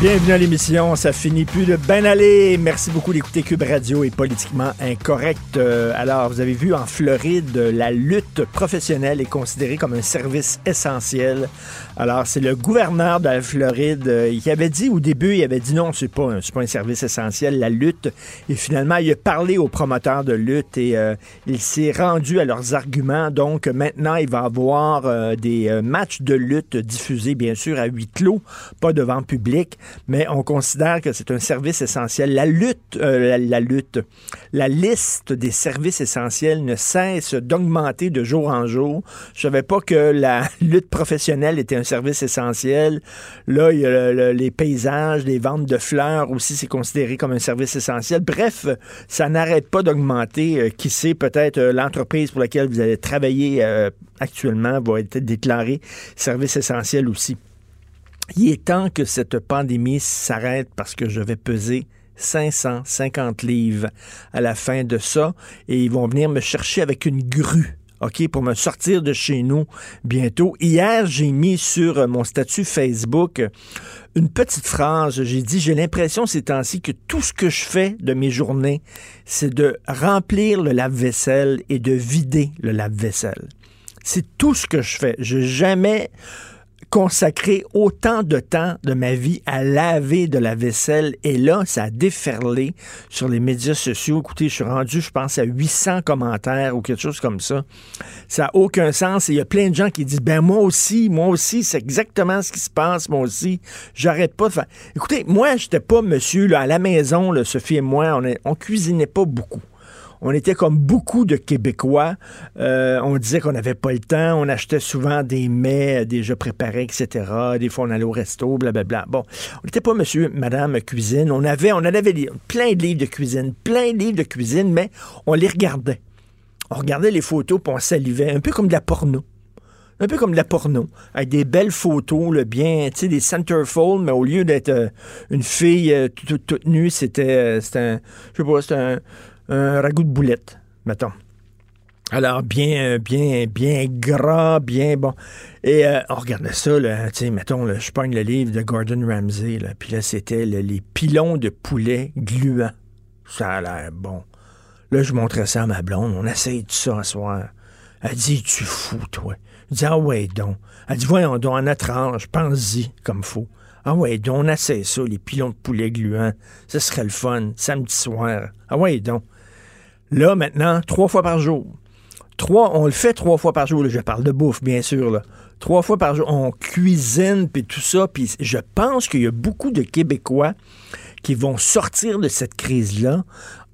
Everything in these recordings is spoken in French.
Bienvenue à l'émission, ça finit plus de bien aller. Merci beaucoup d'écouter Cube Radio et politiquement incorrect. Euh, alors, vous avez vu en Floride, la lutte professionnelle est considérée comme un service essentiel. Alors, c'est le gouverneur de la Floride euh, qui avait dit au début, il avait dit non, c'est pas, un- pas un service essentiel, la lutte. Et finalement, il a parlé aux promoteurs de lutte et euh, il s'est rendu à leurs arguments. Donc, maintenant, il va avoir euh, des euh, matchs de lutte diffusés, bien sûr, à huis clos, pas devant public, mais on considère que c'est un service essentiel. La lutte, euh, la, la lutte, la liste des services essentiels ne cesse d'augmenter de jour en jour. Je savais pas que la lutte professionnelle était un service essentiel. Là, il y a le- le- les paysages, les ventes de fleurs aussi, c'est considéré comme un service essentiel. Bref, ça n'arrête pas d'augmenter. Euh, qui sait, peut-être euh, l'entreprise pour laquelle vous allez travailler euh, actuellement va être déclarée service essentiel aussi. Il est temps que cette pandémie s'arrête parce que je vais peser 550 livres à la fin de ça et ils vont venir me chercher avec une grue. OK, pour me sortir de chez nous bientôt. Hier, j'ai mis sur euh, mon statut Facebook euh, une petite phrase. J'ai dit, j'ai l'impression ces temps-ci que tout ce que je fais de mes journées, c'est de remplir le lave-vaisselle et de vider le lave-vaisselle. C'est tout ce que je fais. Je jamais consacré autant de temps de ma vie à laver de la vaisselle et là, ça a déferlé sur les médias sociaux. Écoutez, je suis rendu, je pense, à 800 commentaires ou quelque chose comme ça. Ça n'a aucun sens et il y a plein de gens qui disent, ben moi aussi, moi aussi, c'est exactement ce qui se passe, moi aussi. J'arrête pas de faire... Écoutez, moi, j'étais pas monsieur, à la maison, Sophie et moi, on, on cuisinait pas beaucoup on était comme beaucoup de Québécois. Euh, on disait qu'on n'avait pas le temps. On achetait souvent des mets déjà préparés, etc. Des fois, on allait au resto, blablabla. Bon, on n'était pas monsieur, madame cuisine. On avait, on avait plein de livres de cuisine, plein de livres de cuisine, mais on les regardait. On regardait les photos, puis on salivait, un peu comme de la porno. Un peu comme de la porno, avec des belles photos, le bien, tu sais, des centerfold, mais au lieu d'être euh, une fille euh, toute, nue, c'était euh, c'était un, je sais pas, c'était un, un ragoût de boulette, mettons. Alors, bien, bien, bien gras, bien bon. Et euh, on regardait ça, là, tu sais, mettons, là, je pogne le livre de Gordon Ramsay, là, puis là, c'était les pilons de poulet gluants. Ça a l'air bon. Là, je montrais ça à ma blonde. On essaye tout ça ce soir. Elle dit, tu fou, toi. Je dis, ah ouais, donc. Elle dit, voyons donc, à notre âge, pense-y comme faut. Ah ouais, donc, on essaie ça, les pilons de poulet gluants. Ce serait le fun, samedi soir. Ah ouais, donc. Là, maintenant, trois fois par jour. Trois, on le fait trois fois par jour. Je parle de bouffe, bien sûr. Là. Trois fois par jour. On cuisine, puis tout ça. Puis je pense qu'il y a beaucoup de Québécois qui vont sortir de cette crise-là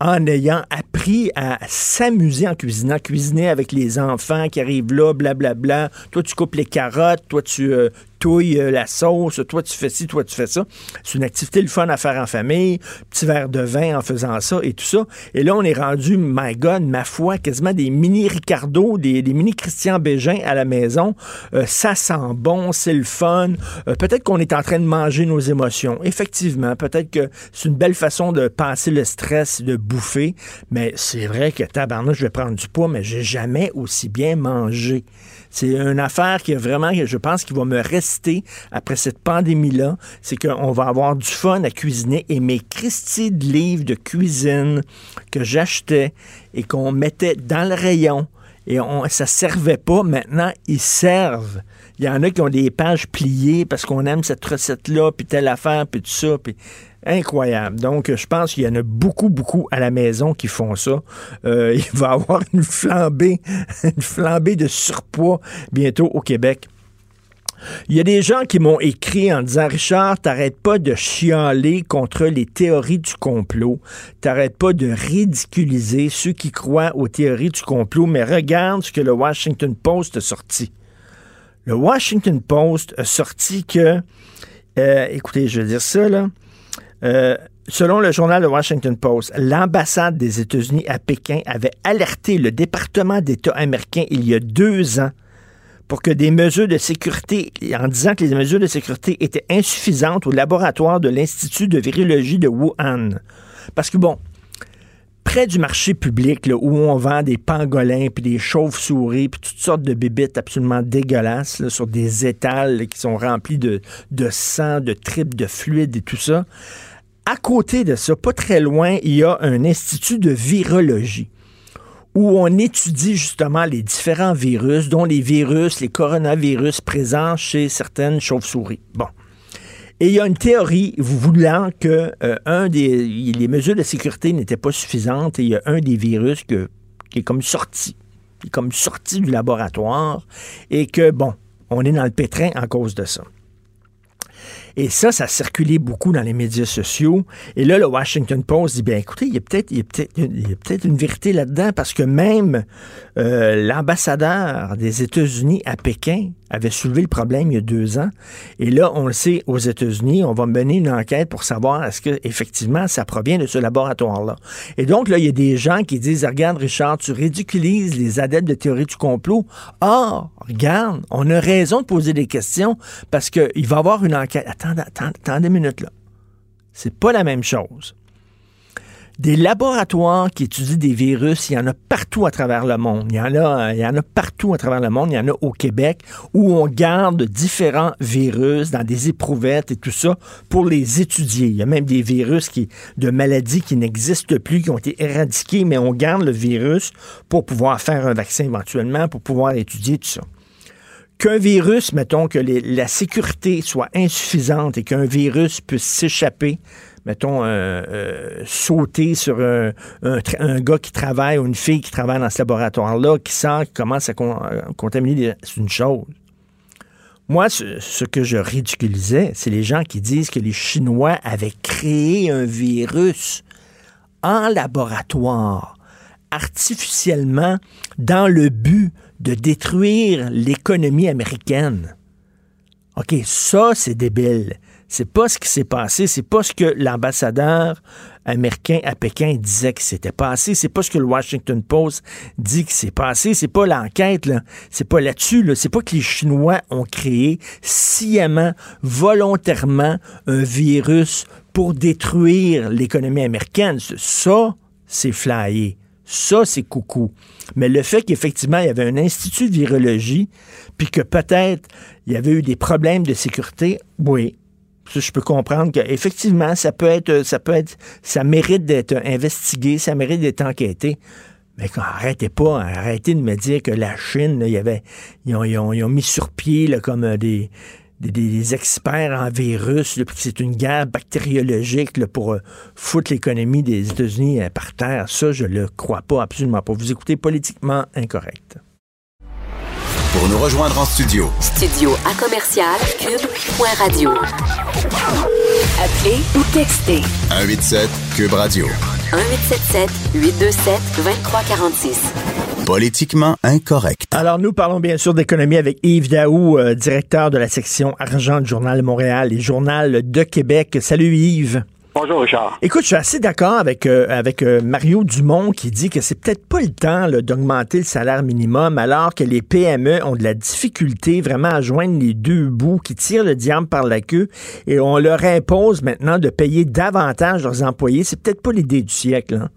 en ayant appris à s'amuser en cuisinant, cuisiner avec les enfants qui arrivent là, blablabla. Toi, tu coupes les carottes, toi, tu euh, touilles euh, la sauce, toi, tu fais ci, toi, tu fais ça. C'est une activité le fun à faire en famille, petit verre de vin en faisant ça et tout ça. Et là, on est rendu, my God, ma foi, quasiment des mini Ricardo, des, mini Christian Bégin à la maison. Euh, ça sent bon, c'est le fun. Euh, peut-être qu'on est en train de manger nos émotions. Effectivement, peut-être que c'est une belle façon de passer le stress, de bouffer. Mais c'est vrai que tabarnouche, je vais prendre du poids, mais j'ai jamais aussi bien mangé. C'est une affaire qui est vraiment, je pense, qui va me rester après cette pandémie-là. C'est qu'on va avoir du fun à cuisiner et mes Christie de livres de cuisine que j'achetais et qu'on mettait dans le rayon et on, ça servait pas. Maintenant, ils servent. Il y en a qui ont des pages pliées parce qu'on aime cette recette-là, puis telle affaire, puis tout ça. Incroyable. Donc, je pense qu'il y en a beaucoup, beaucoup à la maison qui font ça. Euh, il va y avoir une flambée, une flambée de surpoids bientôt au Québec. Il y a des gens qui m'ont écrit en disant Richard, t'arrêtes pas de chialer contre les théories du complot. T'arrêtes pas de ridiculiser ceux qui croient aux théories du complot, mais regarde ce que le Washington Post a sorti. Le Washington Post a sorti que Euh, écoutez, je vais dire ça, là. Euh, selon le journal de Washington Post, l'ambassade des États-Unis à Pékin avait alerté le département d'État américain il y a deux ans pour que des mesures de sécurité, en disant que les mesures de sécurité étaient insuffisantes au laboratoire de l'Institut de virologie de Wuhan. Parce que, bon, près du marché public, où on vend des pangolins, puis des chauves-souris, puis toutes sortes de bébites absolument dégueulasses, sur des étals qui sont remplis de, de sang, de tripes, de fluides et tout ça, à côté de ça, pas très loin, il y a un institut de virologie où on étudie justement les différents virus, dont les virus, les coronavirus présents chez certaines chauves-souris. Bon. Et il y a une théorie voulant que euh, un des, les mesures de sécurité n'étaient pas suffisantes et il y a un des virus qui est comme sorti, qui est comme sorti du laboratoire et que, bon, on est dans le pétrin en cause de ça. Et ça, ça a circulé beaucoup dans les médias sociaux. Et là, le Washington Post dit, bien écoutez, il y a peut-être peut peut une vérité là-dedans parce que même euh, l'ambassadeur des États-Unis à Pékin avait soulevé le problème il y a deux ans. Et là, on le sait, aux États-Unis, on va mener une enquête pour savoir est-ce que effectivement ça provient de ce laboratoire-là. Et donc, là, il y a des gens qui disent, regarde, Richard, tu ridiculises les adeptes de théorie du complot. Ah, regarde, on a raison de poser des questions parce qu'il va y avoir une enquête. Attendez, attendez, attendez une minute, là. C'est pas la même chose. Des laboratoires qui étudient des virus, il y en a partout à travers le monde. Il y en a, il y en a partout à travers le monde. Il y en a au Québec où on garde différents virus dans des éprouvettes et tout ça pour les étudier. Il y a même des virus qui, de maladies qui n'existent plus, qui ont été éradiqués, mais on garde le virus pour pouvoir faire un vaccin éventuellement, pour pouvoir étudier tout ça qu'un virus, mettons que la sécurité soit insuffisante et qu'un virus puisse s'échapper mettons, euh, euh, sauter sur un, gars qui travaille ou une fille qui travaille dans ce laboratoire-là, qui sent, qui commence à contaminer, c'est une chose. Moi, ce, que je ridiculisais, c'est les gens qui disent que les Chinois avaient créé un virus en laboratoire, artificiellement, dans le but de détruire l'économie américaine. OK, ça, c'est débile. C'est pas ce qui s'est passé, c'est pas ce que l'ambassadeur américain à Pékin disait que s'était passé, c'est pas ce que le Washington Post dit que c'est passé, c'est pas l'enquête là, c'est pas là-dessus là, c'est pas que les Chinois ont créé sciemment, volontairement un virus pour détruire l'économie américaine. Ça, c'est flyé. Ça, c'est coucou. Mais le fait qu'effectivement, il y avait un institut de virologie, puis que peut-être il y avait eu des problèmes de sécurité, oui, je peux comprendre qu'effectivement, ça peut être, ça peut être, ça mérite d'être investigué, ça mérite d'être enquêté. Mais arrêtez pas, arrêtez de me dire que la Chine, il y avait, ils ont, mis sur pied comme euh, des, des, experts en virus, puis c'est une guerre bactériologique pour euh, foutre l'économie des États-Unis euh, par terre. Ça, je le crois pas, absolument pas. Vous écoutez politiquement incorrect. Pour nous rejoindre en studio. Studio à commercial cube.radio. Appelez ou textez. 187 cube radio. 1877 827 2346. Politiquement incorrect. Alors, nous parlons bien sûr d'économie avec Yves Daou, euh, directeur de la section argent du Journal de Montréal et Journal de Québec. Salut Yves. Bonjour Richard. Écoute, je suis assez d'accord avec, euh, avec euh, Mario Dumont qui dit que c'est peut-être pas le temps d'augmenter le salaire minimum alors que les PME ont de la difficulté vraiment à joindre les deux bouts qui tirent le diable par la queue et on leur impose maintenant de payer davantage leurs employés. C'est peut-être pas l'idée du siècle. Hein?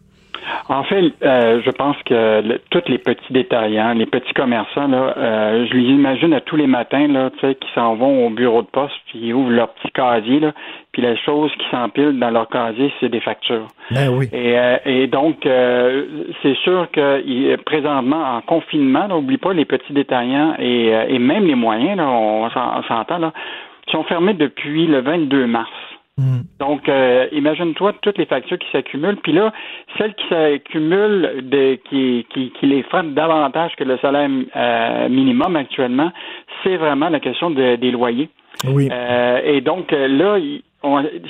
En fait, euh, je pense que tous les petits détaillants, les petits commerçants, là, euh, je les imagine à tous les matins, là, tu sais, qui s'en vont au bureau de poste, puis ils ouvrent leur petit casier, là, puis la chose qui s'empile dans leur casier, c'est des factures. Ben oui. Et, euh, et donc, c'est sûr que présentement, en confinement, n'oublie pas les petits détaillants et, et même les moyens, là, on s'entend, là, sont fermés depuis le 22 mars. Mm. Donc, euh, imagine-toi toutes les factures qui s'accumulent. Puis là, celles qui s'accumulent, qui, qui, qui, les frappent davantage que le salaire euh, minimum actuellement, c'est vraiment la question des loyers. Oui. Euh, et donc, là,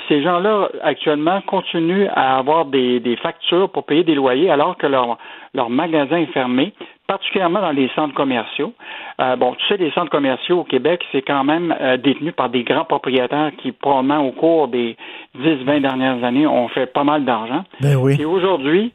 ces gens-là, actuellement, continuent à avoir des, des, factures pour payer des loyers alors que leur, leur magasin est fermé, particulièrement dans les centres commerciaux. Euh, bon, tu sais, les centres commerciaux au Québec, c'est quand même euh, détenu par des grands propriétaires qui, probablement, au cours des 10-20 dernières années, ont fait pas mal d'argent. Ben oui. Et aujourd'hui,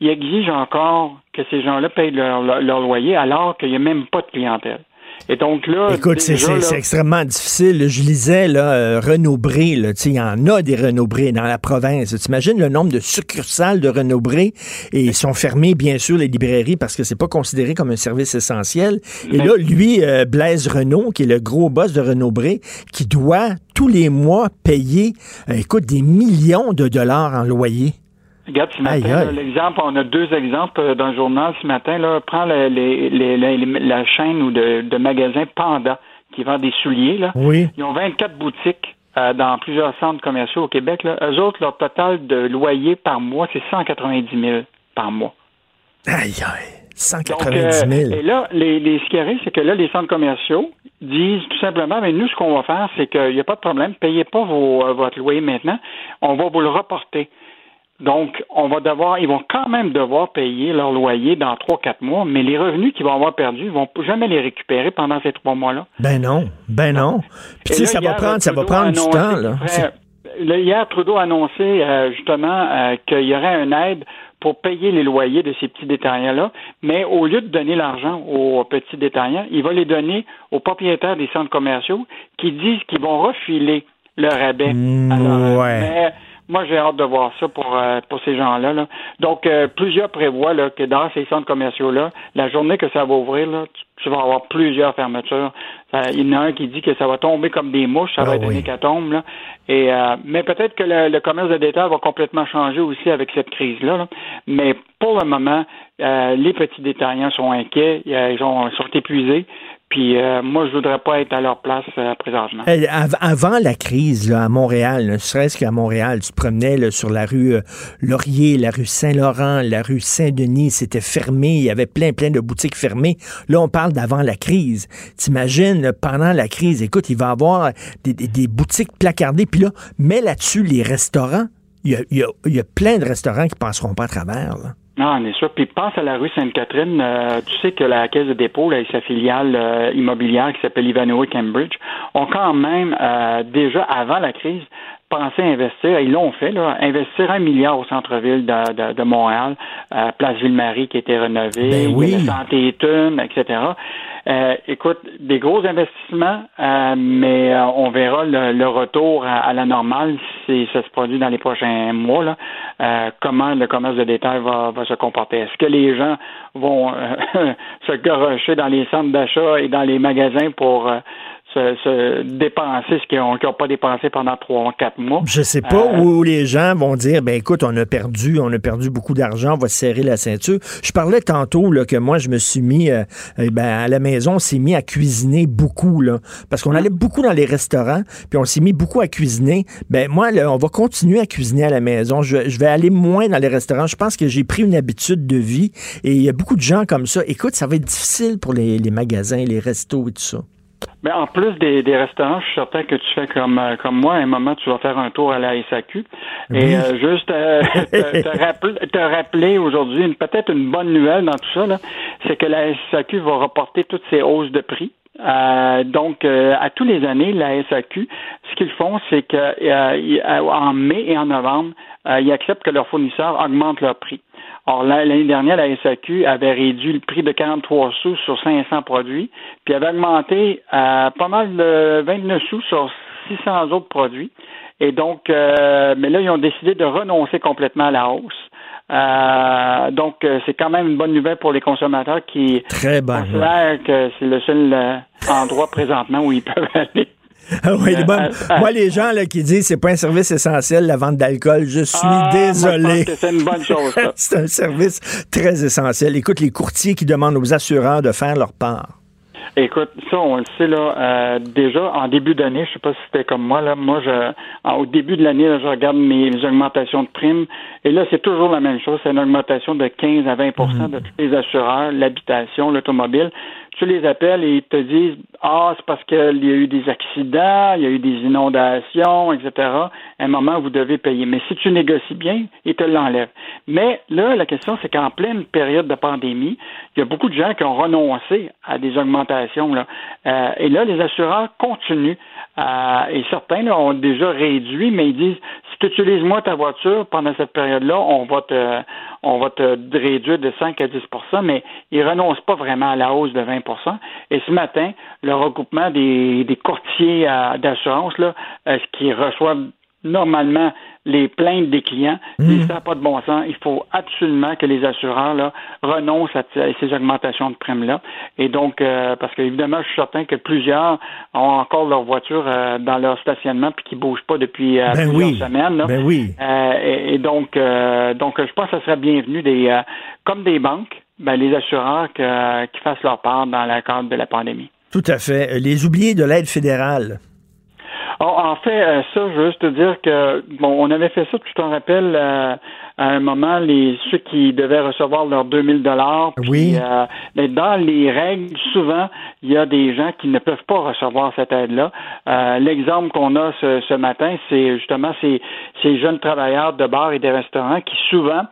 ils exigent encore que ces gens-là payent leur, leur loyer alors qu'il n'y a même pas de clientèle. Et donc là. Écoute, c'est extrêmement difficile. Je lisais là, euh, Renaud Bré, il y en a des Renaud Bré dans la province. Tu imagines le nombre de succursales de Renaud Bré et ils sont fermés, bien sûr, les librairies parce que c'est pas considéré comme un service essentiel. Et là, lui, euh, Blaise Renault, qui est le gros boss de Renaud Bré, qui doit tous les mois payer, euh, écoute, des millions de dollars en loyer. Regarde, ce matin, l'exemple, on a deux exemples euh, dans le journal ce matin. Là, prends les, les, la chaîne ou de, de magasins Panda qui vend des souliers. Là. Oui. Ils ont 24 boutiques euh, dans plusieurs centres commerciaux au Québec. Là. Eux autres, leur total de loyer par mois, c'est 190 000 par mois. Aïe, aïe. 190 000. Euh, et là, les, les, ce qui arrive, c'est que là, les centres commerciaux disent tout simplement, mais nous, ce qu'on va faire, c'est qu'il n'y a pas de problème, payez pas vos, votre loyer maintenant, on va vous le reporter. Donc, on va devoir, ils vont quand même devoir payer leur loyer dans trois, quatre mois, mais les revenus qu'ils vont avoir perdus, ils vont jamais les récupérer pendant ces trois mois-là. Ben non, ben non. Puis tu sais, ça va prendre, ça va prendre du temps, là. hier, Trudeau a annoncé euh, justement euh, qu'il y aurait une aide pour payer les loyers de ces petits détaillants-là, mais au lieu de donner l'argent aux petits détaillants, il va les donner aux propriétaires des centres commerciaux qui disent qu'ils vont refiler le rabais. Mmh, ouais. Moi, j'ai hâte de voir ça pour, euh, pour ces gens-là. Là. Donc, euh, plusieurs prévoient là, que dans ces centres commerciaux-là, la journée que ça va ouvrir, là, tu, vas avoir plusieurs fermetures. il y en a un qui dit que ça va tomber comme des mouches, ça va ah être une hécatombe. Là. Et, euh, mais peut-être que le, commerce de détail va complètement changer aussi avec cette crise-là. Mais pour le moment, les petits détaillants sont inquiets, ils, ont, ils sont épuisés. Puis euh, moi, je voudrais pas être à leur place euh, présentement. avant la crise à Montréal, ne serait-ce qu'à Montréal, tu promenais sur la rue euh, Laurier, la rue Saint-Laurent, la rue Saint-Denis, c'était fermé, il y avait plein, plein de boutiques fermées. Là, on parle d'avant la crise. T'imagines, pendant la crise, écoute, il va y avoir des, des, boutiques placardées, puis là, mets là-dessus les restaurants. Il y, a, y a, y a plein de restaurants qui passeront pas à travers. Non, on est sûr. Puis pense à la rue Sainte-Catherine. Euh, tu sais que la Caisse de dépôt et sa filiale euh, immobilière qui s'appelle Ivanhoe Cambridge ont quand même euh, déjà avant la crise pensé à investir, ils l'ont fait, là, investir un milliard au centre-ville de, de, Montréal, Place Ville-Marie qui a été rénovée, ben oui. Santé etc. Euh, écoute, des gros investissements, euh, mais euh, on verra le, retour à, la normale si ça se produit dans les prochains mois. Là, comment le commerce de détail va, va se comporter. Est-ce que les gens vont se garocher dans les centres d'achat et dans les magasins pour se, dépenser ce qu'ils n'ont pas dépensé pendant trois, quatre mois. Je sais pas euh, où les gens vont dire, ben écoute, on a perdu, on a perdu beaucoup d'argent, on va serrer la ceinture. Je parlais tantôt là, que moi, je me suis mis, euh, eh ben, à la maison, on s'est mis à cuisiner beaucoup, là, parce qu'on allait beaucoup dans les restaurants, puis on s'est mis beaucoup à cuisiner. Ben moi, là, on va continuer à cuisiner à la maison. Je, vais aller moins dans les restaurants. Je pense que j'ai pris une habitude de vie et il y a beaucoup de gens comme ça. Écoute, ça va être difficile pour les, les magasins, les restos et tout ça. Mais en plus des, des, restaurants, je suis certain que tu fais comme euh, comme moi. À un moment, tu vas faire un tour à la SAQ. Et euh, juste euh, te, rappeler, te, rappeler aujourd'hui, peut-être une bonne nouvelle dans tout ça, c'est que la SAQ va reporter toutes ses hausses de prix. donc, à tous les années, la SAQ, ce qu'ils font, c'est que en mai et en novembre, ils acceptent que leurs fournisseurs augmentent leur prix. Or, l'année dernière, la SAQ avait réduit le prix de 43 sous sur 500 produits, puis avait augmenté à pas mal de 29 sous sur 600 autres produits. Et donc, euh, mais là, ils ont décidé de renoncer complètement à la hausse. Euh, donc, euh, c'est quand même une bonne nouvelle pour les consommateurs qui Très considèrent que c'est le seul endroit présentement où ils peuvent aller. Ah euh, moi, les gens là, qui disent c'est pas un service essentiel, la vente d'alcool, je suis ah, désolé. c'est une bonne chose. c'est un service très essentiel. Écoute, les courtiers qui demandent aux assureurs de faire leur part. Écoute, ça, on le sait là. Euh, déjà en début d'année, je sais pas si c'était comme moi là. Moi, je, au début de l'année, je regarde mes augmentations de primes, et là, c'est toujours la même chose. C'est une augmentation de 15 à 20% de tous les assureurs, l'habitation, l'automobile. Tu les appelles et ils te disent Ah, c'est parce qu'il y a eu des accidents, il y a eu des inondations, etc. À un moment, vous devez payer. Mais si tu négocies bien, ils te l'enlèvent. Mais là, la question, c'est qu'en pleine période de pandémie, il y a beaucoup de gens qui ont renoncé à des augmentations. Là. Euh, et là, les assureurs continuent. Euh, et certains là, ont déjà réduit, mais ils disent si tu utilises moins ta voiture pendant cette période-là, on va te on va te réduire de 5 à 10% mais ils renoncent pas vraiment à la hausse de 20% Et ce matin, le regroupement des, des courtiers d'assurance, euh, qui reçoivent normalement les plaintes des clients, mmh. ça n'a pas de bon sens. Il faut absolument que les assureurs là, renoncent à, ces augmentations de primes-là. Et donc, euh, parce qu'évidemment, je suis certain que plusieurs ont encore leur voiture euh, dans leur stationnement puis qui ne bougent pas depuis euh, ben plusieurs semaines. Ben oui. Et, et, donc, donc, je pense que ce serait bienvenu des comme des banques, ben, les assureurs qui fassent leur part dans le cadre de la pandémie. Tout à fait. Les oubliés de l'aide fédérale. Oh, en fait, euh, ça, je veux juste te dire que bon, on avait fait ça, tu t'en rappelles, euh, à un moment, les ceux qui devaient recevoir leurs 2000 dollars. Oui. Euh, mais dans les règles, souvent, il y a des gens qui ne peuvent pas recevoir cette aide-là. L'exemple qu'on a ce, ce matin, c'est justement ces, ces jeunes travailleurs de bars et des restaurants qui souvent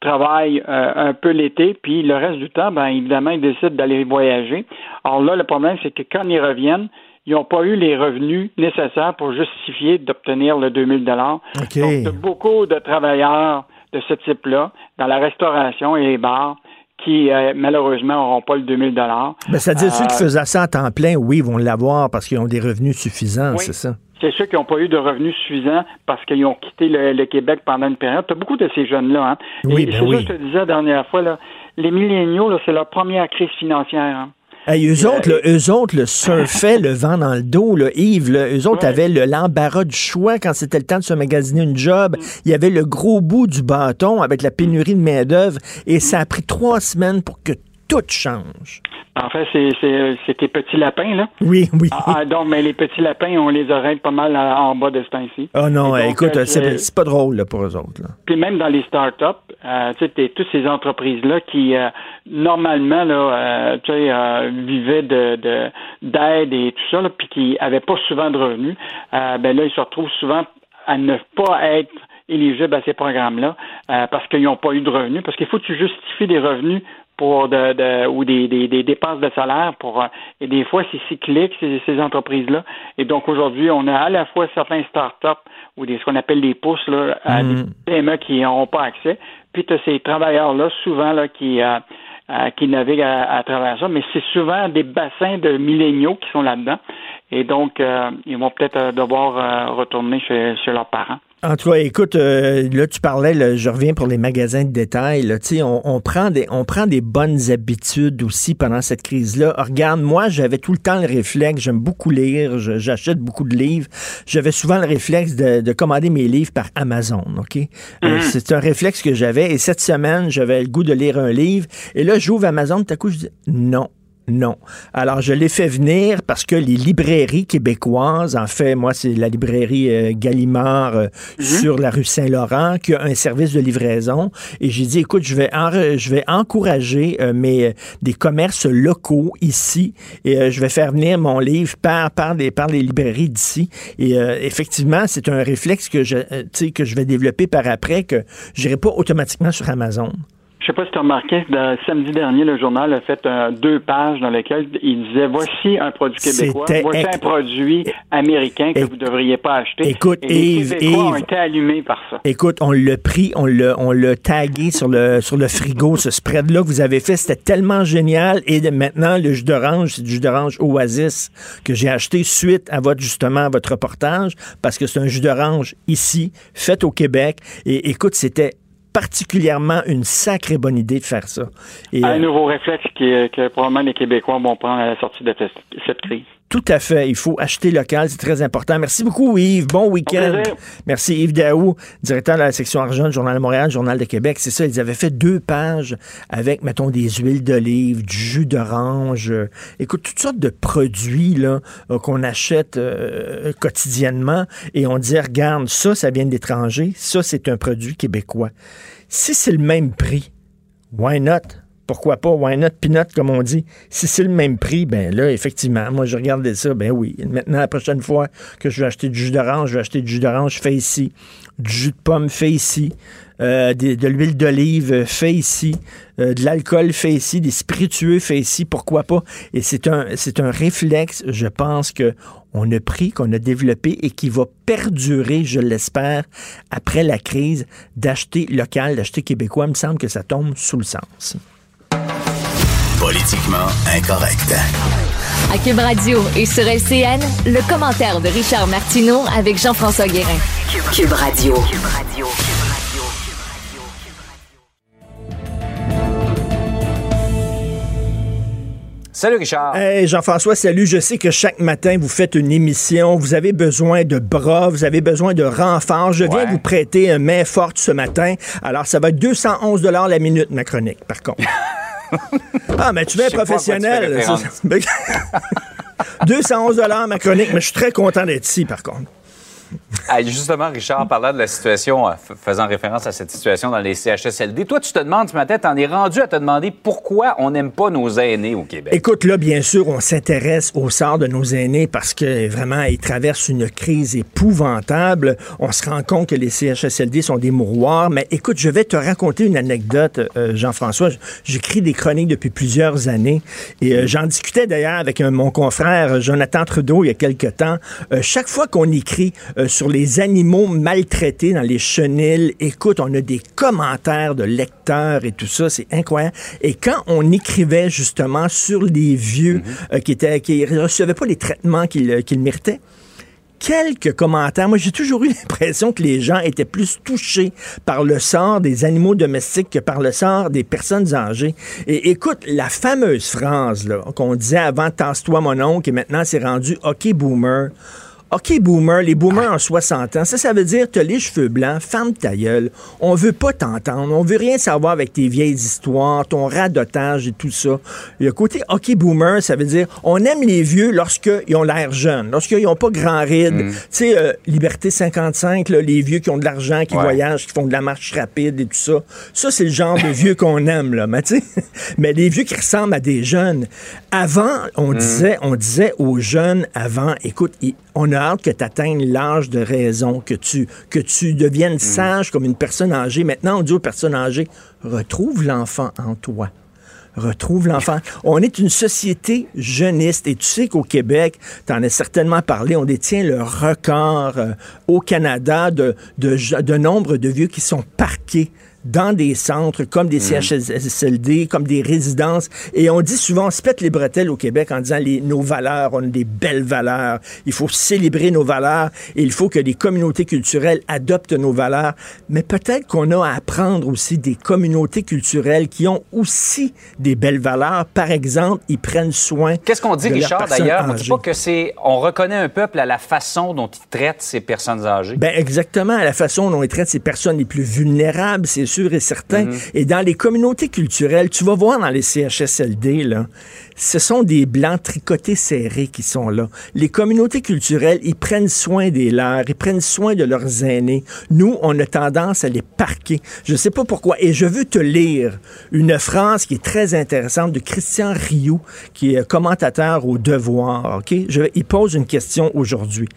travaillent un peu l'été, puis le reste du temps, ben évidemment, ils décident d'aller voyager. Alors là, le problème, c'est que quand ils reviennent, ils n'ont pas eu les revenus nécessaires pour justifier d'obtenir le 2000 dollars. Okay. Donc, il y a beaucoup de travailleurs de ce type-là dans la restauration et les bars qui euh, malheureusement n'auront pas le 2000 dollars. Ben, c'est-à-dire ceux qui faisaient ça à temps plein, oui, vont l'avoir parce qu'ils ont des revenus suffisants, oui. c'est ça? C'est ceux qui n'ont pas eu de revenus suffisants parce qu'ils ont quitté le, le, Québec pendant une période. Tu as beaucoup de ces jeunes-là. Hein? Oui, ben c'est oui. ça que je te disais la dernière fois. Là, les milléniaux, là, c'est leur première crise financière. Hein? Hey, eux, autres, là, eux autres, le surfaient le vent dans le dos, là, Yves. Là, eux autres Ouais. avaient le- l'embarras du choix quand c'était le temps de se magasiner une job. Il y avait le gros bout du bâton avec la pénurie de main-d'œuvre et ça a pris trois semaines pour que tout change. En fait, c'est, tes petits lapins, là. Oui, oui. Ah, ah, donc, mais les petits lapins ont les oreilles pas mal en bas de ce temps-ci. Oh non, donc, écoute, euh, c'est pas drôle là, pour eux autres. Là. Puis même dans les startups, euh, tu sais, t'es- toutes ces entreprises-là qui, euh, normalement, là, euh, tu sais, vivaient de, de, d'aide et tout ça, là, puis qui avaient pas souvent de revenus, ben là, ils se retrouvent souvent à ne pas être éligibles à ces programmes-là euh, parce qu'ils n'ont pas eu de revenus, parce qu'il faut que tu justifies des revenus pour de, de ou des, des, des dépenses de salaire pour euh, et des fois c'est cyclique ces, ces entreprises là et donc aujourd'hui on a à la fois certains startups ou des ce qu'on appelle des pousses là à Mm. des PME qui n'ont pas accès. Puis tu as ces travailleurs là souvent là qui euh, euh, qui naviguent à, à travers ça. Mais c'est souvent des bassins de milléniaux qui sont là-dedans. Et donc euh, ils vont peut-être euh, devoir euh, retourner chez, chez leurs parents En tout cas, écoute, euh, là, tu parlais, là, je reviens pour les magasins de détail. Là, tu sais, on, on, prend des, on prend des bonnes habitudes aussi pendant cette crise-là. Ah, Regarde, moi, j'avais tout le temps le réflexe, j'aime beaucoup lire, j'achète beaucoup de livres. J'avais souvent le réflexe de, de commander mes livres par Amazon, OK? Euh, C'est un réflexe que j'avais. Et cette semaine, j'avais le goût de lire un livre. Et là, j'ouvre Amazon, tout à coup, je dis non. Non. Alors, je l'ai fait venir parce que les librairies québécoises, en fait, moi, c'est la librairie euh, Gallimard euh, sur la rue Saint-Laurent qui a un service de livraison. Et j'ai dit, écoute, je vais, en- je vais encourager euh, mes, euh, des commerces locaux ici et euh, je vais faire venir mon livre par, par, des, par les librairies d'ici. Et euh, effectivement, c'est un réflexe que je, que je vais développer par après, que je n'irai pas automatiquement sur Amazon. Je sais pas si tu as remarqué, le samedi dernier, le journal a fait euh, deux pages dans lesquelles il disait voici un produit québécois, voici un produit américain que vous ne devriez pas acheter. Écoute, Et les Yves, Québécois ont été allumés par ça. Écoute, on l'a pris, on l'a, on l'a tagué sur le, sur le frigo, ce spread-là que vous avez fait. C'était tellement génial. Et de- maintenant, le jus d'orange, c'est du jus d'orange Oasis que j'ai acheté suite à votre, justement, à votre reportage parce que c'est un jus d'orange ici, fait au Québec. Et écoute, c'était particulièrement une sacrée bonne idée de faire ça. Et, Un euh, nouveau réflexe qui- que probablement les Québécois vont prendre à la sortie de cette crise. Tout à fait. Il faut acheter local, c'est très important. Merci beaucoup, Yves. Bon week-end. Merci, Yves Daou, directeur de la section argent du Journal de Montréal, Journal de Québec. C'est ça, ils avaient fait deux pages avec, mettons, des huiles d'olive, du jus d'orange. euh, écoute, toutes sortes de produits là euh, qu'on achète euh, quotidiennement et on dit, regarde, ça, ça vient de l'étranger. Ça, c'est un produit québécois. Si c'est le même prix, why not? Pourquoi pas, why not, peanut, comme on dit. Si c'est le même prix, ben là, effectivement, moi, je regardais ça, ben oui. Maintenant, la prochaine fois que je vais acheter du jus d'orange, je vais acheter du jus d'orange fait ici, du jus de pomme fait ici, euh, de, l'huile d'olive fait ici, euh, de l'alcool fait ici, des spiritueux fait ici, pourquoi pas? Et c'est un, réflexe, je pense, que on a pris, qu'on a développé et qui va perdurer, je l'espère, après la crise, d'acheter local, d'acheter québécois. Il me semble que ça tombe sous le sens. Politiquement incorrect. À Cube Radio et sur LCN, le commentaire de Richard Martineau avec Jean-François Guérin. Cube Radio. Salut Richard. Hey Jean-François, salut. Je sais que chaque matin, vous faites une émission. Vous avez besoin de bras, vous avez besoin de renforts. Je viens Ouais. vous prêter une main forte ce matin. Alors, ça va être 211 la minute, ma chronique, par contre. ah, mais tu es à quoi tu fais professionnel. référence. 211 ma chronique, mais je suis très content d'être ici, par contre. Justement, Richard, parlant de la situation, euh, faisant référence à cette situation dans les CHSLD, toi, tu te demandes ce matin, t'en es rendu à te demander pourquoi on n'aime pas nos aînés au Québec? Écoute, là, bien sûr, on s'intéresse au sort de nos aînés parce que vraiment, ils traversent une crise épouvantable. On se rend compte que les CHSLD sont des mouroirs. Mais écoute, je vais te raconter une anecdote, euh, Jean-François. J'écris des chroniques depuis plusieurs années et euh, j'en discutais d'ailleurs avec mon confrère Jonathan Trudeau il y a quelque temps. Chaque fois qu'on écrit euh, sur les animaux maltraités dans les chenilles, écoute, on a des commentaires de lecteurs et tout ça, c'est incroyable. Et quand on écrivait justement sur les vieux euh, qui étaient qui recevaient pas les traitements qu'ils euh, qu'ils méritaient, quelques commentaires. Moi, j'ai toujours eu l'impression que les gens étaient plus touchés par le sort des animaux domestiques que par le sort des personnes âgées. Et écoute, la fameuse phrase là, qu'on disait avant Tasse-toi mon oncle et maintenant c'est rendu OK boomer. OK, boomer, les boomers en 60 ans, ça, ça veut dire, t'as les cheveux blancs, ferme ta gueule. On veut pas t'entendre. On veut rien savoir avec tes vieilles histoires, ton radotage et tout ça. Le côté OK, boomer, ça veut dire, on aime les vieux lorsqu'ils ont l'air jeunes, lorsqu'ils n'ont pas grand ride. Tu sais, euh, Liberté 55, là, les vieux qui ont de l'argent, qui Ouais. voyagent, qui font de la marche rapide et tout ça. Ça, c'est le genre de vieux qu'on aime, là. Mais tu sais, mais les vieux qui ressemblent à des jeunes. Avant, on disait, on disait aux jeunes avant, écoute, il- on a hâte que tu atteignes l'âge de raison, que tu, que tu deviennes sage comme une personne âgée. Maintenant, on dit aux personnes âgées, retrouve l'enfant en toi. Retrouve l'enfant. On est une société jeuniste et tu sais qu'au Québec, tu en as certainement parlé, on détient le record euh, au Canada de, de, de nombre de vieux qui sont parqués dans des centres comme des CHSLD, comme des résidences. Et on dit souvent, on se pète les bretelles au Québec en disant les, nos valeurs, on a des belles valeurs. Il faut célébrer nos valeurs et il faut que les communautés culturelles adoptent nos valeurs. Mais peut-être qu'on a à apprendre aussi des communautés culturelles qui ont aussi des belles valeurs. Par exemple, ils prennent soin. Qu'est-ce qu'on dit, de Richard, d'ailleurs? On dit âgées. pas que c'est. On reconnaît un peuple à la façon dont il traite ses personnes âgées. Ben exactement, à la façon dont on traite ces personnes les plus vulnérables, c'est sûr et certain. Et dans les communautés culturelles, tu vas voir dans les CHSLD, là, ce sont des blancs tricotés serrés qui sont là. Les communautés culturelles, ils prennent soin des leurs, ils prennent soin de leurs aînés. Nous, on a tendance à les parquer. Je sais pas pourquoi. Et je veux te lire une phrase qui est très intéressante de Christian Rioux, qui est commentateur au Devoir. Ok, je, il pose une question aujourd'hui.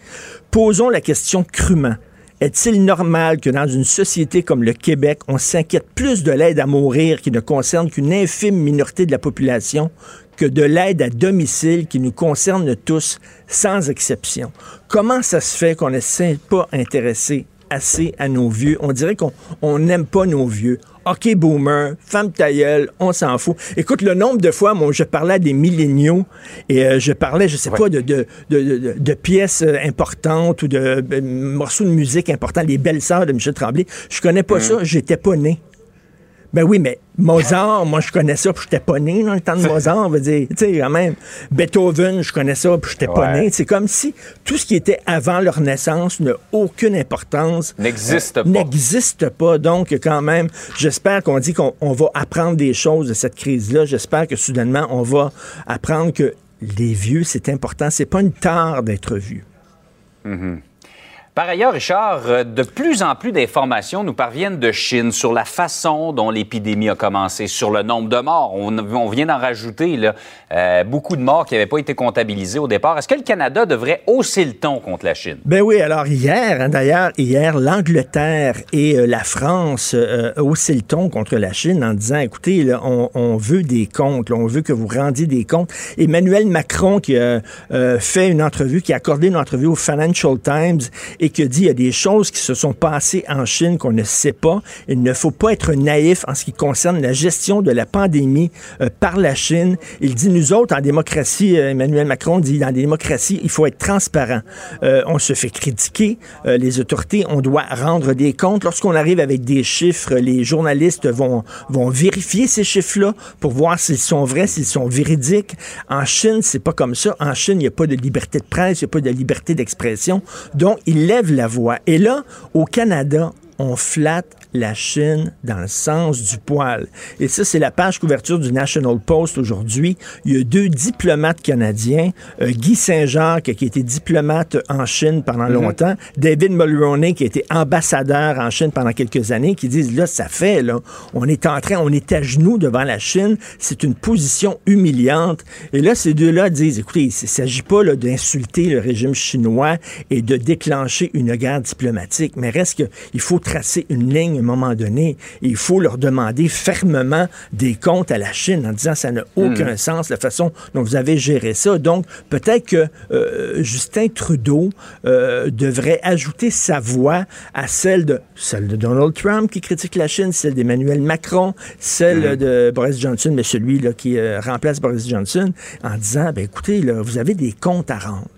Posons la question crûment. Est-il normal que dans une société comme le Québec, on s'inquiète plus de l'aide à mourir qui ne concerne qu'une infime minorité de la population que de l'aide à domicile qui nous concerne tous, sans exception? Comment ça se fait qu'on ne s'est pas intéressé assez à nos vieux? On dirait qu'on on n'aime pas nos vieux. OK, boomer, femme ta gueule, on s'en fout. Écoute, le nombre de fois, moi, je parlais à des milléniaux et euh, je parlais, je sais pas, de, de, de, de- de pièces euh, importantes ou de euh, morceaux de musique importants, les belles sœurs de Michel Tremblay. Je connais pas ça, j'étais pas né. Ben oui, mais Mozart, moi, je connais ça, puis j'étais pas né dans le temps de Mozart, on va dire. Tu sais, quand même. Beethoven, je connais ça, puis j'étais pas Ouais. né. C'est comme si tout ce qui était avant leur naissance n'a aucune importance. N'existe Euh, pas. N'existe pas. Donc, quand même, j'espère qu'on dit qu'on on va apprendre des choses de cette crise-là. J'espère que soudainement, on va apprendre que les vieux, c'est important. C'est pas une tare d'être vieux. Par ailleurs, Richard, euh, de plus en plus d'informations nous parviennent de Chine sur la façon dont l'épidémie a commencé, sur le nombre de morts. On, vient d'en rajouter là, euh, beaucoup de morts qui n'avaient pas été comptabilisés au départ. Est-ce que le Canada devrait hausser le ton contre la Chine? Ben oui, alors hier, hein, d'ailleurs, hier, l'Angleterre et euh, la France ont haussé le ton contre la Chine en disant, écoutez, là, on, veut des comptes, on veut que vous rendiez des comptes. Emmanuel Macron qui a fait une entrevue, qui a accordé une entrevue au Financial Times et a dit il y a des choses qui se sont passées en Chine qu'on ne sait pas. Il ne faut pas être naïf en ce qui concerne la gestion de la pandémie euh, par la Chine. Il dit nous autres en démocratie, euh, Emmanuel Macron dit dans la démocratie, il faut être transparent. Euh, on se fait critiquer, les autorités, on doit rendre des comptes. Lorsqu'on arrive avec des chiffres, les journalistes vont vont vérifier ces chiffres-là pour voir s'ils sont vrais, s'ils sont véridiques. En Chine, c'est pas comme ça. En Chine, il n'y a pas de liberté de presse, il n'y a pas de liberté d'expression. Donc, il lève la voix. Et là, au Canada, on flatte la Chine dans le sens du poil. Et ça, c'est la page couverture du National Post aujourd'hui. Il y a deux diplomates canadiens, euh, Guy Saint-Jacques, qui était diplomate en Chine pendant mhm. longtemps, David Mulroney, qui était ambassadeur en Chine pendant quelques années, qui disent, là, ça fait, là, on est en train, on est à genoux devant la Chine, c'est une position humiliante. Et là, ces deux-là disent, écoutez, il ne s'agit pas d'insulter le régime chinois et de déclencher une guerre diplomatique, mais reste qu'il faut tracer une ligne à un moment donné. Il faut leur demander fermement des comptes à la Chine en disant ça n'a aucun hmm. sens la façon dont vous avez géré ça. Donc, peut-être que euh, Justin Trudeau euh, devrait ajouter sa voix à celle de, celle de Donald Trump qui critique la Chine, celle d'Emmanuel Macron, celle hmm. de Boris Johnson, mais celui là, qui euh, remplace Boris Johnson, en disant, ben, écoutez, là, vous avez des comptes à rendre.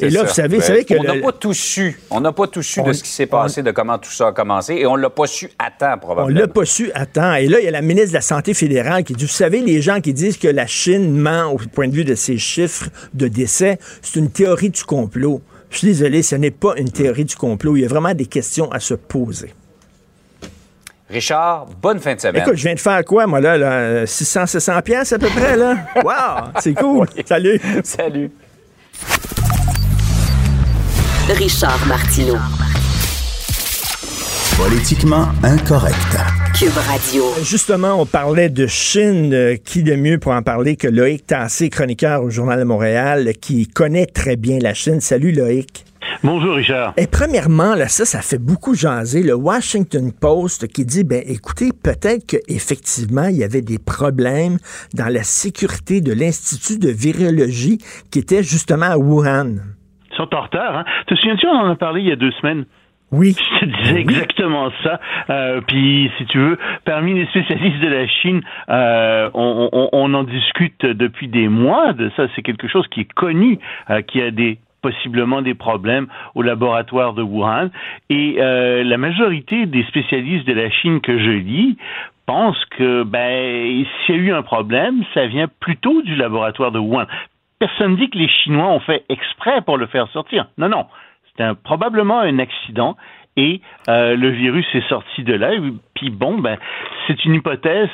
Et là, vous savez, savez que. On n'a pas tout su. On n'a pas tout su de ce qui s'est passé, de comment tout ça a commencé, et on ne l'a pas su à temps, probablement. On ne l'a pas su à temps. Et là, il y a la ministre de la Santé fédérale qui dit Vous savez, les gens qui disent que la Chine ment au point de vue de ses chiffres de décès, c'est une théorie du complot. Je suis désolé, ce n'est pas une théorie du complot. Il y a vraiment des questions à se poser. Richard, bonne fin de semaine. Écoute, je viens de faire quoi, moi, là? là? 600, 700 pièces à peu près, là? Wow! C'est cool! Salut! Salut! Richard Martineau. Politiquement incorrect. Cube Radio. Justement, on parlait de Chine. Euh, qui de mieux pour en parler que Loïc Tassé, chroniqueur au Journal de Montréal, qui connaît très bien la Chine. Salut Loïc. Bonjour Richard. Et premièrement, là, ça, ça fait beaucoup jaser. Le Washington Post qui dit, ben écoutez, peut-être qu'effectivement, il y avait des problèmes dans la sécurité de l'Institut de virologie qui était justement à Wuhan. Sont en retard. Hein? Te souviens-tu, on en a parlé il y a deux semaines? Oui. Je te disais exactement ça. Euh, puis, si tu veux, parmi les spécialistes de la Chine, euh, on, on, on, en discute depuis des mois de ça. C'est quelque chose qui est connu, euh, qui a des possiblement des problèmes au laboratoire de Wuhan. Et la majorité des spécialistes de la Chine que je lis pensent que ben s'il y a eu un problème, ça vient plutôt du laboratoire de Wuhan personne dit que les Chinois ont fait exprès pour le faire sortir. Non, non. C'était probablement un accident et euh, le virus est sorti de là. Puis bon, ben, c'est une hypothèse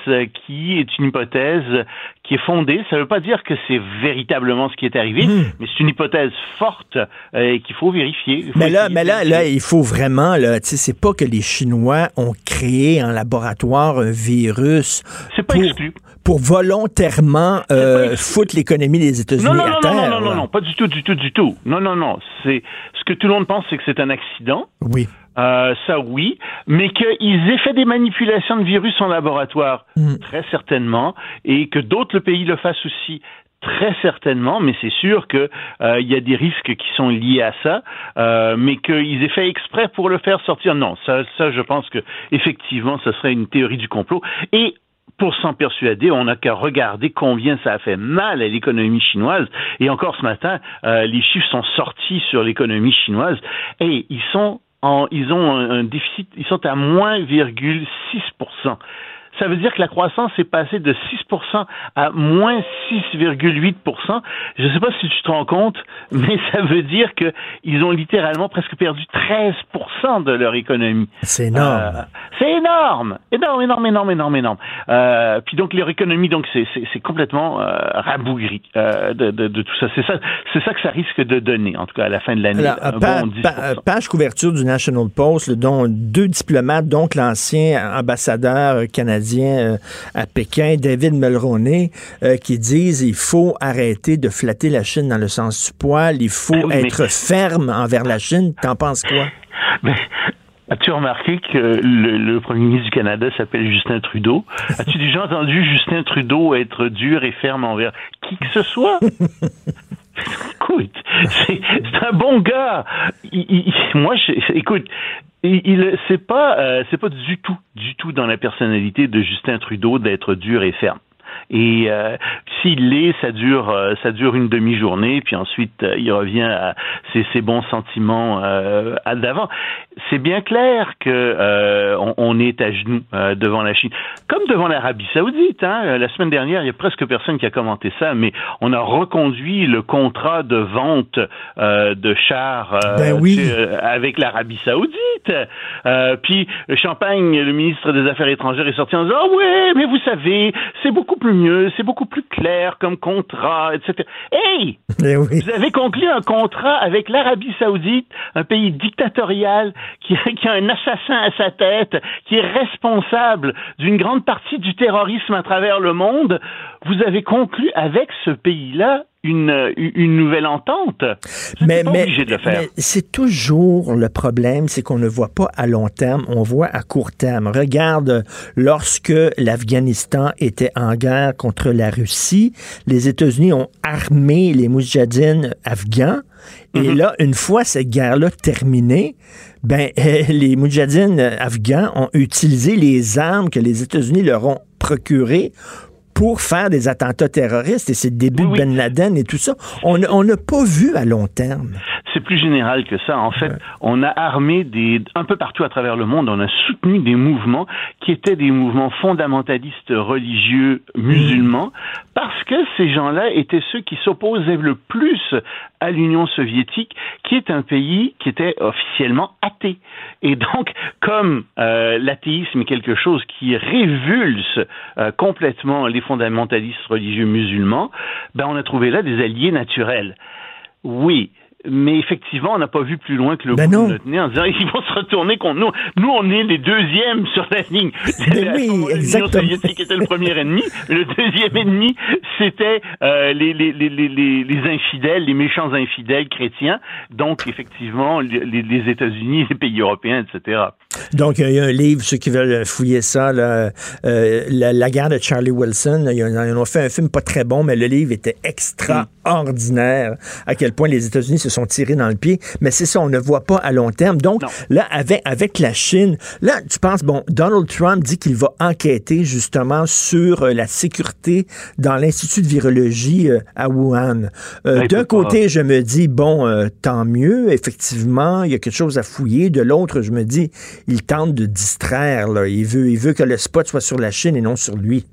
qui est une hypothèse qui est fondée. Ça ne veut pas dire que c'est véritablement ce qui est arrivé, hmm. mais c'est une hypothèse forte euh, et qu'il faut vérifier. mais là, mais là, là, il faut vraiment, là, tu sais, c'est pas que les Chinois ont créé en laboratoire un virus. C'est pas exclu pour volontairement euh, foutre l'économie des États-Unis à terre. Non, non, non, non, pas du tout, du tout, du tout. Non, non, non. C'est ce que tout le monde pense, c'est que c'est un accident. Oui. Euh, ça oui, mais qu'ils aient fait des manipulations de virus en laboratoire, hmm. très certainement, et que d'autres pays le fassent aussi, Très certainement, mais c'est sûr que euh, il y a des risques qui sont liés à ça, euh, mais qu'ils aient fait exprès pour le faire sortir. Non, ça, ça, je pense que effectivement, ce serait une théorie du complot. Et pour s'en persuader, on n'a qu'à regarder combien ça a fait mal à l'économie chinoise. Et encore ce matin, euh, les chiffres sont sortis sur l'économie chinoise et ils sont en, ils ont un, déficit, ils sont à moins 6%. Ça veut dire que la croissance est passée de 6% à moins 6,8%. Je ne sais pas si tu te rends compte, mais ça veut dire qu'ils ont littéralement presque perdu 13% de leur économie. C'est énorme. Euh, c'est énorme. Énorme, énorme, énorme, énorme, énorme. Euh, puis donc leur économie, donc c'est complètement euh, rabougri euh, de, de, de, tout ça. C'est ça, c'est ça que ça risque de donner, en tout cas à la fin de l'année. page couverture du National Post, dont deux diplomates, donc l'ancien ambassadeur canadien à Pékin, David Mulroney, qui disent il faut arrêter de flatter la Chine dans le sens du poil, il faut ah être ferme envers la Chine. T'en penses quoi? As-tu remarqué que le, premier ministre du Canada s'appelle Justin Trudeau? As-tu déjà entendu Justin Trudeau être dur et ferme envers qui que ce soit? écoute, c'est un bon gars. moi, je, écoute, il, c'est pas, euh, c'est pas du tout, du tout dans la personnalité de Justin Trudeau d'être dur et ferme. Et euh, s'il l'est, ça dure, euh, ça dure une demi-journée, puis ensuite euh, il revient à ses, ses bons sentiments à d'avant. C'est bien clair que on, on, est à genoux devant la Chine, comme devant l'Arabie Saoudite. Hein. La semaine dernière, il y a presque personne qui a commenté ça, mais on a reconduit le contrat de vente de chars ben oui. avec l'Arabie Saoudite. puis Champagne, le ministre des Affaires étrangères, est sorti en disant ah ouais, mais vous savez, c'est beaucoup plus mieux, c'est beaucoup plus clair comme contrat, etc. Hey! Eh vous avez conclu un contrat avec l'Arabie Saoudite, un pays dictatorial qui, qui, a un assassin à sa tête, qui est responsable d'une grande partie du terrorisme à travers le monde. Vous avez conclu avec ce pays-là une, une nouvelle entente. Mais, mais, mais c'est toujours le problème, c'est qu'on ne voit pas à long terme, on voit à court terme. Regarde, lorsque l'Afghanistan était en guerre contre la Russie, les États-Unis ont armé les moudjahidines afghans. Et mm-hmm. là, une fois cette guerre-là terminée, ben, les moudjahidines afghans ont utilisé les armes que les États-Unis leur ont procurées pour faire des attentats terroristes et c'est le début de Ben Laden et tout ça. On n'a pas vu à long terme. C'est plus général que ça. En fait, on a armé des, un peu partout à travers le monde, on a soutenu des mouvements qui étaient des mouvements fondamentalistes religieux musulmans parce que ces gens-là étaient ceux qui s'opposaient le plus à l'Union soviétique, qui est un pays qui était officiellement athée. Et donc, comme euh, l'athéisme est quelque chose qui révulse euh, complètement les fondamentalistes religieux musulmans, ben on a trouvé là des alliés naturels. Oui, mais effectivement, on n'a pas vu plus loin que le ben bout de notre nez en disant ils vont se retourner contre nous. Nous, on est les deuxièmes sur la ligne. Ben oui, L'Union soviétique était le premier ennemi. Le deuxième ennemi, c'était euh, les, les, les, les, infidèles, les méchants infidèles chrétiens. Donc, effectivement, les, États-Unis, les pays européens, etc. Donc, il y a un livre, ceux qui veulent fouiller ça, là, euh, la, la, guerre de Charlie Wilson. Ils ont fait un film pas très bon, mais le livre était extraordinaire. À quel point les États-Unis se sont tirés dans le pied. Mais c'est ça, on ne voit pas à long terme. Donc, là, avec, avec la Chine, là, tu penses, bon, Donald Trump dit qu'il va enquêter justement sur euh, la sécurité dans l'Institut de virologie euh, à Wuhan. Euh, D'un côté, je me dis, bon, tant mieux, effectivement, il y a quelque chose à fouiller. De l'autre, je me dis, il tente de distraire. Là. Il, veut, il veut que le spot soit sur la Chine et non sur lui.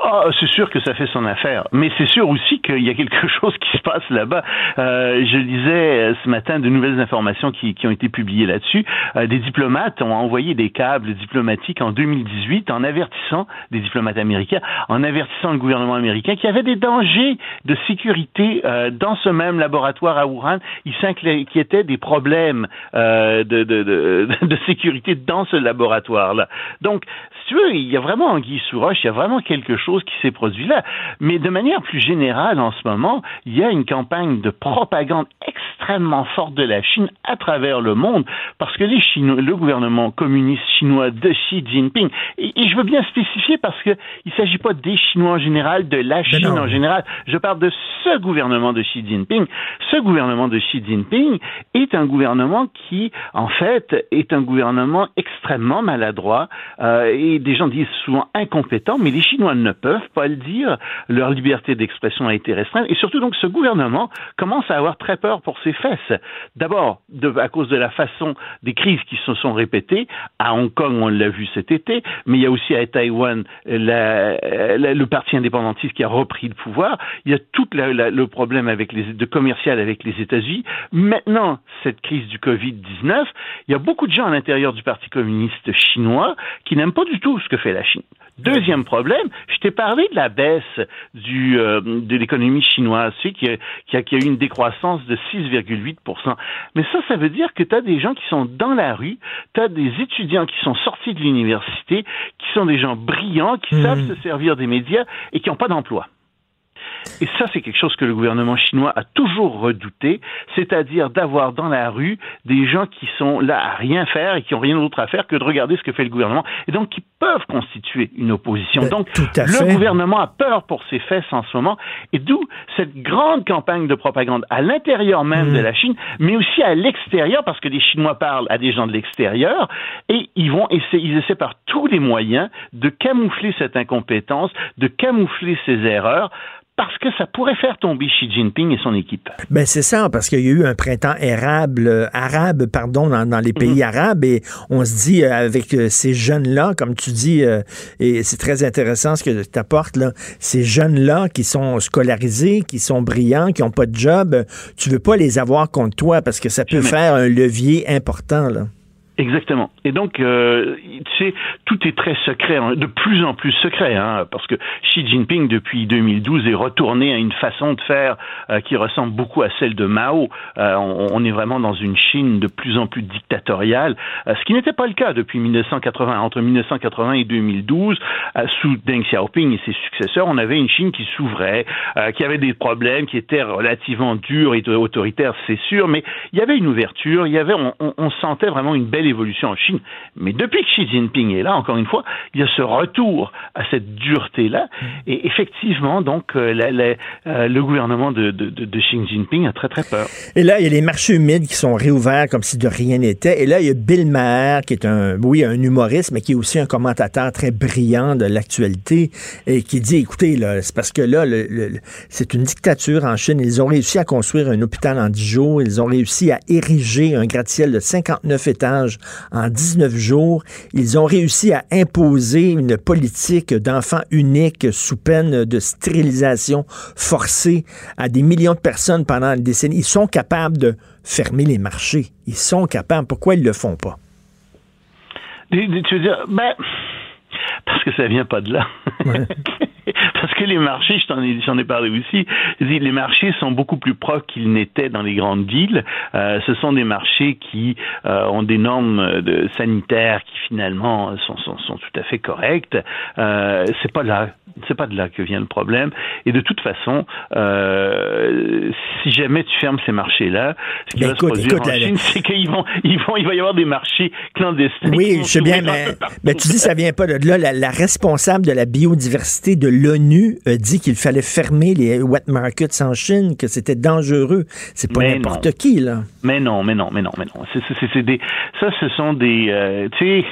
Ah, c'est sûr que ça fait son affaire, mais c'est sûr aussi qu'il y a quelque chose qui se passe là-bas. Euh, je lisais euh, ce matin de nouvelles informations qui, qui ont été publiées là-dessus. Euh, des diplomates ont envoyé des câbles diplomatiques en 2018 en avertissant des diplomates américains, en avertissant le gouvernement américain qu'il y avait des dangers de sécurité euh, dans ce même laboratoire à Wuhan. Il s'inquiétait des problèmes euh, de, de, de, de sécurité dans ce laboratoire-là. Donc, si tu veux, il y a vraiment anguille sous roche, il y a vraiment quelque chose qui s'est produit là. Mais de manière plus générale, en ce moment, il y a une campagne de propagande extrêmement forte de la Chine à travers le monde, parce que les Chinois, le gouvernement communiste chinois de Xi Jinping, et, je veux bien spécifier parce que il s'agit pas des Chinois en général, de la Chine en général. Je parle de ce gouvernement de Xi Jinping. Ce gouvernement de Xi Jinping est un gouvernement qui, en fait, est un gouvernement extrêmement maladroit euh, et des gens disent souvent incompétent, mais les Chinois ne peuvent pas le dire. Leur liberté d'expression a été restreinte. Et surtout, donc, ce gouvernement commence à avoir très peur pour ses fesses. D'abord, à cause de la façon des crises qui se sont répétées. À Hong Kong, on l'a vu cet été, mais il y a aussi à Taïwan le parti indépendantiste qui a repris le pouvoir. Il y a tout le problème de commercial avec les États-Unis. Maintenant, cette crise du Covid-19, il y a beaucoup de gens à l'intérieur du Parti communiste chinois qui n'aiment pas du tout ce que fait la Chine. Deuxième problème, je t'ai parlé de la baisse du, euh, de l'économie chinoise, tu sais, qui, a, qui, a, qui a eu une décroissance de 6,8% Mais ça, ça veut dire que tu as des gens qui sont dans la rue, tu as des étudiants qui sont sortis de l'université, qui sont des gens brillants, qui mmh. savent se servir des médias et qui n'ont pas d'emploi. Et ça, c'est quelque chose que le gouvernement chinois a toujours redouté, c'est-à-dire d'avoir dans la rue des gens qui sont là à rien faire et qui ont rien d'autre à faire que de regarder ce que fait le gouvernement, et donc qui peuvent constituer une opposition. Ben, donc, le gouvernement a peur pour ses fesses en ce moment, et d'où cette grande campagne de propagande à l'intérieur même de mm. la Chine, mais aussi à l'extérieur, parce que les Chinois parlent à des gens de l'extérieur, et ils vont essayer, ils essaient par tous les moyens de camoufler cette incompétence, de camoufler ces erreurs, parce que ça pourrait faire tomber Xi Jinping et son équipe. Ben c'est ça, parce qu'il y a eu un printemps érable, euh, arabe, pardon, dans, les pays mhm. arabes, et on se dit euh, avec euh, ces jeunes-là, comme tu dis, et c'est très intéressant ce que tu apportes là, ces jeunes-là qui sont scolarisés, qui sont brillants, qui n'ont pas de job, tu veux pas les avoir contre toi parce que ça peut faire un levier important là. Exactement. Et donc, euh, tu sais, tout est très secret, hein, de plus en plus secret, hein, parce que Xi Jinping, depuis 2012, est retourné à une façon de faire euh, qui ressemble beaucoup à celle de Mao. Euh, on, est vraiment dans une Chine de plus en plus dictatoriale, euh, ce qui n'était pas le cas depuis 1980. Entre 1980 et 2012, sous Deng Xiaoping et ses successeurs, on avait une Chine qui s'ouvrait, qui avait des problèmes, qui étaient relativement durs et autoritaires, c'est sûr, mais il y avait une ouverture, il y avait, on, on sentait vraiment une belle évolution en Chine. Mais depuis que Xi Jinping est là, encore une fois, il y a ce retour à cette dureté-là. Et effectivement, donc, euh, euh, le gouvernement de, Xi Jinping a très, très peur. Et là, il y a les marchés humides qui sont réouverts comme si de rien n'était. Et là, il y a Bill Maher, qui est un, oui, un humoriste, mais qui est aussi un commentateur très brillant de l'actualité et qui dit, écoutez, là, c'est parce que là, c'est une dictature en Chine. Ils ont réussi à construire un hôpital en 10 jours. Ils ont réussi à ériger un gratte-ciel de 59 étages en 19 jours. Ils ont réussi à imposer une politique d'enfants uniques sous peine de stérilisation forcée à des millions de personnes pendant une décennie. Ils sont capables de fermer les marchés. Ils sont capables. Pourquoi ils ne le font pas? Tu veux dire, ben, parce que ça vient pas de là. Parce que les marchés, je t'en ai, j'en ai parlé aussi, les marchés sont beaucoup plus propres qu'ils n'étaient dans les grandes villes. Euh, ce sont des marchés qui euh, ont des normes de, sanitaires qui finalement sont, sont, sont tout à fait correctes. Euh, c'est pas là, c'est pas de là que vient le problème. Et de toute façon, euh, si jamais tu fermes ces marchés-là, ce qui ben va se produire en Chine, c'est qu'ils vont, ils vont, il va y avoir des marchés clandestins. Oui, je sais bien, mais, tu dis ça vient pas de là. La, la responsable de la biodiversité de l'ONU a dit qu'il fallait fermer les wet markets en Chine, que c'était dangereux. C'est pas n'importe qui, là. Mais non, mais non, mais non, mais non. Des, ça, ce sont des, euh, tu sais,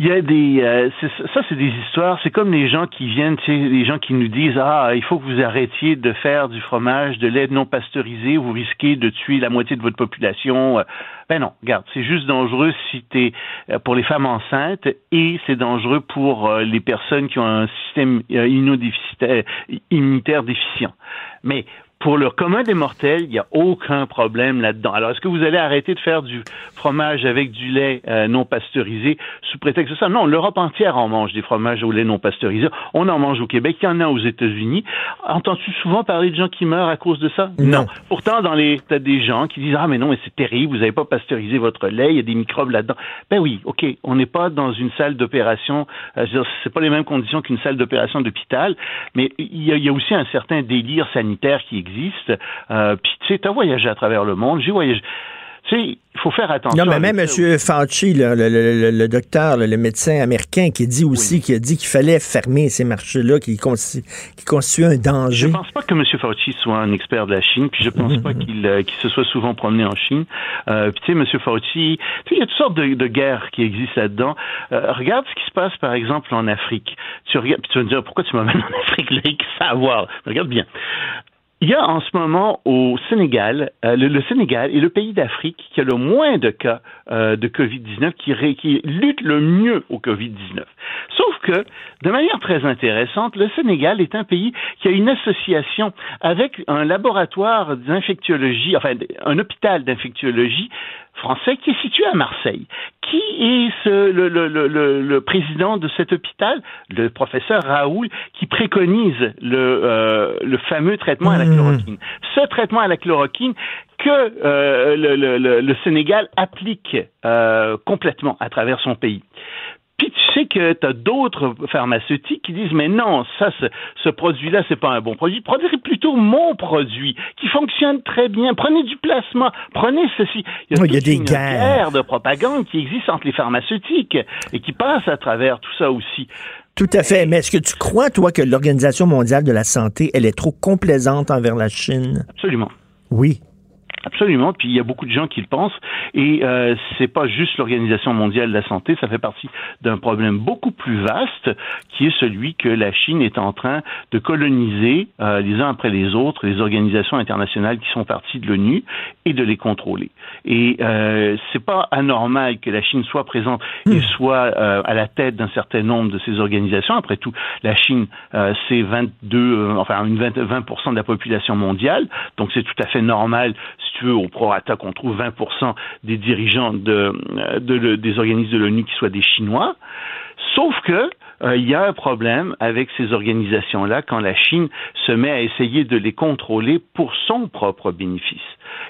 il y a des euh, ça c'est des histoires. C'est comme les gens qui viennent tu sais les gens qui nous disent ah il faut que vous arrêtiez de faire du fromage de lait non pasteurisé vous risquez de tuer la moitié de votre population. Ben non regarde c'est juste dangereux si t'es euh, pour les femmes enceintes et c'est dangereux pour euh, les personnes qui ont un système immunitaire déficient. Mais pour le commun des mortels, il n'y a aucun problème là-dedans. Alors, est-ce que vous allez arrêter de faire du fromage avec du lait euh, non pasteurisé sous prétexte de ça? Non, l'Europe entière en mange des fromages au lait non pasteurisé. On en mange au Québec, il y en a aux États-Unis. Entends-tu souvent parler de gens qui meurent à cause de ça? Non. Pourtant, dans les, t'as des gens qui disent, ah, mais non, mais c'est terrible, vous n'avez pas pasteurisé votre lait, il y a des microbes là-dedans. Ben oui, OK, on n'est pas dans une salle d'opération, euh, c'est pas les mêmes conditions qu'une salle d'opération d'hôpital, mais il y, y a aussi un certain délire sanitaire qui existe existe. Euh, puis tu sais, tu as voyagé à travers le monde, j'ai voyagé Tu sais, il faut faire attention. Non, mais même M. Fauci, le, le, le, docteur, le médecin américain, qui dit aussi, qui a dit qu'il fallait fermer ces marchés-là, qui, qui constituent un danger. Je pense pas que M. Fauci soit un expert de la Chine, puis je pense pas qu'il euh, se soit souvent promené en Chine. Euh, puis tu sais, M. Fauci, il y a toutes sortes de, de guerres qui existent là-dedans. Euh, regarde ce qui se passe, par exemple, en Afrique. Tu regardes, puis tu vas me dire, pourquoi tu m'amènes en Afrique, là, ça a à voir. Regarde bien. Il y a en ce moment au Sénégal, euh, le, Sénégal est le pays d'Afrique qui a le moins de cas euh, de Covid-19, qui, qui, lutte le mieux au Covid-19. Sauf que, de manière très intéressante, le Sénégal est un pays qui a une association avec un laboratoire d'infectiologie, enfin un hôpital d'infectiologie français qui est situé à Marseille. Qui est ce, le, le, le, le, président de cet hôpital? Le professeur Raoul, qui préconise le, euh, fameux traitement à la mmh. chloroquine. Ce traitement à la chloroquine que euh, le, Sénégal applique euh, complètement à travers son pays. Puis tu sais que tu as d'autres pharmaceutiques qui disent mais non, ça, ce, ce produit-là, c'est pas un bon produit. Prenez plutôt mon produit qui fonctionne très bien. Prenez du plasma, prenez ceci. Il y a, il y a des une guerres. de propagande qui existe entre les pharmaceutiques et qui passe à travers tout ça aussi. Tout à fait. Mais est-ce que tu crois, toi, que l'Organisation mondiale de la santé, elle est trop complaisante envers la Chine? Absolument. Oui. Absolument. Puis il y a beaucoup de gens qui le pensent. Et euh, c'est pas juste l'Organisation mondiale de la santé, ça fait partie d'un problème beaucoup plus vaste, qui est celui que la Chine est en train de coloniser euh, les uns après les autres les organisations internationales qui sont parties de l'ONU et de les contrôler. Et euh, c'est pas anormal que la Chine soit présente et hmm. soit euh, à la tête d'un certain nombre de ces organisations. Après tout, la Chine, euh, c'est 22, euh, enfin une 20, 20 de la population mondiale, donc c'est tout à fait normal si tu veux, au prorata qu'on trouve 20% des dirigeants de, de, des organismes de l'ONU qui soient des Chinois. Sauf que euh, il y a un problème avec ces organisations-là quand la Chine se met à essayer de les contrôler pour son propre bénéfice.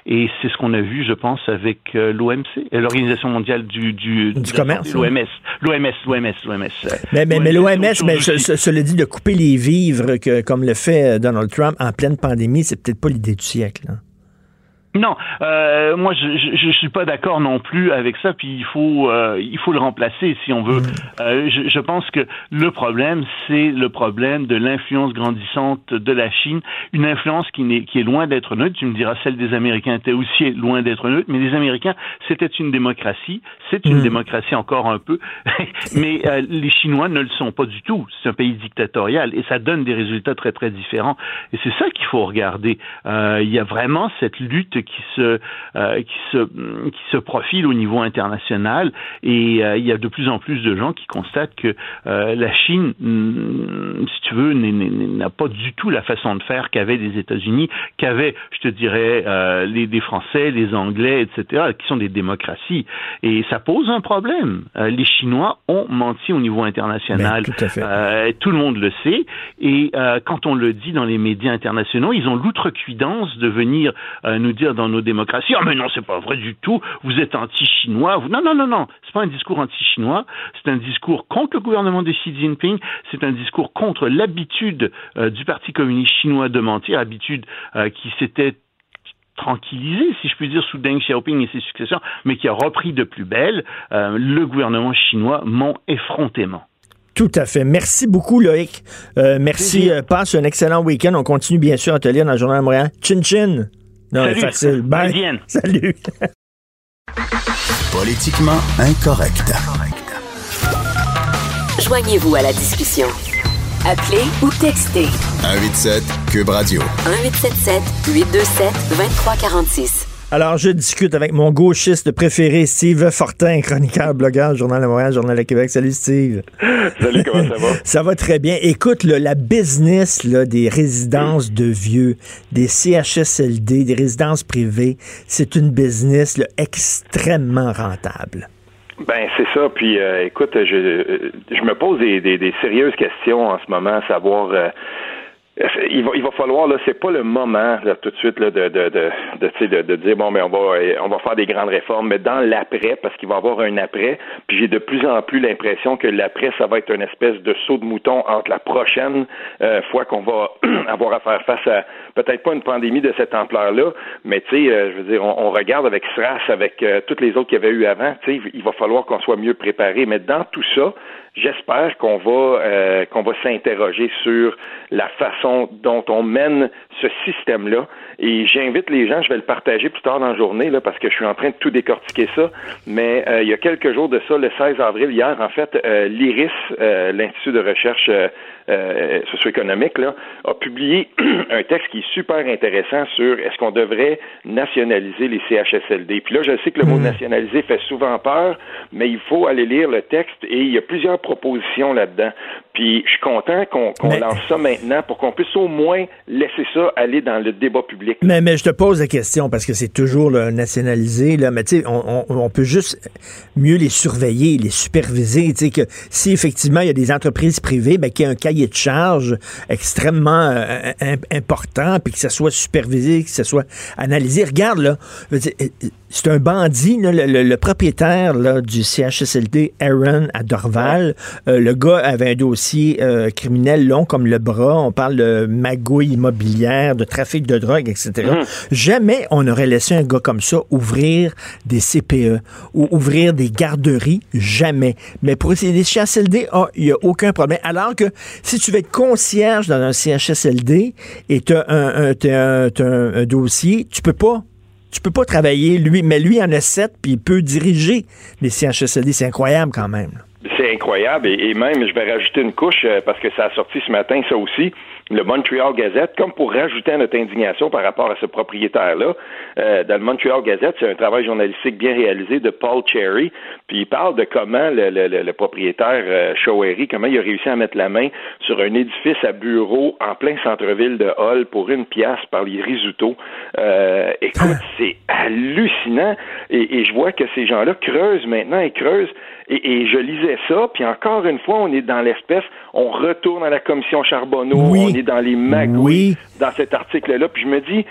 Et c'est ce qu'on a vu, je pense, avec euh, l'OMC, euh, l'Organisation mondiale du, du, du commerce. L'OMS, l'OMS, l'OMS, l'OMS. Mais, mais, mais l'OMS, mais cela dit, de couper les vivres que, comme le fait Donald Trump en pleine pandémie, c'est peut-être pas l'idée du siècle. Hein. Non, euh, moi je, je, je suis pas d'accord non plus avec ça. Puis il faut euh, il faut le remplacer si on veut. Mm. Euh, je, je, pense que le problème c'est le problème de l'influence grandissante de la Chine, une influence qui, est, qui est loin d'être neutre. Tu me diras celle des Américains était aussi loin d'être neutre, mais les Américains c'était une démocratie, c'est une mm. démocratie encore un peu, mais euh, les Chinois ne le sont pas du tout. C'est un pays dictatorial et ça donne des résultats très très différents. Et c'est ça qu'il faut regarder. Euh, il y a vraiment cette lutte qui se euh, qui se qui se profile au niveau international et euh, il y a de plus en plus de gens qui constatent que euh, la Chine, mm, si tu veux, n'a pas du tout la façon de faire qu'avaient les États-Unis, qu'avaient, je te dirais, les, les, Français, les Anglais, etc., qui sont des démocraties. Et ça pose un problème. les Chinois ont menti au niveau international. Tout, à fait. tout le monde le sait. Et quand on le dit dans les médias internationaux, ils ont l'outrecuidance de venir nous dire dans nos démocraties, ah mais non, c'est pas vrai du tout, vous êtes anti-chinois. Non, non, non, non, c'est pas un discours anti-chinois, c'est un discours contre le gouvernement de Xi Jinping, c'est un discours contre l'habitude euh, du Parti communiste chinois de mentir, habitude euh, qui s'était tranquillisée, si je puis dire, sous Deng Xiaoping et ses successeurs, mais qui a repris de plus belle, euh, le gouvernement chinois ment effrontément. Tout à fait. Merci beaucoup, Loïc. merci. passe un excellent week-end. On continue, bien sûr, à te lire dans le Journal de Montréal. Chin Chin. Non, Salut. facile. Bye. Salut. Politiquement incorrect. Joignez-vous à la discussion. Appelez ou textez. 187 Cube Radio. 1877 827 2346. Alors, je discute avec mon gauchiste préféré, Steve Fortin, chroniqueur, blogueur, Journal de Montréal, Journal de Québec. Salut, Steve. Salut, comment ça va? ça va très bien. Écoute, la business là, des résidences de vieux, des CHSLD, des résidences privées, c'est une business extrêmement rentable. Ben c'est ça. Puis euh, écoute, je, je me pose des, des, sérieuses questions en ce moment, à savoir euh, il va, il va falloir là, c'est pas le moment là, tout de suite là, de, de, de, de, de, dire bon mais on va on va faire des grandes réformes, mais dans l'après, parce qu'il va y avoir un après, puis j'ai de plus en plus l'impression que l'après, ça va être une espèce de saut de mouton entre la prochaine euh, fois qu'on va avoir à faire face à peut-être pas une pandémie de cette ampleur-là, mais tu sais, euh, je veux dire, on, regarde avec SRAS, avec euh, toutes les autres qu'il y avait eu avant, tu sais, il va falloir qu'on soit mieux préparé. Mais dans tout ça, j'espère qu'on va euh, qu'on va s'interroger sur la façon dont on mène ce système-là. Et j'invite les gens, je vais le partager plus tard dans la journée, là, parce que je suis en train de tout décortiquer ça. Mais euh, il y a quelques jours de ça, le 16 avril, hier, en fait, euh, l'IRIS, l'Institut de recherche socio-économique, là, a publié un texte qui est super intéressant sur est-ce qu'on devrait nationaliser les CHSLD. Puis là, je sais que le mot mmh. nationaliser fait souvent peur, mais il faut aller lire le texte et il y a plusieurs propositions là-dedans. Puis je suis content qu'on lance ça maintenant pour qu'on puisse au moins laisser ça aller dans le débat public. Mais, mais je te pose la question parce que c'est toujours nationalisé, là, mais tu sais, on, on, peut juste mieux les surveiller, les superviser. Tu sais, que si effectivement il y a des entreprises privées, ben, qu'il y ait un cahier de charge extrêmement euh, important, puis que ça soit supervisé, que ça soit analysé. Regarde, là, c'est un bandit, le, propriétaire du CHSLD, Aaron à Dorval. Euh, le gars avait un dossier euh, criminel long comme le bras. On parle de magouille immobilière, de trafic de drogue, etc. Hum. Jamais on aurait laissé un gars comme ça ouvrir des CPE ou ouvrir des garderies. Jamais. Mais pour des CHSLD, ah, il n'y a aucun problème. Alors que si tu veux être concierge dans un CHSLD et tu as un, un dossier, tu peux pas tu peux pas travailler, lui, mais lui en a sept, puis il peut diriger les CHSLD. C'est incroyable quand même. C'est incroyable, et, même, je vais rajouter une couche, euh, parce que ça a sorti ce matin, ça aussi le Montreal Gazette, comme pour rajouter à notre indignation par rapport à ce propriétaire-là. Euh, dans le Montreal Gazette, c'est un travail journalistique bien réalisé de Paul Cherry, puis il parle de comment le, le, le propriétaire euh, Showery, comment il a réussi à mettre la main sur un édifice à bureau en plein centre-ville de Hull pour une pièce par les Risuto. Euh, écoute, ah. c'est hallucinant, et, et je vois que ces gens-là creusent maintenant et creusent et, je lisais ça, puis encore une fois, on est dans l'espèce, on retourne à la commission Charbonneau, on est dans les magouilles dans cet article-là, puis je me dis,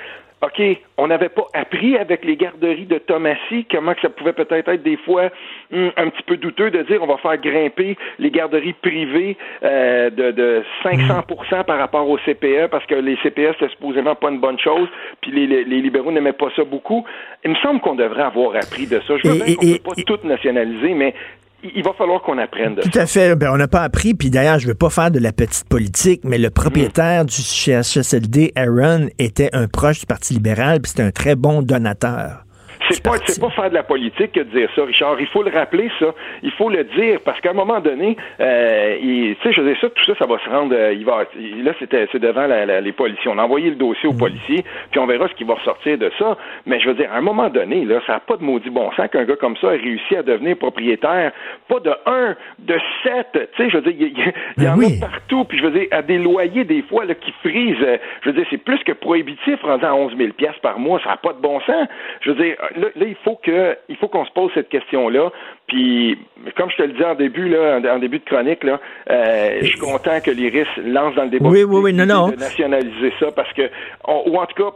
OK, on n'avait pas appris avec les garderies de Thomasy comment que ça pouvait peut-être être des fois hum, un petit peu douteux de dire on va faire grimper les garderies privées euh, de, de 500 par rapport au CPE parce que les CPE c'est supposément pas une bonne chose, puis les, les, libéraux n'aimaient pas ça beaucoup. Il me semble qu'on devrait avoir appris de ça. Je veux bien qu'on ne peut pas tout nationaliser, mais il va falloir qu'on apprenne de Tout à fait. Ben, on n'a pas appris. Puis d'ailleurs, je ne veux pas faire de la petite politique, mais le propriétaire du CHSLD, Aaron, était un proche du Parti libéral, puis c'était un très bon donateur. C'est pas, c'est pas faire de la politique que de dire ça, Richard. Il faut le rappeler, ça. Il faut le dire, parce qu'à un moment donné, euh, tu sais, je veux dire ça, tout ça, ça va se rendre. Euh, il va, là, c'était, c'est devant les policiers. On a envoyé le dossier aux mm. policiers, puis on verra ce qui va ressortir de ça. Mais je veux dire, à un moment donné, là, ça n'a pas de maudit bon sens qu'un gars comme ça ait réussi à devenir propriétaire, pas de un, de sept. Tu sais, je veux dire, il y, en a partout. Puis je veux dire, à des loyers des fois là, qui frisent. Euh, je veux dire, c'est plus que prohibitif, rendu à 11 000 pièces par mois. Ça n'a pas de bon sens. Je veux dire, là, il faut que il faut qu'on se pose cette question-là. Puis, comme je te le dis en début, là, en début de chronique, là, euh, je suis content que l'IRIS lance dans le débat oui, oui, oui, non, non. de nationaliser ça parce que, ou en tout cas,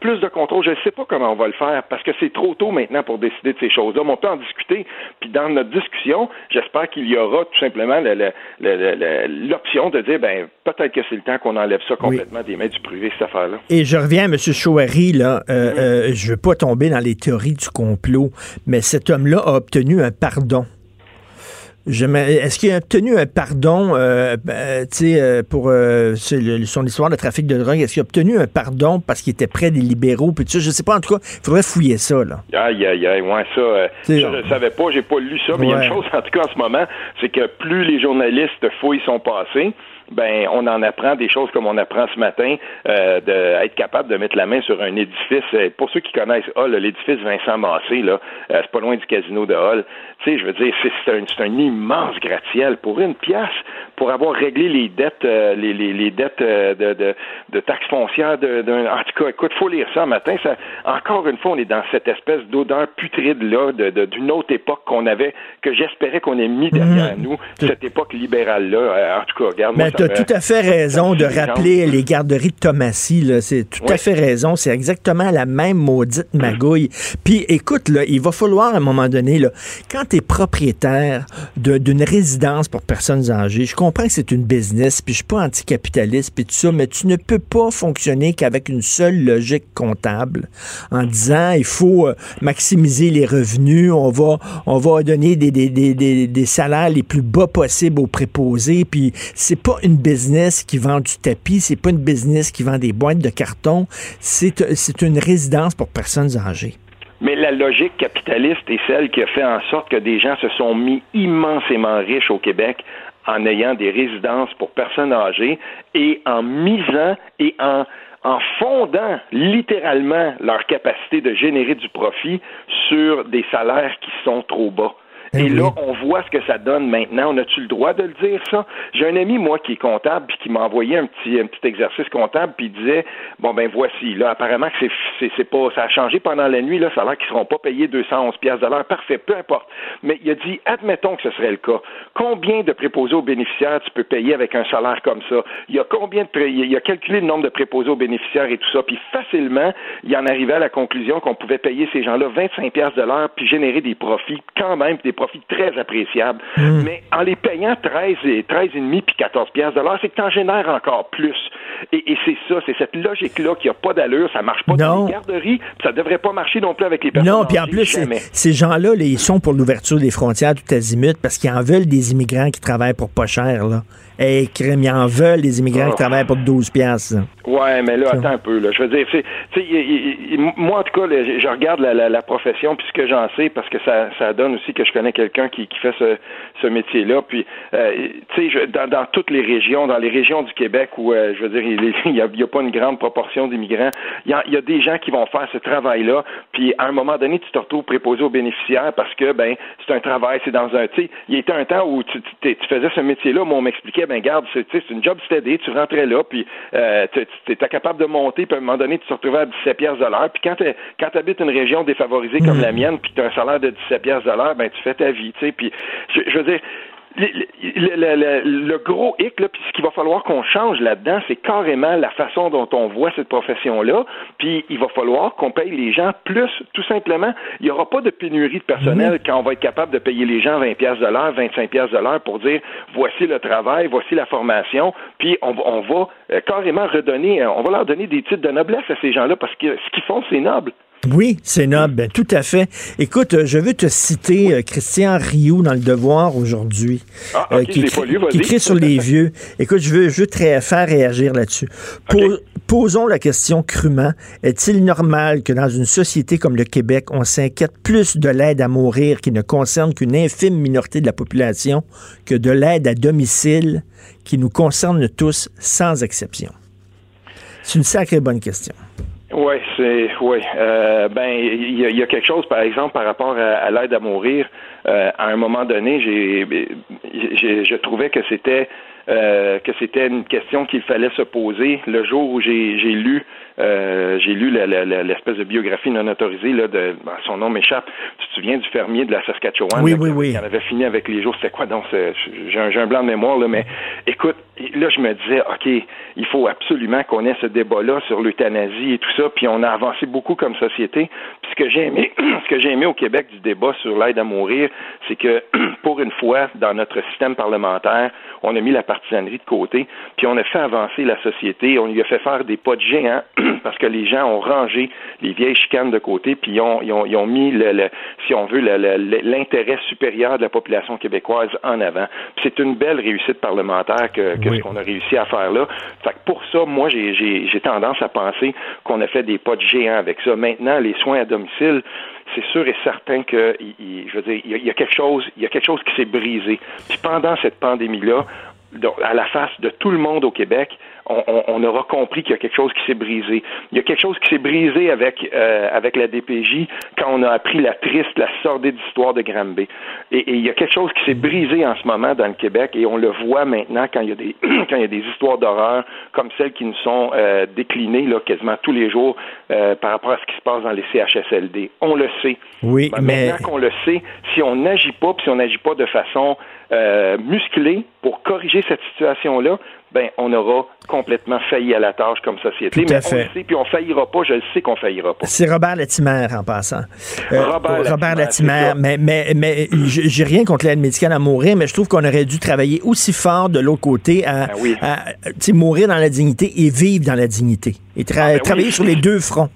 plus de contrôle. Je ne sais pas comment on va le faire parce que c'est trop tôt maintenant pour décider de ces choses-là. Mais on peut en discuter. Puis dans notre discussion, j'espère qu'il y aura tout simplement l'option de dire, ben peut-être que c'est le temps qu'on enlève ça complètement des mains du privé, cette affaire-là. Et je reviens à M. Chouari, là. Euh, mm-hmm. euh, je veux pas tomber dans les théories du complot, mais cet homme-là a obtenu un pardon. Est-ce qu'il a obtenu un pardon euh, ben, euh pour euh, son histoire de trafic de drogue? Est-ce qu'il a obtenu un pardon parce qu'il était près des libéraux? Puis je sais pas, en tout cas, il faudrait fouiller ça. Là. Aïe, aïe, aïe, ouais, ça, je ne savais pas, j'ai pas lu ça, mais il y a une chose, en tout cas, en ce moment, c'est que plus les journalistes fouillent son passé, ben on en apprend des choses comme on apprend ce matin, euh, d'être capable de mettre la main sur un édifice. Pour ceux qui connaissent Hall, l'édifice Vincent Massé, là, euh, c'est pas loin du casino de Hall. Tu sais, je veux dire, c'est un immense gratte-ciel pour une pièce pour avoir réglé les dettes, euh, les, les, les, dettes euh, de, de, de, taxes foncières. De, en tout cas, écoute, faut lire ça matin. Ça, encore une fois, on est dans cette espèce d'odeur putride là d'une autre époque qu'on avait, que j'espérais qu'on ait mis derrière mhm. nous, cette époque libérale là. en tout cas, regarde. Mais tu as tout à fait raison de rappeler les garderies de Thomasy. C'est tout à fait raison. C'est exactement la même maudite magouille. Puis écoute, là, il va falloir à un moment donné, là, quand tu es propriétaire d'une résidence pour personnes âgées, je comprends que c'est une business, puis je suis pas anticapitaliste, puis tout ça, mais tu ne peux pas fonctionner qu'avec une seule logique comptable en disant il faut euh, maximiser les revenus, on va, on va donner des, des, des, des salaires les plus bas possibles aux préposés, puis c'est pas une business qui vend du tapis, c'est pas une business qui vend des boîtes de carton, c'est une résidence pour personnes âgées. Mais la logique capitaliste est celle qui a fait en sorte que des gens se sont mis immensément riches au Québec en ayant des résidences pour personnes âgées et en misant et en, en fondant littéralement leur capacité de générer du profit sur des salaires qui sont trop bas. Eh Et là, on voit ce que ça donne maintenant. On a-tu le droit de le dire, ça? J'ai un ami, moi, qui est comptable, puis qui m'a envoyé un petit, un petit exercice comptable, puis il disait, bon, ben voici, là, apparemment que c'est, c'est, pas, ça a changé pendant la nuit, là, ça a l'air qu'ils seront pas payés 211 pièces de l'heure. Parfait, peu importe. Mais il a dit, admettons que ce serait le cas. Combien de préposés aux bénéficiaires tu peux payer avec un salaire comme ça? Il y a combien de, il a calculé le nombre de préposés aux bénéficiaires et tout ça, puis facilement, il en arrivait à la conclusion qu'on pouvait payer ces gens-là 25 pièces de l'heure, puis générer des profits quand même, des très appréciable. Hmm. Mais en les payant 13 et 13,5 puis 14 pièces de l'heure, c'est que tu en génères encore plus. Et, c'est ça, c'est cette logique-là qui n'a pas d'allure, ça marche pas dans les garderies, ça devrait pas marcher non plus avec les personnes. Non, puis en plus, ces gens-là, ils sont pour l'ouverture des frontières tout azimut parce qu'ils en veulent des immigrants qui travaillent pour pas cher, là. Et crème, ils en veulent les immigrants qui ah. travaillent pour 12 piastres. Ouais, mais là, attends un peu. Là. Je veux dire, moi, en tout cas, je regarde la, profession, puis ce que j'en sais, parce que ça, ça donne aussi que je connais quelqu'un qui, qui fait ce, ce métier-là. Puis, euh, tu sais, dans, dans toutes les régions, dans les régions du Québec où, euh, je veux dire, il n'y a, a, pas une grande proportion d'immigrants, il y a, y a, des gens qui vont faire ce travail-là. Puis, à un moment donné, tu te retrouves préposé aux bénéficiaires parce que, ben, c'est un travail, c'est dans un, tu sais, il y était un temps où tu, tu, faisais ce métier-là, moi, on m'expliquait, ben, garde, c'est une job steady, tu rentrais là, puis euh, tu étais capable de monter, puis à un moment donné, tu te retrouvais à 17 pièces de l'heure. Puis quand tu habites une région défavorisée comme mm. la mienne, puis tu as un salaire de 17 pièces de l'heure, ben, tu fais ta vie, tu sais. Puis, je, je veux dire, le, gros hic, là, puis ce qu'il va falloir qu'on change là-dedans, c'est carrément la façon dont on voit cette profession-là. Puis il va falloir qu'on paye les gens plus, tout simplement. Il n'y aura pas de pénurie de personnel quand on va être capable de payer les gens 20 pièces de l'heure, 25 pièces de l'heure pour dire voici le travail, voici la formation. Puis on, on va euh, carrément redonner, euh, on va leur donner des titres de noblesse à ces gens-là parce que ce qu'ils font, c'est noble. Oui, c'est noble, ben, tout à fait. Écoute, euh, je veux te citer euh, Christian Rioux dans Le Devoir aujourd'hui, ah, euh, qui, écrit, sur les vieux. Écoute, je veux, je veux faire réagir là-dessus. Posons la question crûment. Est-il normal que dans une société comme le Québec, on s'inquiète plus de l'aide à mourir qui ne concerne qu'une infime minorité de la population que de l'aide à domicile qui nous concerne tous sans exception? C'est une sacrée bonne question. Oui, c'est oui. Euh, ben, il y, a quelque chose, par exemple, par rapport à, l'aide à mourir. Euh, à un moment donné, j'ai, je trouvais que c'était euh, que c'était une question qu'il fallait se poser le jour où j'ai, j'ai lu euh, j'ai lu l'espèce de biographie non autorisée là, de ben, son nom m'échappe. Tu te souviens du fermier de la Saskatchewan Oui, oui, oui. Qui en avait fini avec les jours? C'était quoi donc J'ai un, un, blanc de mémoire là, mais écoute, là je me disais, ok, il faut absolument qu'on ait ce débat-là sur l'euthanasie et tout ça. Puis on a avancé beaucoup comme société. Puis ce que j'ai aimé, ce que j'ai aimé au Québec du débat sur l'aide à mourir, c'est que pour une fois dans notre système parlementaire, on a mis la partisanerie de côté, puis on a fait avancer la société. On lui a fait faire des pas de géant parce que les gens ont rangé les vieilles chicanes de côté, puis ils ont, ils ont, ils ont mis, le, si on veut, l'intérêt supérieur de la population québécoise en avant. C'est une belle réussite parlementaire que, que ce qu'on a réussi à faire là. Fait que pour ça, moi, j'ai tendance à penser qu'on a fait des pas de géant avec ça. Maintenant, les soins à domicile, c'est sûr et certain que, je veux dire, il y, a, quelque chose, il y a quelque chose qui s'est brisé. Puis pendant cette pandémie-là, à la face de tout le monde au Québec, on, aura compris qu'il y a quelque chose qui s'est brisé. Il y a quelque chose qui s'est brisé avec euh, avec la DPJ quand on a appris la triste, la sordide histoire de Granby. Et, et, il y a quelque chose qui s'est brisé en ce moment dans le Québec et on le voit maintenant quand il y a des quand il y a des histoires d'horreur comme celles qui nous sont euh, déclinées là quasiment tous les jours euh, par rapport à ce qui se passe dans les CHSLD. On le sait. Oui, ben, mais maintenant qu'on le sait, si on n'agit pas, puis si on n'agit pas de façon euh, musclée pour corriger cette situation-là, ben on aura complètement failli à la tâche comme société. Tout à mais fait. on le sait, puis on faillira pas. Je le sais qu'on faillira pas. C'est Robert Latimer en passant. Euh, Robert Latimer, Latimer, mais, mais, mais j'ai rien contre l'aide médicale à mourir, mais je trouve qu'on aurait dû travailler aussi fort de l'autre côté à, Ben oui. à, tu sais, mourir dans la dignité et vivre dans la dignité. Et tra- Ah, ben oui. travailler sur les deux fronts.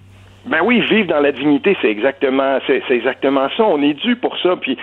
Ben oui, vivre dans la dignité, c'est exactement, c'est, exactement ça. On est dû pour ça. Puis,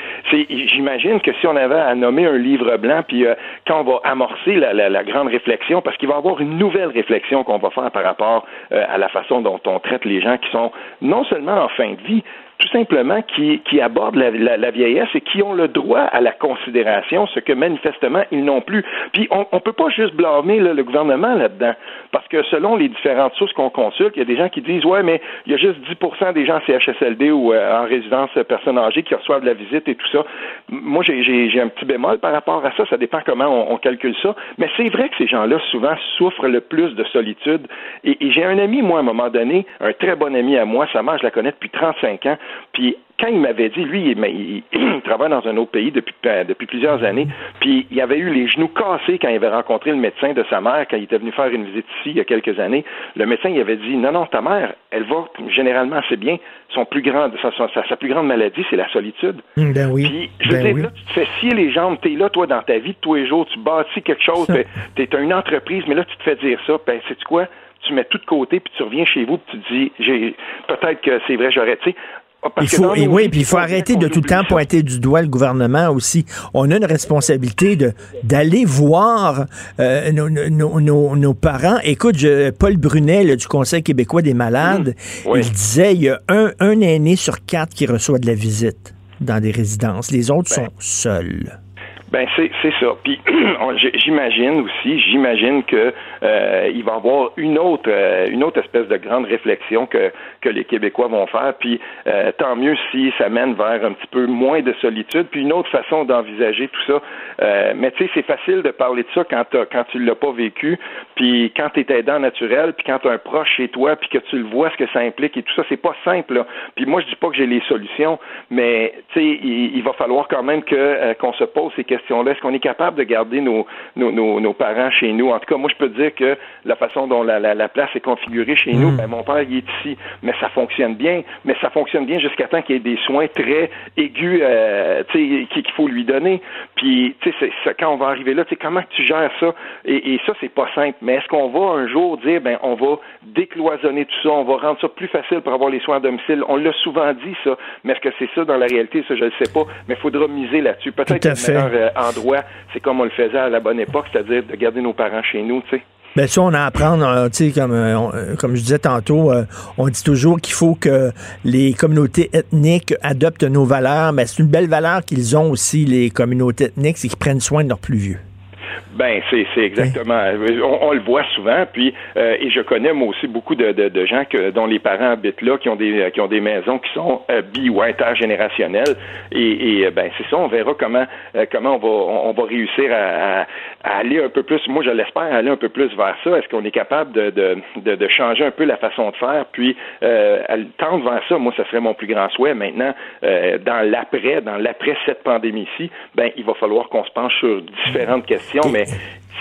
j'imagine que si on avait à nommer un livre blanc, puis euh, quand on va amorcer la, la, la grande réflexion, parce qu'il va y avoir une nouvelle réflexion qu'on va faire par rapport euh, à la façon dont on traite les gens qui sont non seulement en fin de vie, tout simplement qui, qui abordent la, la, vieillesse et qui ont le droit à la considération, ce que manifestement ils n'ont plus. Puis on ne peut pas juste blâmer là, le gouvernement là-dedans, parce que selon les différentes sources qu'on consulte, il y a des gens qui disent ouais, mais il y a juste 10% des gens CHSLD ou euh, en résidence euh, personnes âgées qui reçoivent de la visite et tout ça. Moi, j'ai un petit bémol par rapport à ça. Ça dépend comment on, on calcule ça. Mais c'est vrai que ces gens-là souvent souffrent le plus de solitude. Et, et j'ai un ami, moi, à un moment donné, un très bon ami à moi, sa mère, je la connais depuis 35 ans. Puis quand il m'avait dit, lui, il, il- il travaille dans un autre pays depuis, euh, depuis plusieurs années, puis il avait eu les genoux cassés quand il avait rencontré le médecin de sa mère, quand il était venu faire une visite ici il y a quelques années. Le médecin, il avait dit, non, non, ta mère, elle va généralement assez bien. Son plus grand, sa, sa- sa plus grande maladie, c'est la solitude. Hum, Ben oui. Puis, je Ben oui. là, tu te fais scier les jambes, t'es là, toi, dans ta vie de tous les jours, tu bâtis quelque chose, t'es, une entreprise, mais là, tu te fais dire ça, ben, sais-tu quoi? Tu mets tout de côté, puis tu reviens chez vous, puis tu te dis, j'ai, peut-être que c'est vrai, j'aurais, tu sais, parce Il faut, et oui, puis il faut arrêter de tout le temps pointer du doigt le gouvernement aussi. On a une responsabilité de d'aller voir euh, nos, nos- nos- nos parents. Écoute, je- Paul Brunet là, du Conseil québécois des malades, Mmh. Oui. il disait il y a un, un aîné sur quatre qui reçoit de la visite dans des résidences. Les autres Ben. sont seuls. Ben c'est ça. Puis j'imagine aussi, j'imagine que euh, il va y avoir une autre euh, une autre espèce de grande réflexion que que les Québécois vont faire. Puis euh, tant mieux si ça mène vers un petit peu moins de solitude, puis une autre façon d'envisager tout ça. Euh, mais tu sais, c'est facile de parler de ça quand quand tu l'as pas vécu, puis quand tu es aidant naturel, puis quand tu as un proche chez toi, puis que tu le vois ce que ça implique et tout ça, c'est pas simple. Là. Puis moi, je dis pas que j'ai les solutions, mais tu sais, il, il va falloir quand même que euh, qu'on se pose ces Est-ce qu'on est capable de garder nos, nos, nos, nos parents chez nous? En tout cas, moi, je peux dire que la façon dont la, la, la place est configurée chez nous, ben, mon père, il est ici, mais ça fonctionne bien, mais ça fonctionne bien jusqu'à temps qu'il y ait des soins très aigus, euh, qu'il faut lui donner. Puis, tu sais, quand on va arriver là, tu sais, comment tu gères ça? Et, et ça, c'est pas simple. Mais est-ce qu'on va un jour dire, ben, on va décloisonner tout ça, on va rendre ça plus facile pour avoir les soins à domicile? On l'a souvent dit ça, mais est-ce que c'est ça dans la réalité? Ça, je ne sais pas. Mais il faudra miser là-dessus. Peut-être Euh, c'est comme on le faisait à la bonne époque, c'est-à-dire de garder nos parents chez nous, tu sais. Ben ça, on a à apprendre, euh, tu sais, comme, euh, euh, comme je disais tantôt, euh, on dit toujours qu'il faut que les communautés ethniques adoptent nos valeurs, mais c'est une belle valeur qu'ils ont aussi, les communautés ethniques, c'est qu'ils prennent soin de leurs plus vieux. Ben, c'est c'est exactement. On, on le voit souvent, puis euh, et je connais moi aussi beaucoup de, de, de gens que dont les parents habitent là, qui ont des qui ont des maisons qui sont euh, bi ou intergénérationnelles, et, et euh, ben c'est ça. On verra comment euh, comment on va on, on va réussir à, à, à aller un peu plus. Moi, je l'espère aller un peu plus vers ça. Est-ce qu'on est capable de, de, de, changer un peu la façon de faire, puis euh, tendre vers ça. Moi, ça serait mon plus grand souhait. Maintenant, euh, dans l'après, dans l'après cette pandémie-ci, ben il va falloir qu'on se penche sur différentes questions, mais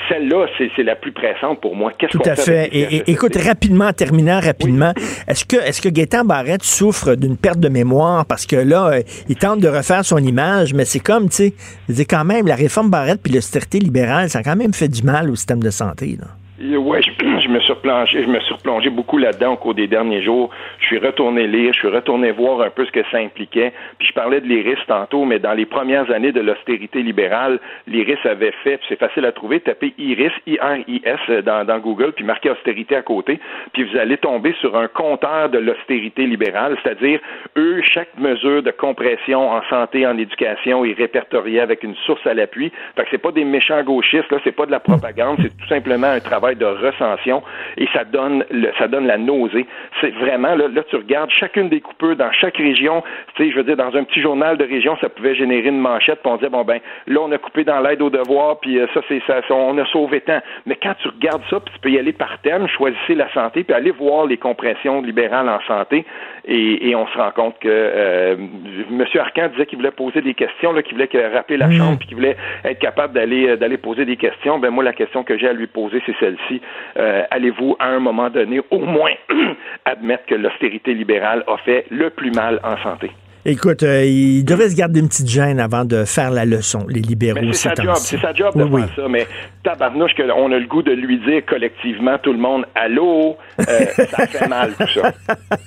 celle-là, c'est la plus pressante pour moi. Qu'est-ce Tout à fait. Et, et- écoute, rapidement, terminant rapidement, est-ce que, est-ce que Gaétan Barrette souffre d'une perte de mémoire? Parce que là, euh, il tente de refaire son image, mais c'est comme, tu sais, c'est quand même, la réforme Barrette puis l'austérité libérale, ça a quand même fait du mal au système de santé. Là. Oui, je, je me suis replongé, je me suis replongé beaucoup là-dedans au cours des derniers jours. Je suis retourné lire, je suis retourné voir un peu ce que ça impliquait. Puis je parlais de l'IRIS tantôt, mais dans les premières années de l'austérité libérale, l'IRIS avait fait, c'est facile à trouver, tapez IRIS, I-R-I-S dans, Google, puis marquez austérité à côté, puis vous allez tomber sur un compteur de l'austérité libérale, c'est-à-dire eux, chaque mesure de compression en santé, en éducation est répertoriée avec une source à l'appui. Fait que c'est pas des méchants gauchistes, là, c'est pas de la propagande, c'est tout simplement un travail de recension et ça donne le, ça donne la nausée. C'est vraiment là, là, tu regardes chacune des coupures dans chaque région. Tu sais, je veux dire, dans un petit journal de région, ça pouvait générer une manchette, puis on disait bon ben là on a coupé dans l'aide aux devoirs, puis euh, ça c'est ça, on a sauvé tant. Mais quand tu regardes ça, puis tu peux y aller par thème, choisissez la santé, puis aller voir les compressions libérales en santé, et, et on se rend compte que euh, M. Arcan disait qu'il voulait poser des questions, qu'il voulait rappeler la chambre, puis qu'il voulait être capable d'aller euh, d'aller poser des questions. Ben moi la question que j'ai à lui poser c'est celle-ci. Euh, Allez-vous à un moment donné au moins admettre que l'austérité libérale a fait le plus mal en santé? Écoute, euh, il devrait se garder une petite gêne avant de faire la leçon, les libéraux. C'est ces sa job, c'est sa job de Oui, oui. faire ça, mais tabarnouche qu'on a le goût de lui dire collectivement, tout le monde, allô, euh, ça fait mal tout ça.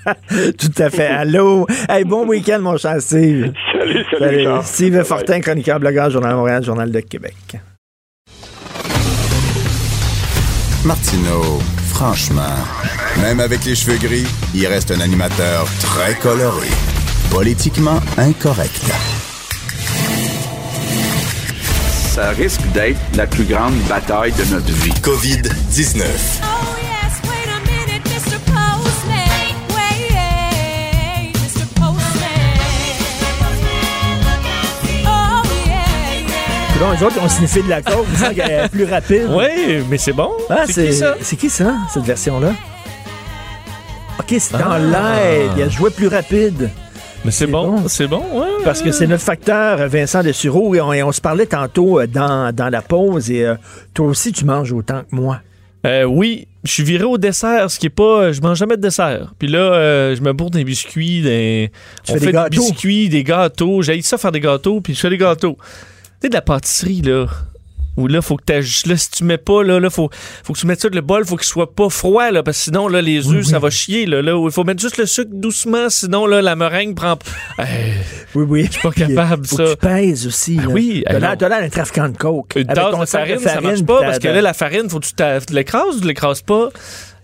Tout à fait. Allô? Hey, bon week-end, mon cher Steve. Salut, salut, Salut. Steve Bye. Fortin, chroniqueur, blogueur, Journal de Montréal, Journal de Québec. Martineau, franchement, même avec les cheveux gris, il reste un animateur très coloré. Politiquement incorrect. Ça risque d'être la plus grande bataille de notre vie. COVID-19. Oh yes, wait a minute, Mr. Postman. Wait, Mr. Postman. Oh yeah, yeah. Les autres, ont sniffé de la est plus rapide. Oui, mais c'est bon. Ah, c'est qui ça? C'est qui ça, cette version-là? OK, c'est dans Ah. l'aide. Il a joué plus rapide. Mais c'est bon, bon. c'est bon, ouais. Parce que c'est notre facteur, euh, Vincent Dessureau, et on, et on se parlait tantôt euh, dans, dans la pause, et euh, toi aussi, tu manges autant que moi. Euh, oui, je suis viré au dessert, ce qui est pas. Je mange jamais de dessert. Puis là, euh, je me bourre des biscuits, des. Tu on fais des fait gâteaux? biscuits, des gâteaux. J'ai ça faire des gâteaux, puis je fais des gâteaux. Tu sais, de la pâtisserie, là. Où là, faut que tu là, si tu mets pas, là, là, faut, faut que tu mettes ça le bol, faut qu'il soit pas froid, là, parce que sinon, là, les œufs, ça va chier, là. là. Il faut mettre juste le sucre doucement, sinon, là, la meringue prend. Oui, oui. je suis pas capable, Faut ça. que tu pèses aussi. Ah là. oui, T'as l'air d'un trafiquant de coke. Une tasse de sac farine, ça marche pas parce que là, la farine, faut que tu l'écrases ou tu l'écrases pas.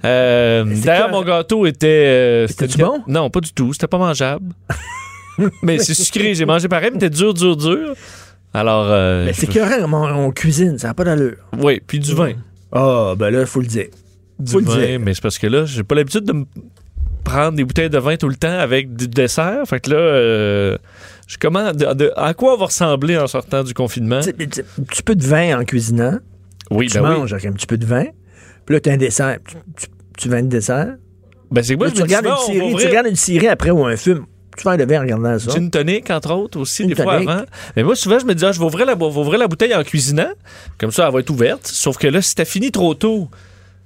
Euh, D'ailleurs, mon gâteau était. euh, c'était- bon? Non, pas du tout. C'était pas mangeable. mais c'est sucré. J'ai mangé pareil, mais c'était dur, dur, dur. Alors. euh, Mais c'est je- écœurant, on, on cuisine, ça n'a pas d'allure. Oui, puis du vin. Ah, ben là, il faut le dire. Du Faut le dire. mais c'est parce que là, j'ai pas l'habitude de me prendre des bouteilles de vin tout le temps avec du dessert. Fait que là, euh, je commande. de- de- à quoi on va ressembler en sortant du confinement? Un petit peu de vin en cuisinant, Oui, tu ben oui. manges avec un petit peu de vin, puis là, tu as un dessert. Tu, tu, tu vins de dessert. Ben, c'est que moi, Là, tu, regardes une série, tu regardes une série après ou un film. Tu fais un de vin en regardant ça? Gin tonic, entre autres, aussi, Gin des fois avant. Mais moi, souvent, je me dis, ah, je vais ouvrir, la, ouvrir la bouteille en cuisinant. Comme ça, elle va être ouverte. Sauf que là, si t'as fini trop tôt,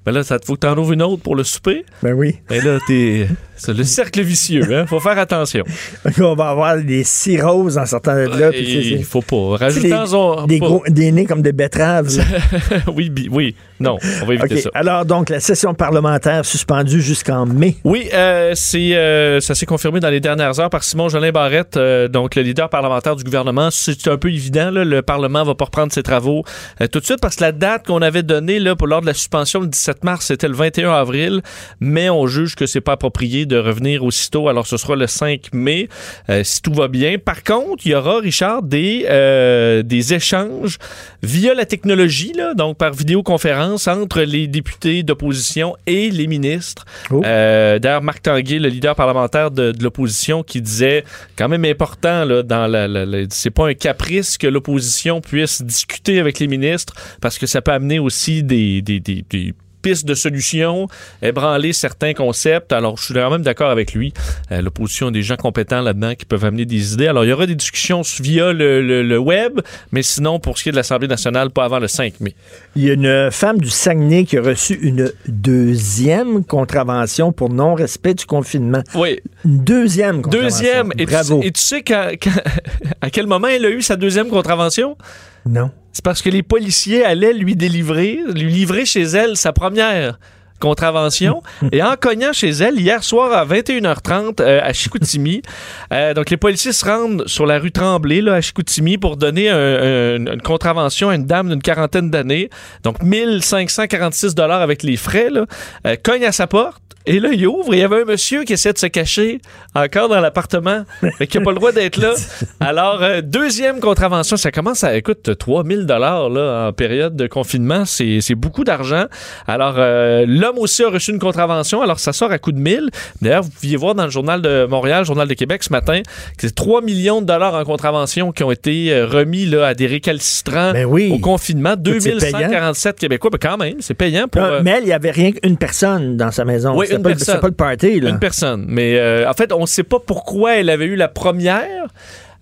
ben là, ça te faut que t'en ouvres une autre pour le souper. Ben oui. Ben là, t'es. C'est le cercle vicieux, hein? Faut faire attention. on va avoir des cirrhoses en sortant de là. Il faut pas. Rajoutons. des, des, gros, des nez comme des betteraves. oui, oui. Non, on va éviter ça. Alors, donc, la session parlementaire suspendue jusqu'en mai. Oui, euh, c'est euh, ça s'est confirmé dans les dernières heures par Simon Jolin Barrette, euh, donc le leader parlementaire du gouvernement. C'est un peu évident, là, le Parlement va pas reprendre ses travaux tout de suite parce que la date qu'on avait donnée là, pour lors de la suspension le 17 mars, c'était le 21 avril, mais on juge que c'est pas approprié de revenir aussitôt. Alors ce sera le 5 mai euh, si tout va bien. Par contre, il y aura Richard des euh, des échanges via la technologie, là, donc par vidéoconférence entre les députés d'opposition et les ministres. Oh. Euh, D'ailleurs, Marc Tanguay, le leader parlementaire de, de l'opposition, qui disait quand même important là, dans la, la- la- c'est pas un caprice que l'opposition puisse discuter avec les ministres parce que ça peut amener aussi des, des, des- des pistes de solutions, ébranler certains concepts. Alors, je suis quand même d'accord avec lui. Euh, L'opposition a des gens compétents là-dedans qui peuvent amener des idées. Alors, il y aura des discussions via le, le- le web, mais sinon, pour ce qui est de l'Assemblée nationale, pas avant le 5 mai. Il y a une femme du Saguenay qui a reçu une deuxième contravention pour non-respect du confinement. Oui, Une deuxième contravention. Deuxième. Et tu, Bravo. et tu sais à quel moment elle a eu sa deuxième contravention? Non. C'est parce que les policiers allaient lui délivrer, lui livrer chez elle sa première contravention. et en cognant chez elle hier soir à 21h30 euh, à Chicoutimi, euh, donc les policiers se rendent sur la rue Tremblay là, à Chicoutimi pour donner un- un- une contravention à une dame d'une quarantaine d'années. Donc 1546 dollars avec les frais. Là, Euh, cogne à sa porte. Et là, il ouvre et il y avait un monsieur qui essaie de se cacher encore dans l'appartement, mais qui n'a pas le droit d'être là. Alors, euh, deuxième contravention, ça commence à, écoute, 3000 dollars en période de confinement, c'est beaucoup d'argent. Alors, euh, l'homme aussi a reçu une contravention, alors ça sort à coup de 1000. D'ailleurs, vous pouviez voir dans le Journal de Montréal, Journal de Québec ce matin, que c'est 3 millions de dollars en contravention qui ont été euh, remis là, à des récalcitrants Ben oui. au confinement. Écoute, c'est payant. 2147 Québécois, ben quand même, c'est payant pour... Euh, mais il n'y avait rien qu'une personne dans sa maison. Oui, une pas, personne. c'était pas le party, là. Une personne. Mais euh, en fait, on ne sait pas pourquoi elle avait eu la première.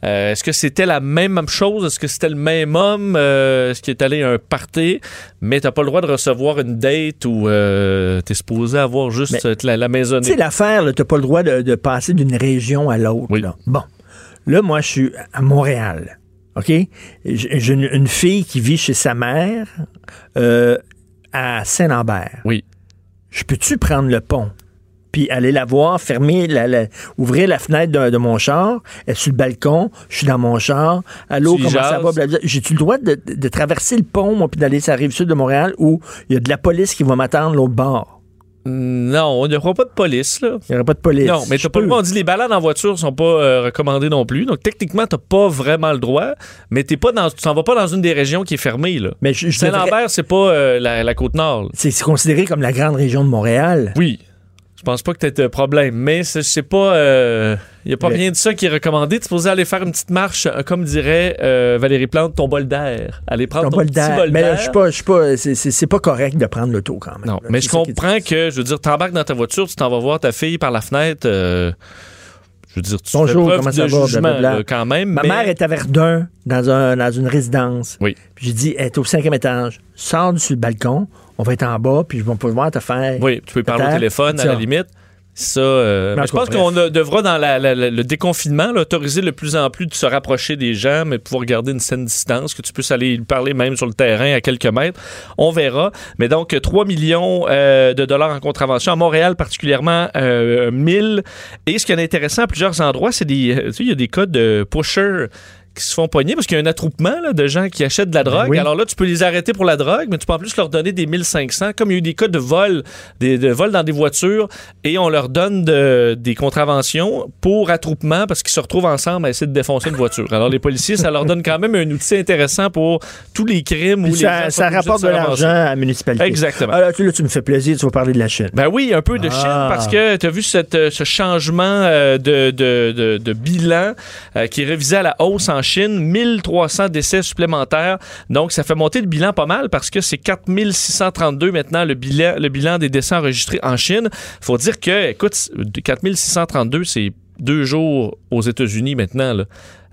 Euh, Est-ce que c'était la même chose? Est-ce que c'était le même homme? Euh, Est-ce qu'il est allé à un party? Mais t'as pas le droit de recevoir une date ou euh, t'es supposé avoir juste Mais- la, la maisonnée. Tu sais, l'affaire, t'as pas le droit de, de passer d'une région à l'autre. Oui. Bon. Là, moi, je suis à Montréal. OK? J'ai une, une fille qui vit chez sa mère à Saint-Lambert. Oui. Je peux-tu prendre le pont? Puis aller la voir, fermer, la, la- ouvrir la fenêtre de, de mon char, elle est sur le balcon, je suis dans mon char, allô, Tu comment ça va? J'ai-tu le droit de traverser le pont, moi, puis d'aller sur la rive sud de Montréal où il y a de la police qui va m'attendre l'autre bord? Non, il n'y aura pas de police, là. Il n'y aura pas de police. Non, mais t'as pas le droit. On dit les balades en voiture sont pas euh, recommandées non plus. Donc techniquement, t'as pas vraiment le droit, mais t'es pas dans, tu s'en vas pas dans une des régions qui est fermée. Là. Mais je, je devrais- Saint-Lambert, c'est pas euh, la, la côte nord. là. c'est c'est considéré comme la grande région de Montréal. Oui. Je pense pas que t'aies de problème, mais c'est c'est pas. Il n'y a pas Mais- rien de ça qui est recommandé. Tu es supposé aller faire une petite marche, euh, comme dirait euh, Valérie Plante, ton bol d'air. Aller prendre Ton ton, bol d'air. Mais je suis pas, je suis pas, c'est- pas correct de prendre l'auto quand même. Non, là. mais je comprends que, je veux dire, t'embarques dans ta voiture, tu t'en vas voir ta fille par la fenêtre. euh, je veux dire, tu Bonjour, fais comment de ça va, jugement blablabla. là, quand même. Ma mais- mère est à Verdun, dans, un, dans une résidence. Oui. Puis j'ai dit, elle est au cinquième étage. Sors sur le balcon, on va être en bas, puis je vais pouvoir te faire. Oui, tu peux parler au téléphone à la limite. Ça, euh, je pense qu'on devra, dans la- la- la- le déconfinement, là, autoriser de plus en plus de se rapprocher des gens, mais de pouvoir garder une saine distance, que tu puisses aller parler même sur le terrain à quelques mètres. On verra. Mais donc, 3 millions euh, de dollars en contravention. À Montréal, particulièrement, euh, 1000. Et ce qui est intéressant à plusieurs endroits, c'est des. euh, Tu sais, il y a des cas de pushers qui se font pogner parce qu'il y a un attroupement là, de gens qui achètent de la drogue. Ben oui. Alors là, tu peux les arrêter pour la drogue, mais tu peux en plus leur donner des 1500. Comme il y a eu des cas de vol, des, de vol dans des voitures, et on leur donne de- des contraventions pour attroupement parce qu'ils se retrouvent ensemble à essayer de défoncer une voiture. Alors les policiers, ça leur donne quand même un outil intéressant pour tous les crimes où Puis les ça, ça rapporte de l'argent à la municipalité. Exactement. Ah, là, tu, me fais plaisir, tu vas parler de la Chine. Ben oui, un peu de Ah. Chine parce que tu as vu cette, euh, ce changement euh, de, de- de- de bilan euh, qui est révisé à la hausse en Chine. 1300 décès supplémentaires. Donc, ça fait monter le bilan pas mal parce que c'est 4632 maintenant le bilan, le bilan des décès enregistrés en Chine. faut dire que, écoute, 4632, c'est deux jours aux États-Unis maintenant.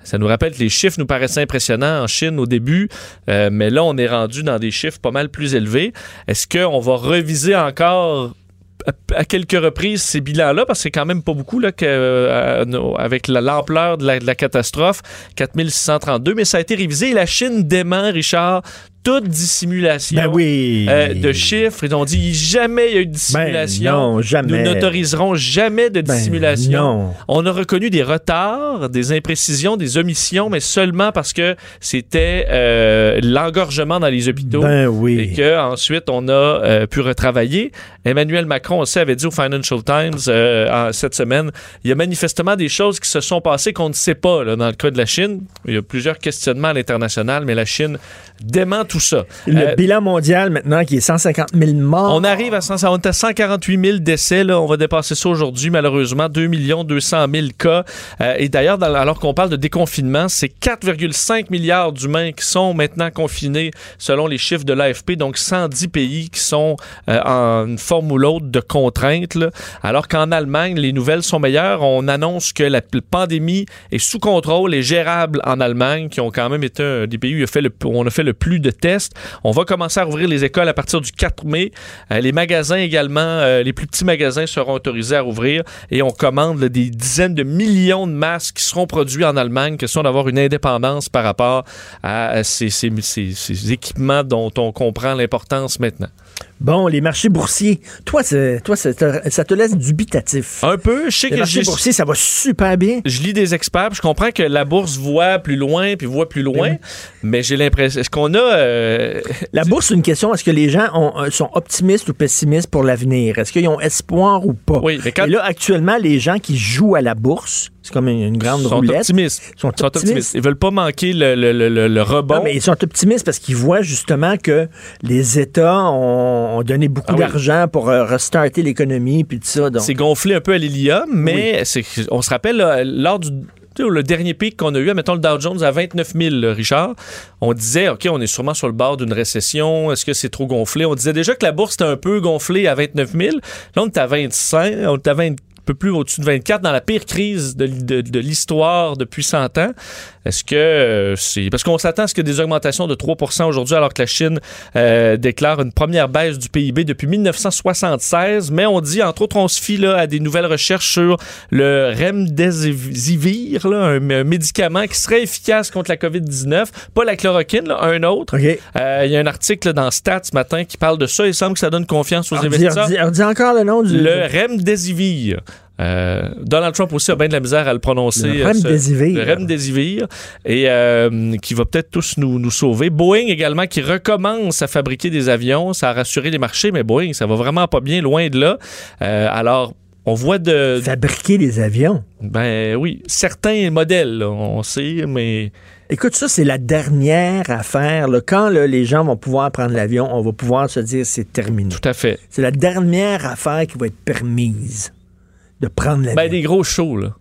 Ça nous rappelle que les chiffres nous paraissaient impressionnants en Chine au début, euh, mais là, on est rendu dans des chiffres pas mal plus élevés. Est-ce qu'on va reviser encore à- quelques reprises ces bilans-là, parce que c'est quand même pas beaucoup là, euh, avec la- l'ampleur de la, de la catastrophe, 4632, mais ça a été révisé. La Chine dément, Richard, toute dissimulation Ben oui. euh, de chiffres. Ils ont dit jamais il y a eu de dissimulation. Ben non, jamais. Nous n'autoriserons jamais de Ben dissimulation. non. On a reconnu des retards, des imprécisions, des omissions, mais seulement parce que c'était euh, l'engorgement dans les hôpitaux. Ben oui. Et qu'ensuite, on a euh, pu retravailler. Emmanuel Macron aussi avait dit au Financial Times en- cette semaine, il y a manifestement des choses qui se sont passées qu'on ne sait pas là, dans le cas de la Chine. Il y a plusieurs questionnements à l'international, mais la Chine dément tout ça. Le Euh, bilan mondial maintenant qui est 150 000 morts. on arrive à, 100 on est à 148 000 décès. Là. On va dépasser ça aujourd'hui, malheureusement. 2 200 000 cas. Euh, et d'ailleurs, alors qu'on parle de déconfinement, c'est 4,5 milliards d'humains qui sont maintenant confinés selon les chiffres de l'AFP. Donc, 110 pays qui sont euh, en une forme ou l'autre de contraintes. là. Alors qu'en Allemagne, les nouvelles sont meilleures. On annonce que la pandémie est sous contrôle et gérable en Allemagne, qui ont quand même été un des pays où, a fait le- où on a fait le plus de On va commencer à rouvrir les écoles à partir du 4 mai. Euh, les magasins également, euh, les plus petits magasins seront autorisés à rouvrir et on commande des dizaines de millions de masques qui seront produits en Allemagne, question d'avoir une indépendance par rapport à, ces- ces équipements dont on comprend l'importance maintenant. Bon, les marchés boursiers. Toi, ça te laisse dubitatif. Un peu. Je sais Les que marchés boursiers, ça va super bien. je lis des experts, puis je comprends que la bourse voit plus loin, puis voit plus loin, Oui. mais j'ai l'impression. Est-ce qu'on a. euh, La bourse, c'est une question. Est-ce que les gens ont- euh, sont optimistes ou pessimistes pour l'avenir? Est-ce qu'ils ont espoir ou pas? Oui, mais quand- Et là, actuellement, les gens qui jouent à la bourse, c'est comme une, grande sont roulette. optimistes. sont Ils sont optimistes. optimistes. Ils veulent pas manquer le, le- le- le- le rebond. Non, mais ils sont optimistes parce qu'ils voient justement que les États ont, ont donné beaucoup Ah oui. d'argent pour euh, restarter l'économie puis tout ça. Donc, C'est gonflé un peu à l'hélium, mais on se rappelle, là, lors du le dernier pic qu'on a eu, mettons le Dow Jones à 29 000, là, Richard, on disait, OK, on est sûrement sur le bord d'une récession. Est-ce que c'est trop gonflé? On disait déjà que la bourse était un peu gonflée à 29 000. Là, on est à 25, on est à 20 un peu plus au-dessus de 24 dans la pire crise de, de- de l'histoire depuis 100 ans. Est-ce que euh, c'est... Parce qu'on s'attend à ce que des augmentations de 3% aujourd'hui alors que la Chine euh, déclare une première baisse du PIB depuis 1976. Mais on dit, entre autres, on se fie là, à des nouvelles recherches sur le Remdesivir, là, un, un médicament qui serait efficace contre la COVID-19. Pas la chloroquine, là, un autre. Euh, Il y a un article dans Stats ce matin qui parle de ça. Il semble que ça donne confiance aux dit, investisseurs. on dit- on dit encore le nom du... Le Remdesivir. Euh, Donald Trump aussi a bien de la misère à le prononcer. Le euh, Remdesivir. Remdesivir. Et euh, qui va peut-être tous nous, nous sauver. Boeing également qui recommence à fabriquer des avions. Ça a rassuré les marchés, mais Boeing, ça va vraiment pas bien, loin de là. Euh, alors, on voit de... Fabriquer des avions. Ben oui, certains modèles, là, on sait, mais... Écoute, ça, c'est la dernière affaire. là. Quand là, les gens vont pouvoir prendre l'avion, on va pouvoir se dire c'est terminé. Tout à fait. C'est la dernière affaire qui va être permise de prendre l'avion. Ben des gros shows, là.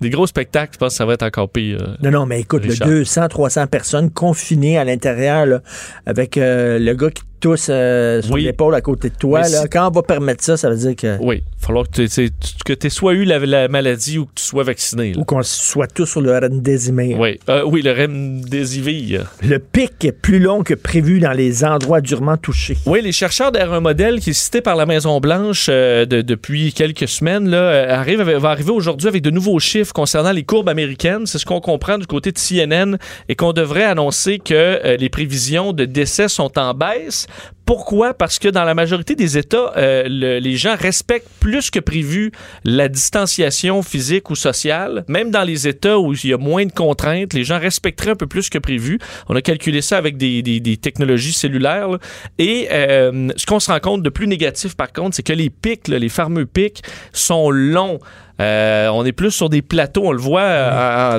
Des gros spectacles, je pense que ça va être encore pire. euh. Non, non, mais écoute, le Richard. 200, 300 personnes confinées à l'intérieur, avec euh, le gars qui tousse euh, sur Oui. l'épaule à côté de toi. Mais Là, si- quand on va permettre ça, ça veut dire que. Oui, il va falloir que tu aies soit eu la, la maladie ou que tu sois vacciné. là. Ou qu'on soit tous sur le Remdesivir. Oui, Euh, oui, le Remdesivir. Le pic est plus long que prévu dans les endroits durement touchés. Oui, les chercheurs derrière un modèle qui est cité par la Maison-Blanche euh, de- depuis quelques semaines là, arrive, va arriver aujourd'hui avec de nouveaux chiffres concernant les courbes américaines. C'est ce qu'on comprend du côté de CNN et qu'on devrait annoncer que les prévisions de décès sont en baisse. Pourquoi? Parce que dans la majorité des États, euh, le- les gens respectent plus que prévu la distanciation physique ou sociale. Même dans les États où il y a moins de contraintes, les gens respecteraient un peu plus que prévu. On a calculé ça avec des, technologies cellulaires. Et euh, ce qu'on se rend compte de plus négatif, par contre, c'est que les pics, les fameux pics, sont longs. Euh, on est plus sur des plateaux, on le voit euh,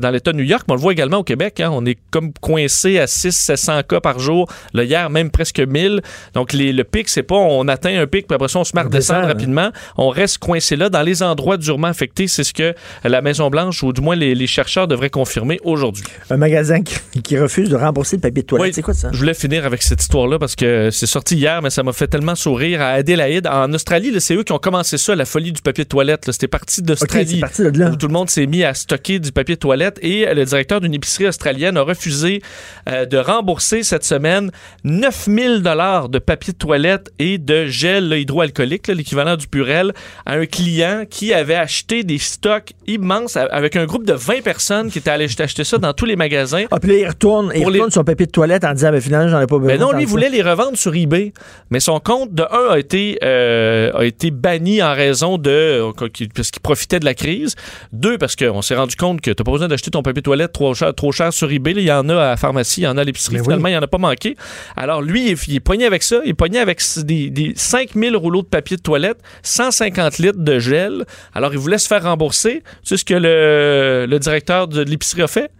dans l'État de New York, mais on le voit également au Québec. hein. On est comme coincé à 600-700 cas par jour. Là, hier, même presque 1000. Donc, les- le pic, c'est pas on atteint un pic, puis après ça, on se met à redescendre hein. rapidement. On reste coincé là dans les endroits durement affectés. C'est ce que la Maison-Blanche, ou du moins les, les chercheurs, devraient confirmer aujourd'hui. Un magasin qui, qui refuse de rembourser le papier de toilette. Oui. C'est quoi ça? Je voulais finir avec cette histoire-là parce que c'est sorti hier, mais ça m'a fait tellement sourire. À Adélaïde, en Australie, c'est eux qui ont commencé ça, la folie du papier de toilette. C'était parti d'Australie. là. Où tout le monde s'est mis à stocker du papier de toilette et le directeur d'une épicerie australienne a refusé euh, de rembourser cette semaine 9000 dollars de papier de toilette et de gel là, hydroalcoolique, l'équivalent du Purel, à un client qui avait acheté des stocks immenses avec un groupe de 20 personnes qui étaient allées acheter ça dans tous les magasins. Ah, puis là, il retourne, il les- retourne son papier de toilette en disant, ben, finalement, j'en ai pas besoin. Mais non, lui que voulait les revendre sur eBay, mais son compte de un a été euh, a été banni en raison de parce qu'il profitait de la crise. Deux parce qu'on s'est rendu compte que t'as pas besoin d'acheter ton papier de toilette trop cher, trop cher sur eBay. Il y en a à la pharmacie, il y en a à l'épicerie. Oui. Finalement, il y en a pas manqué. Alors lui, il est, il est avec ça. Il est avec des, des 5000 rouleaux de papier de toilette, 150 litres de gel. Alors il voulait se faire rembourser. Tu sais ce que le, le directeur de l'épicerie a fait?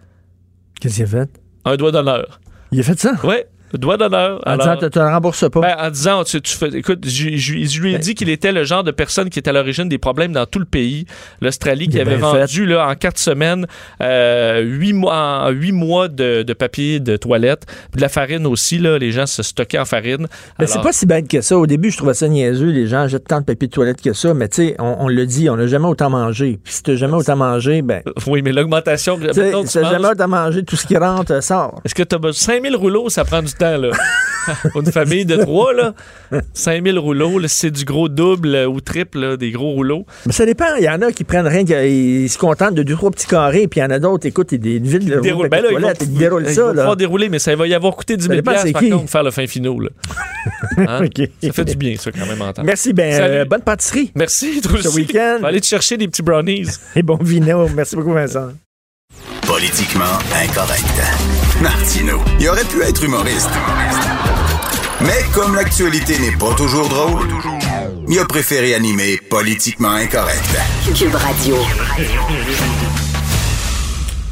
Qu'est-ce qu'il a fait? Un doigt d'honneur. Il a fait ça? Ouais, doigt d'honneur. En Alors- disant, tu te le rembourses pas. ben, en disant, tu, tu fais, écoute, je, je- je lui ai Ben- dit qu'il était le genre de personne qui est à l'origine des problèmes dans tout le pays. L'Australie qui avait vendu là, en quatre semaines euh, huit mois, en huit mois de, de papier de toilette, de la farine aussi. Là, les gens se stockaient en farine. Mais c'est Alors- pas si bête que ça. Au début, je trouvais ça niaiseux. Les gens jettent tant de papier de toilette que ça. Mais tu sais, on, on le dit, on n'a jamais autant mangé. Puis si t'as jamais autant mangé, ben, Oui, mais l'augmentation. tu tu si jamais autant mangé, tout ce qui rentre sort. Est-ce que tu as besoin 5000 rouleaux, ça prend du temps, là. Pour une famille de trois, là, 5000 rouleaux, c'est du gros double euh, ou triple, là, des gros rouleaux. Mais ça dépend. Il y en a qui prennent rien, qui ils se contentent de deux, trois petits carrés, puis il y en a d'autres, écoute, ils ville de Déroule- ben là, ils vont, ils déroulent ils ça. vont là. pouvoir dérouler, mais ça va y avoir coûté 10 Ça 000 dépend piastres, c'est par qui. contre, faire le fin finaux. Là. Hein? OK. Ça fait du bien, ça, quand même, en temps. Merci, ben, euh, bonne pâtisserie Merci, toi ce week-end. Va aller te chercher des petits brownies. et bon vino. Merci beaucoup, Vincent. Politiquement incorrect. Martineau, il aurait pu être humoriste. Mais comme l'actualité n'est pas toujours drôle, il a préféré animer Politiquement incorrect. Cube Radio.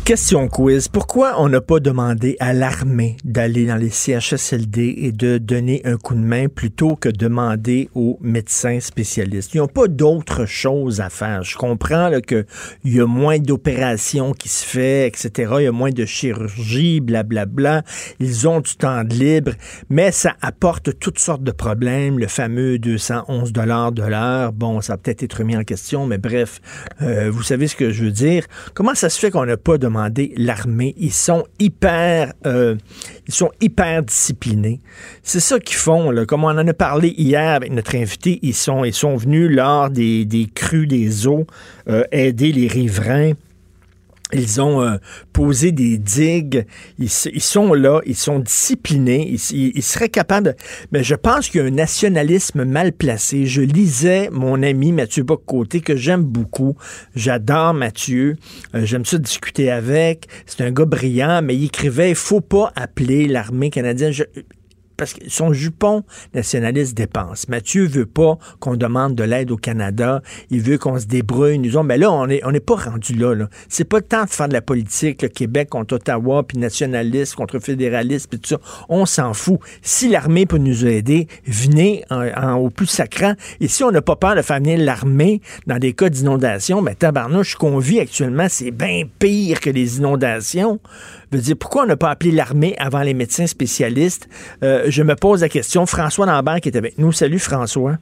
Question quiz. Pourquoi on n'a pas demandé à l'armée d'aller dans les CHSLD et de donner un coup de main plutôt que demander aux médecins spécialistes? Ils n'ont pas d'autre chose à faire. Je comprends qu'il y a moins d'opérations qui se fait, etc. Il y a moins de chirurgie, blablabla. Ils ont du temps de libre, mais ça apporte toutes sortes de problèmes. Le fameux 211 dollars de l'heure, bon, ça a peut-être été remis en question, mais bref, euh, vous savez ce que je veux dire. Comment ça se fait qu'on n'a pas demandé l'armée? Ils sont hyper, euh, ils sont hyper disciplinés. C'est ça qu'ils font, là. Comme on en a parlé hier avec notre invité, ils sont, ils sont venus lors des, des crues des eaux euh, aider les riverains. Ils ont euh, posé des digues. Ils, ils sont là, ils sont disciplinés. Ils, ils- seraient capables de... Mais je pense qu'il y a un nationalisme mal placé. Je lisais mon ami Mathieu Bock-Côté, que j'aime beaucoup. J'adore Mathieu. Euh, j'aime ça discuter avec. C'est un gars brillant, mais il écrivait, il faut pas appeler l'armée canadienne. Parce que son jupon nationaliste dépense. Mathieu veut pas qu'on demande de l'aide au Canada. Il veut qu'on se débrouille. Nous mais là, on est, on n'est pas rendu là, là. C'est pas le temps de faire de la politique, le Québec contre Ottawa, puis nationaliste contre fédéraliste, puis tout ça. On s'en fout. Si l'armée peut nous aider, venez en, au plus sacrant. Et si on n'a pas peur de faire venir l'armée dans des cas d'inondation, ben tabarnouche, ce qu'on vit actuellement, c'est bien pire que les inondations. Je veux dire, pourquoi on n'a pas appelé l'armée avant les médecins spécialistes? Euh, je me pose la question. François Lambert qui est avec nous. Salut François.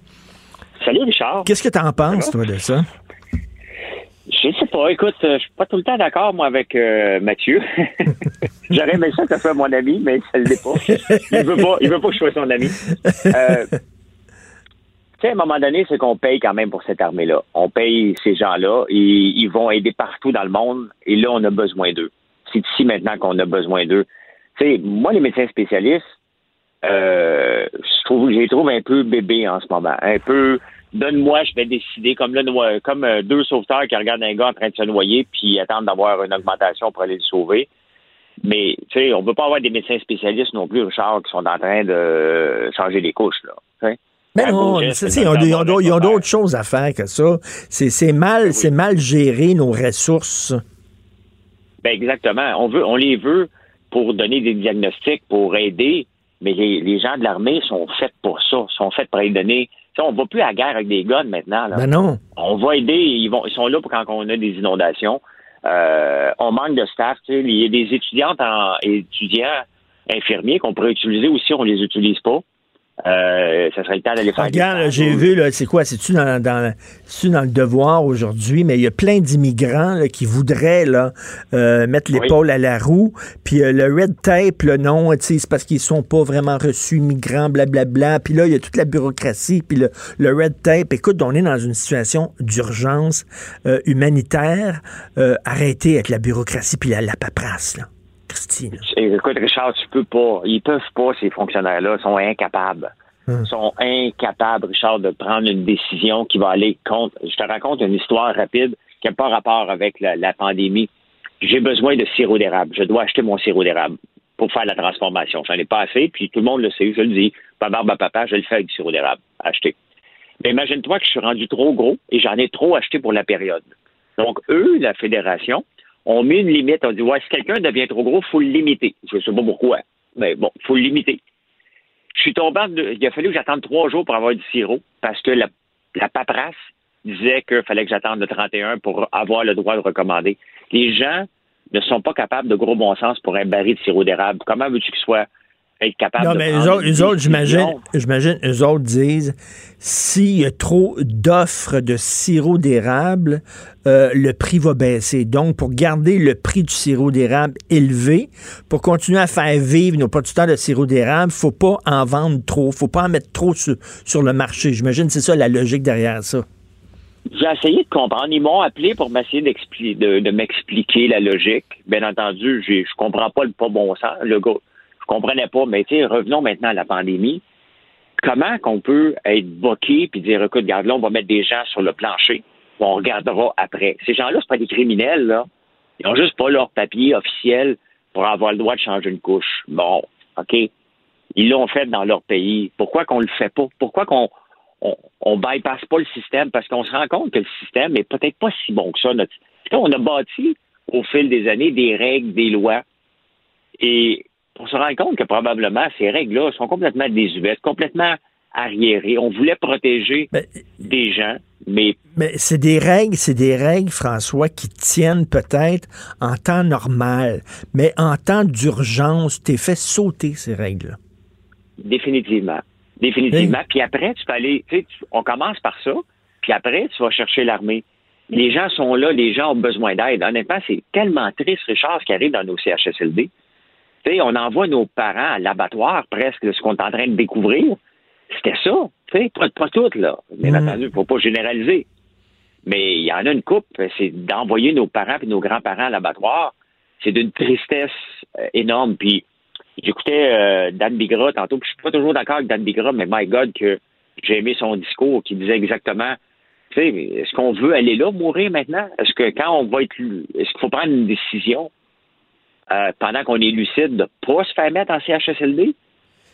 Salut Richard. Qu'est-ce que tu en penses, toi, de ça? Je sais pas, écoute, euh, je suis pas tout le temps d'accord, moi, avec euh, Mathieu. J'aurais aimé ça que ça soit mon ami, mais ça l'est pas. Il veut pas, il veut pas que je sois son ami. Euh, tu sais, à un moment donné, c'est qu'on paye quand même pour cette armée-là. On paye ces gens-là et ils vont aider partout dans le monde et là, on a besoin d'eux. C'est ici maintenant qu'on a besoin d'eux. Tu sais, moi, les médecins spécialistes, euh, je trouve, je les trouve un peu bébés en ce moment. Un peu, donne-moi, je vais décider, comme euh, deux sauveteurs qui regardent un gars en train de se noyer puis attendent d'avoir une augmentation pour aller le sauver. Mais, tu sais, on ne peut pas avoir des médecins spécialistes non plus, Richard, qui sont en train de changer les couches, là. tu sais? Mais Un non, ils ont, d'autres choses à faire que ça. C'est mal, c'est mal gérer nos ressources. Ben exactement. On veut, on les veut pour donner des diagnostics, pour aider, mais les, les gens de l'armée sont faits pour ça, sont faits pour les donner. Tu sais, on va plus à la guerre avec des guns maintenant. Là. Ben non. On va aider, ils vont, ils sont là pour quand on a des inondations. Euh, on manque de staff. Il y a des étudiantes en, étudiants infirmiers qu'on pourrait utiliser aussi, on les utilise pas. Euh, ça serait le temps d'aller faire Regarde, j'ai vu, là, c'est quoi? C'est-tu dans, dans, dans le devoir aujourd'hui? Mais il y a plein d'immigrants qui voudraient là, euh, mettre l'épaule à la roue. Puis euh, le red tape, le nom, c'est parce qu'ils sont pas vraiment reçus migrants, blablabla. Puis là, il y a toute la bureaucratie. Puis le, le red tape, écoute, on est dans une situation d'urgence euh, humanitaire. Euh, arrêtez avec la bureaucratie puis la, la paperasse, là. Écoute, Richard, tu peux pas. Ils peuvent pas, ces fonctionnaires-là. Ils sont incapables. Ils sont incapables, Richard, de prendre une décision qui va aller contre. Je te raconte une histoire rapide qui n'a pas rapport avec la, la pandémie. J'ai besoin de sirop d'érable. Je dois acheter mon sirop d'érable pour faire la transformation. J'en ai pas assez, puis tout le monde le sait. Je le dis. Pas barbe à papa, je le fais avec du sirop d'érable. Acheter. Mais imagine-toi que je suis rendu trop gros et j'en ai trop acheté pour la période. Donc, eux, la fédération, ont mis une limite. On dit, ouais, si quelqu'un devient trop gros, faut le limiter. Je sais pas pourquoi. Mais bon, faut le limiter. Je suis tombé, il a fallu que j'attende trois jours pour avoir du sirop parce que la, la paperasse disait qu'il fallait que j'attende le 31 pour avoir le droit de recommander. Les gens ne sont pas capables de gros bon sens pour un baril de sirop d'érable. Comment veux-tu qu'il soit être capable Non, de mais eux autres, une eux autres, j'imagine, j'imagine, eux autres disent, s'il y a trop d'offres de sirop d'érable, euh, le prix va baisser. Donc, pour garder le prix du sirop d'érable élevé, pour continuer à faire vivre nos producteurs de sirop d'érable, faut pas en vendre trop, faut pas en mettre trop sur, sur le marché. J'imagine que c'est ça la logique derrière ça. J'ai essayé de comprendre. Ils m'ont appelé pour m'essayer de, de m'expliquer la logique. Bien entendu, je comprends pas le pas bon sens. Le gars, je comprenais pas. Mais tu sais, revenons maintenant à la pandémie. Comment qu'on peut être boqué puis dire, écoute, regarde, là, on va mettre des gens sur le plancher. On regardera après. Ces gens-là, c'est pas des criminels, là. Ils ont juste pas leur papier officiel pour avoir le droit de changer une couche. Bon, OK. Ils l'ont fait dans leur pays. Pourquoi qu'on le fait pas? Pourquoi qu'on on, bypasse pas le système? Parce qu'on se rend compte que le système est peut-être pas si bon que ça. Notre- on a bâti au fil des années des règles, des lois. Et on se rend compte que probablement ces règles-là sont complètement désuètes, complètement arriérées. On voulait protéger des gens, mais Mais c'est des règles, c'est des règles, François, qui tiennent peut-être en temps normal, mais en temps d'urgence, t'es fait sauter ces règles-là. Définitivement. Définitivement. Puis après, tu peux aller, tu sais, tu- on commence par ça, puis après, tu vas chercher l'armée. Les gens sont là, les gens ont besoin d'aide. Honnêtement, c'est tellement triste, Richard, ce qui arrive dans nos CHSLD. On envoie nos parents à l'abattoir, presque, ce qu'on est en train de découvrir. C'était ça. Tu sais, pas, pas toutes, là. Bien Mm. entendu, faut pas généraliser. Mais il y en a une coupe, c'est d'envoyer nos parents et nos grands-parents à l'abattoir. C'est d'une tristesse euh, énorme. Puis j'écoutais euh, Dan Bigra tantôt, puis je suis pas toujours d'accord avec Dan Bigra, mais my God, que j'ai aimé son discours qui disait exactement, est-ce qu'on veut aller là, mourir maintenant? Est-ce que quand on va être, est-ce qu'il faut prendre une décision? Euh, pendant qu'on est lucide de pas se faire mettre en CHSLD?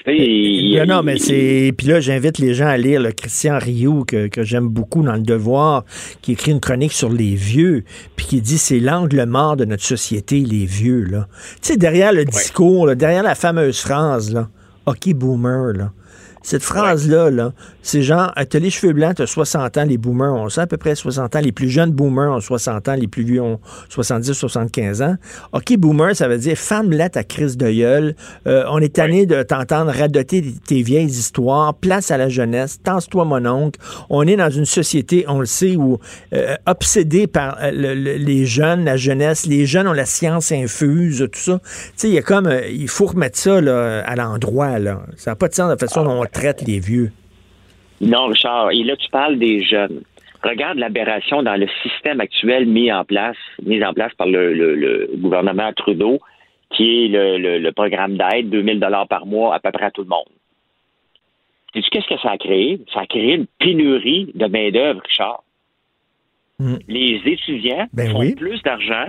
Il- Non, non, mais c'est. Puis là, j'invite les gens à lire le Christian Rioux, que, que j'aime beaucoup dans Le Devoir, qui écrit une chronique sur les vieux, puis qui dit c'est l'angle mort de notre société, les vieux, là. Tu sais, derrière le discours, là, derrière la fameuse phrase, là, OK, boomer, là. Cette phrase-là, là, c'est genre, euh, t'as les cheveux blancs, t'as 60 ans, les boomers ont ça, à peu près 60 ans. Les plus jeunes boomers ont 60 ans, les plus vieux ont 70, 75 ans. OK, boomer, ça veut dire femme là ta crise de gueule. Euh, on est tanné de t'entendre radoter tes vieilles histoires. Place à la jeunesse. Tense-toi, mon oncle. On est dans une société, on le sait, où euh, obsédé par euh, le- le- les jeunes, la jeunesse. Les jeunes ont la science infuse, tout ça. Tu sais, il y a comme, euh, il faut remettre ça là, à l'endroit. Là. Ça n'a pas de sens de façon dont on traite les vieux. Non, Richard, et là, tu parles des jeunes. Regarde l'aberration dans le système actuel mis en place, mis en place par le, le- le gouvernement Trudeau, qui est le, programme d'aide, 2000 dollars par mois à peu près à tout le monde. Sais-tu qu'est-ce que ça a créé? Ça a créé une pénurie de main-d'œuvre, Richard. Les étudiants Ben font oui. plus d'argent.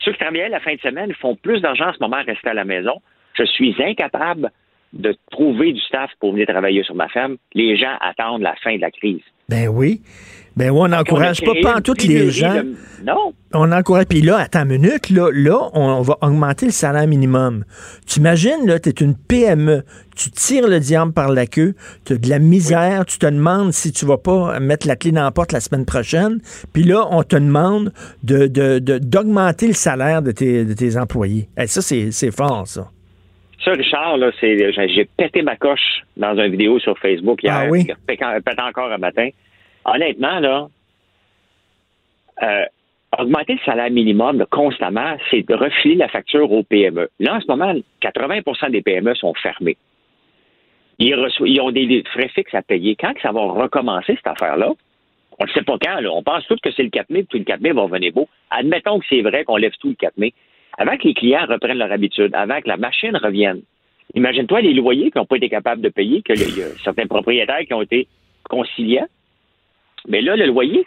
Ceux qui travaillaient la fin de semaine font plus d'argent en ce moment à rester à la maison. Je suis incapable de trouver du staff pour venir travailler sur ma ferme. Les gens attendent la fin de la crise. Ben oui. Ben oui, on n'encourage pas, pas en toutes les gens. de- Non. On encourage. Puis là, attends une minute, là, là, on va augmenter le salaire minimum. Tu imagines, là, tu es une PME, tu tires le diable par la queue, tu as de la misère, tu te demandes si tu vas pas mettre la clé dans la porte la semaine prochaine, puis là, on te demande de, de- de- d'augmenter le salaire de tes, de tes employés. Eh, ça, c'est, c'est fort, ça. Ça, Richard, là, c'est, j'ai pété ma coche dans une vidéo sur Facebook hier. Ah oui? Pète encore un matin. Honnêtement, là, euh, augmenter le salaire minimum là, constamment, c'est de refiler la facture aux PME. Là, en ce moment, 80% des PME sont fermées. Ils, reçoivent- ils ont des, des frais fixes à payer. Quand que ça va recommencer, cette affaire-là? On ne sait pas quand. Là. On pense tous que c'est le 4 mai, puis le 4 mai va revenir beau. Admettons que c'est vrai qu'on lève tout le 4 mai. Avant que les clients reprennent leur habitude, avant que la machine revienne, imagine-toi les loyers qui n'ont pas été capables de payer, que il y a certains propriétaires qui ont été conciliants. Mais là, le loyer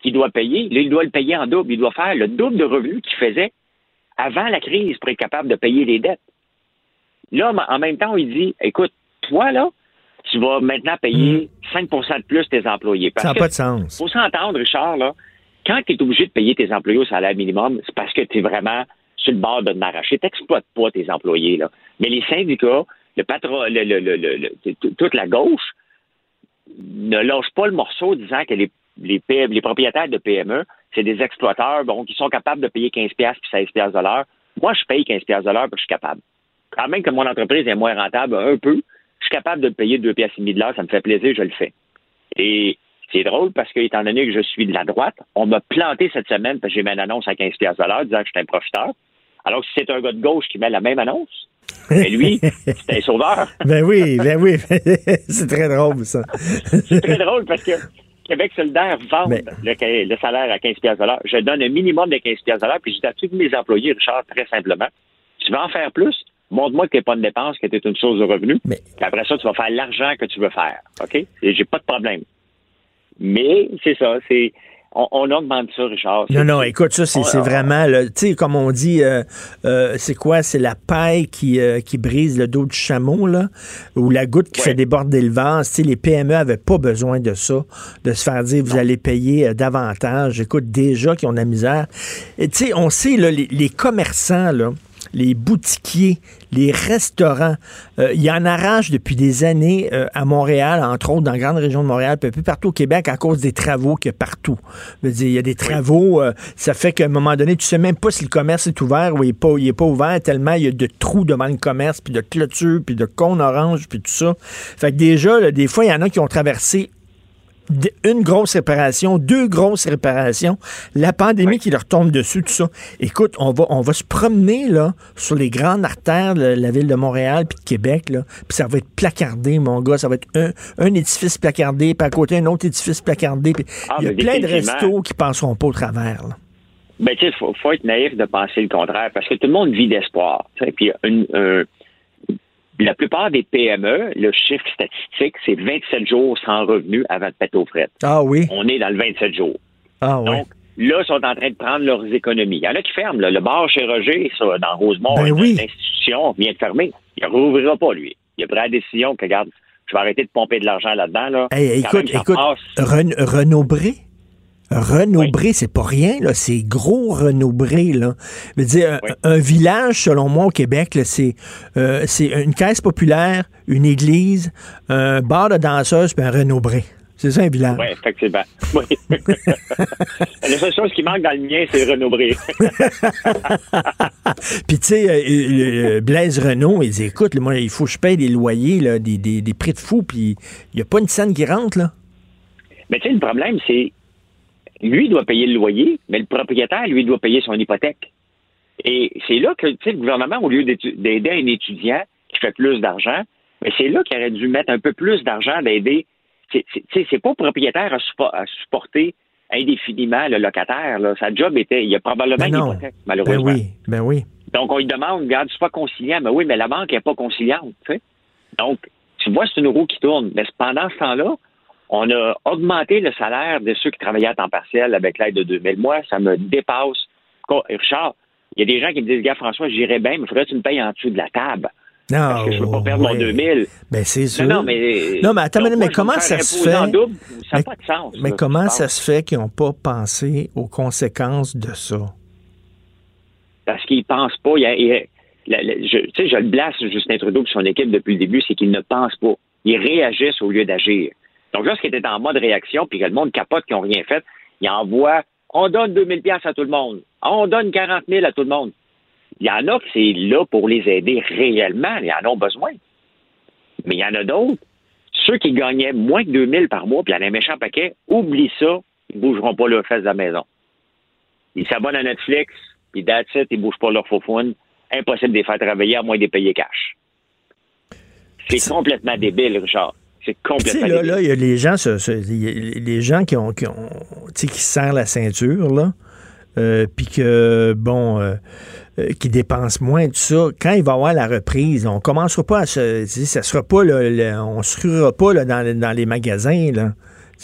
qu'il doit payer, là, il doit le payer en double. Il doit faire le double de revenus qu'il faisait avant la crise pour être capable de payer les dettes. Là, en même temps, il dit, écoute, toi, là, tu vas maintenant payer 5% de plus tes employés. Ça n'a pas de sens. faut s'entendre, Richard, là. Quand tu es obligé de payer tes employés au salaire minimum, c'est parce que tu es vraiment sur le bord de t'arracher. Tu n'exploites pas tes employés, là. Mais les syndicats, le patron, le- le- le- toute la gauche ne lâche pas le morceau disant que les, les, les propriétaires de PME, c'est des exploiteurs bon, qui sont capables de payer 15$ puis 16$ de l'heure. Moi, je paye 15$ de l'heure que je suis capable. quand même que mon entreprise est moins rentable un peu, je suis capable de payer deux pièces et demie de l'heure, ça me fait plaisir, je le fais. Et c'est drôle parce que, étant donné que je suis de la droite, on m'a planté cette semaine parce que j'ai mis une annonce à 15 pièces de l'heure disant que j'étais un profiteur. Alors que si c'est un gars de gauche qui met la même annonce, mais lui, c'est un sauveur. Ben oui, ben oui. c'est très drôle, ça. C'est très drôle parce que Québec solidaire vend le, le salaire à 15 pièces de l'heure. Je donne un minimum de 15 pièces de l'heure, puis je dis à tous mes employés, Richard, très simplement, tu veux en faire plus, montre-moi que tu n'es pas une dépense, que tu es une source de revenu. Puis après ça, tu vas faire l'argent que tu veux faire. OK? J'ai pas de problème. Mais c'est ça, c'est. On, on augmente ça, Richard. Non, non, écoute, ça, c'est vraiment, tu sais, comme on dit, euh, euh, c'est quoi? C'est la paille qui, euh, qui brise le dos du chameau, là, ou la goutte qui fait déborder le vase. Tu sais, les PME avaient pas besoin de ça, de se faire dire, vous allez payer davantage. Écoute, déjà qu'ils ont de la misère. Et tu sais, on sait, là, les, les commerçants, là, les boutiquiers, les restaurants, euh, ils en arrachent depuis des années euh, à Montréal, entre autres dans la grande région de Montréal, puis un peu partout au Québec à cause des travaux qu'il y a partout. Je veux dire, il y a des travaux, euh, ça fait qu'à un moment donné, tu sais même pas si le commerce est ouvert ou il est pas, il est pas ouvert tellement il y a de trous devant le commerce, puis de clôtures, puis de cônes oranges, puis tout ça. Fait que déjà, là, des fois, il y en a qui ont traversé une grosse réparation, deux grosses réparations, la pandémie qui leur tombe dessus, tout ça. Écoute, on va, on va se promener là, sur les grandes artères de la ville de Montréal puis de Québec, là, puis ça va être placardé, mon gars. Ça va être un, un édifice placardé, puis à côté un autre édifice placardé. puis Ah, il y a plein de restos qui passeront pas au travers. là. Ben, tu sais, faut, faut être naïf de penser le contraire parce que tout le monde vit d'espoir. tu sais, Puis, un- la plupart des PME, le chiffre statistique, c'est 27 jours sans revenu avant de péter aux frettes. Ah oui? On est dans le 27 jours. Ah oui. Donc, là, ils sont en train de prendre leurs économies. Il y en a qui ferment. là. Le bar chez Roger, ça, dans Rosemont, Ben oui. l'institution vient de fermer. Il ne rouvrira pas, lui. Il a pris la décision que, regarde, je vais arrêter de pomper de l'argent là-dedans. Là. Hey, écoute, écoute. Ren- Renaud Bré. Renaud Bré, c'est pas rien, là. C'est gros Renaud là. Je veux dire, un, un village, selon moi, au Québec, c'est, euh, c'est une caisse populaire, une église, un bar de danseuses, puis un Renaud. C'est ça, un village. Oui, effectivement. Oui. la seule chose qui manque dans le mien, c'est Renaud. Puis, tu sais, euh, Blaise Renault, il dit, écoute, moi, il faut que je paye des loyers, là, des, des, des prix de fou, puis il n'y a pas une scène qui rentre, là. Mais tu sais, le problème, c'est lui doit payer le loyer, mais le propriétaire, lui, doit payer son hypothèque. Et c'est là que, tu sais, le gouvernement, au lieu d'aider un étudiant qui fait plus d'argent, mais c'est là qu'il aurait dû mettre un peu plus d'argent d'aider. C'est- c'est- Tu sais, c'est pas propriétaire à, suppo- à supporter indéfiniment le locataire. Là. Sa job était, il y a probablement Ben une non. hypothèque, Ben malheureusement. oui, ben oui. Donc, on lui demande, regarde, c'est pas conciliant. Mais oui, mais la banque n'est pas conciliante. tu sais. Donc, tu vois, c'est une roue qui tourne. Mais pendant ce temps-là, on a augmenté le salaire de ceux qui travaillaient à temps partiel avec l'aide de 2000. Moi, ça me dépasse. Richard, il y a des gens qui me disent, gars, François, j'irais bien, mais il faudrait que tu me payes en dessous de la table. Non, Parce que je veux pas perdre mon ouais. 2000. Ben, c'est sûr. Non, non, mais. Non, mais attends, Donc, mais, moi, comment ça se fait? double, ça n'a mais, pas de sens. mais là, comment ça se fait qu'ils n'ont pas pensé aux conséquences de ça? parce qu'il pense pas. Il y a- il y a- la- la- je, tu sais, je le blasse, Justin Trudeau et son équipe depuis le début, c'est qu'ils ne pensent pas. Ils réagissent au lieu d'agir. Donc, lorsqu'ils étaient en mode réaction, puis que le monde capote, qui n'ont rien fait, ils envoient on donne 2000 pièces à tout le monde. On donne 40 000 à tout le monde. Il y en a que c'est là pour les aider réellement. Ils en ont besoin. Mais il y en a d'autres. Ceux qui gagnaient moins que 2000 par mois, puis il y en a un méchant paquet, oublie ça, ils ne bougeront pas leur fesse de la maison. Ils s'abonnent à Netflix, puis that's it, ils bougent pas leur faufoune. Impossible de les faire travailler à moins de les payer cash. C'est complètement débile, Richard. C'est Puis, Tu sais, complètement là, là, il y a les gens, ce- ce- les gens qui ont, qui ont qui se serrent la ceinture, là, euh, puis que, bon, euh, euh, qui dépensent moins, tout ça. Quand il va y avoir la reprise, on commencera pas à se, ça sera pas, là, le- on se ruera pas là, dans, dans les magasins, là.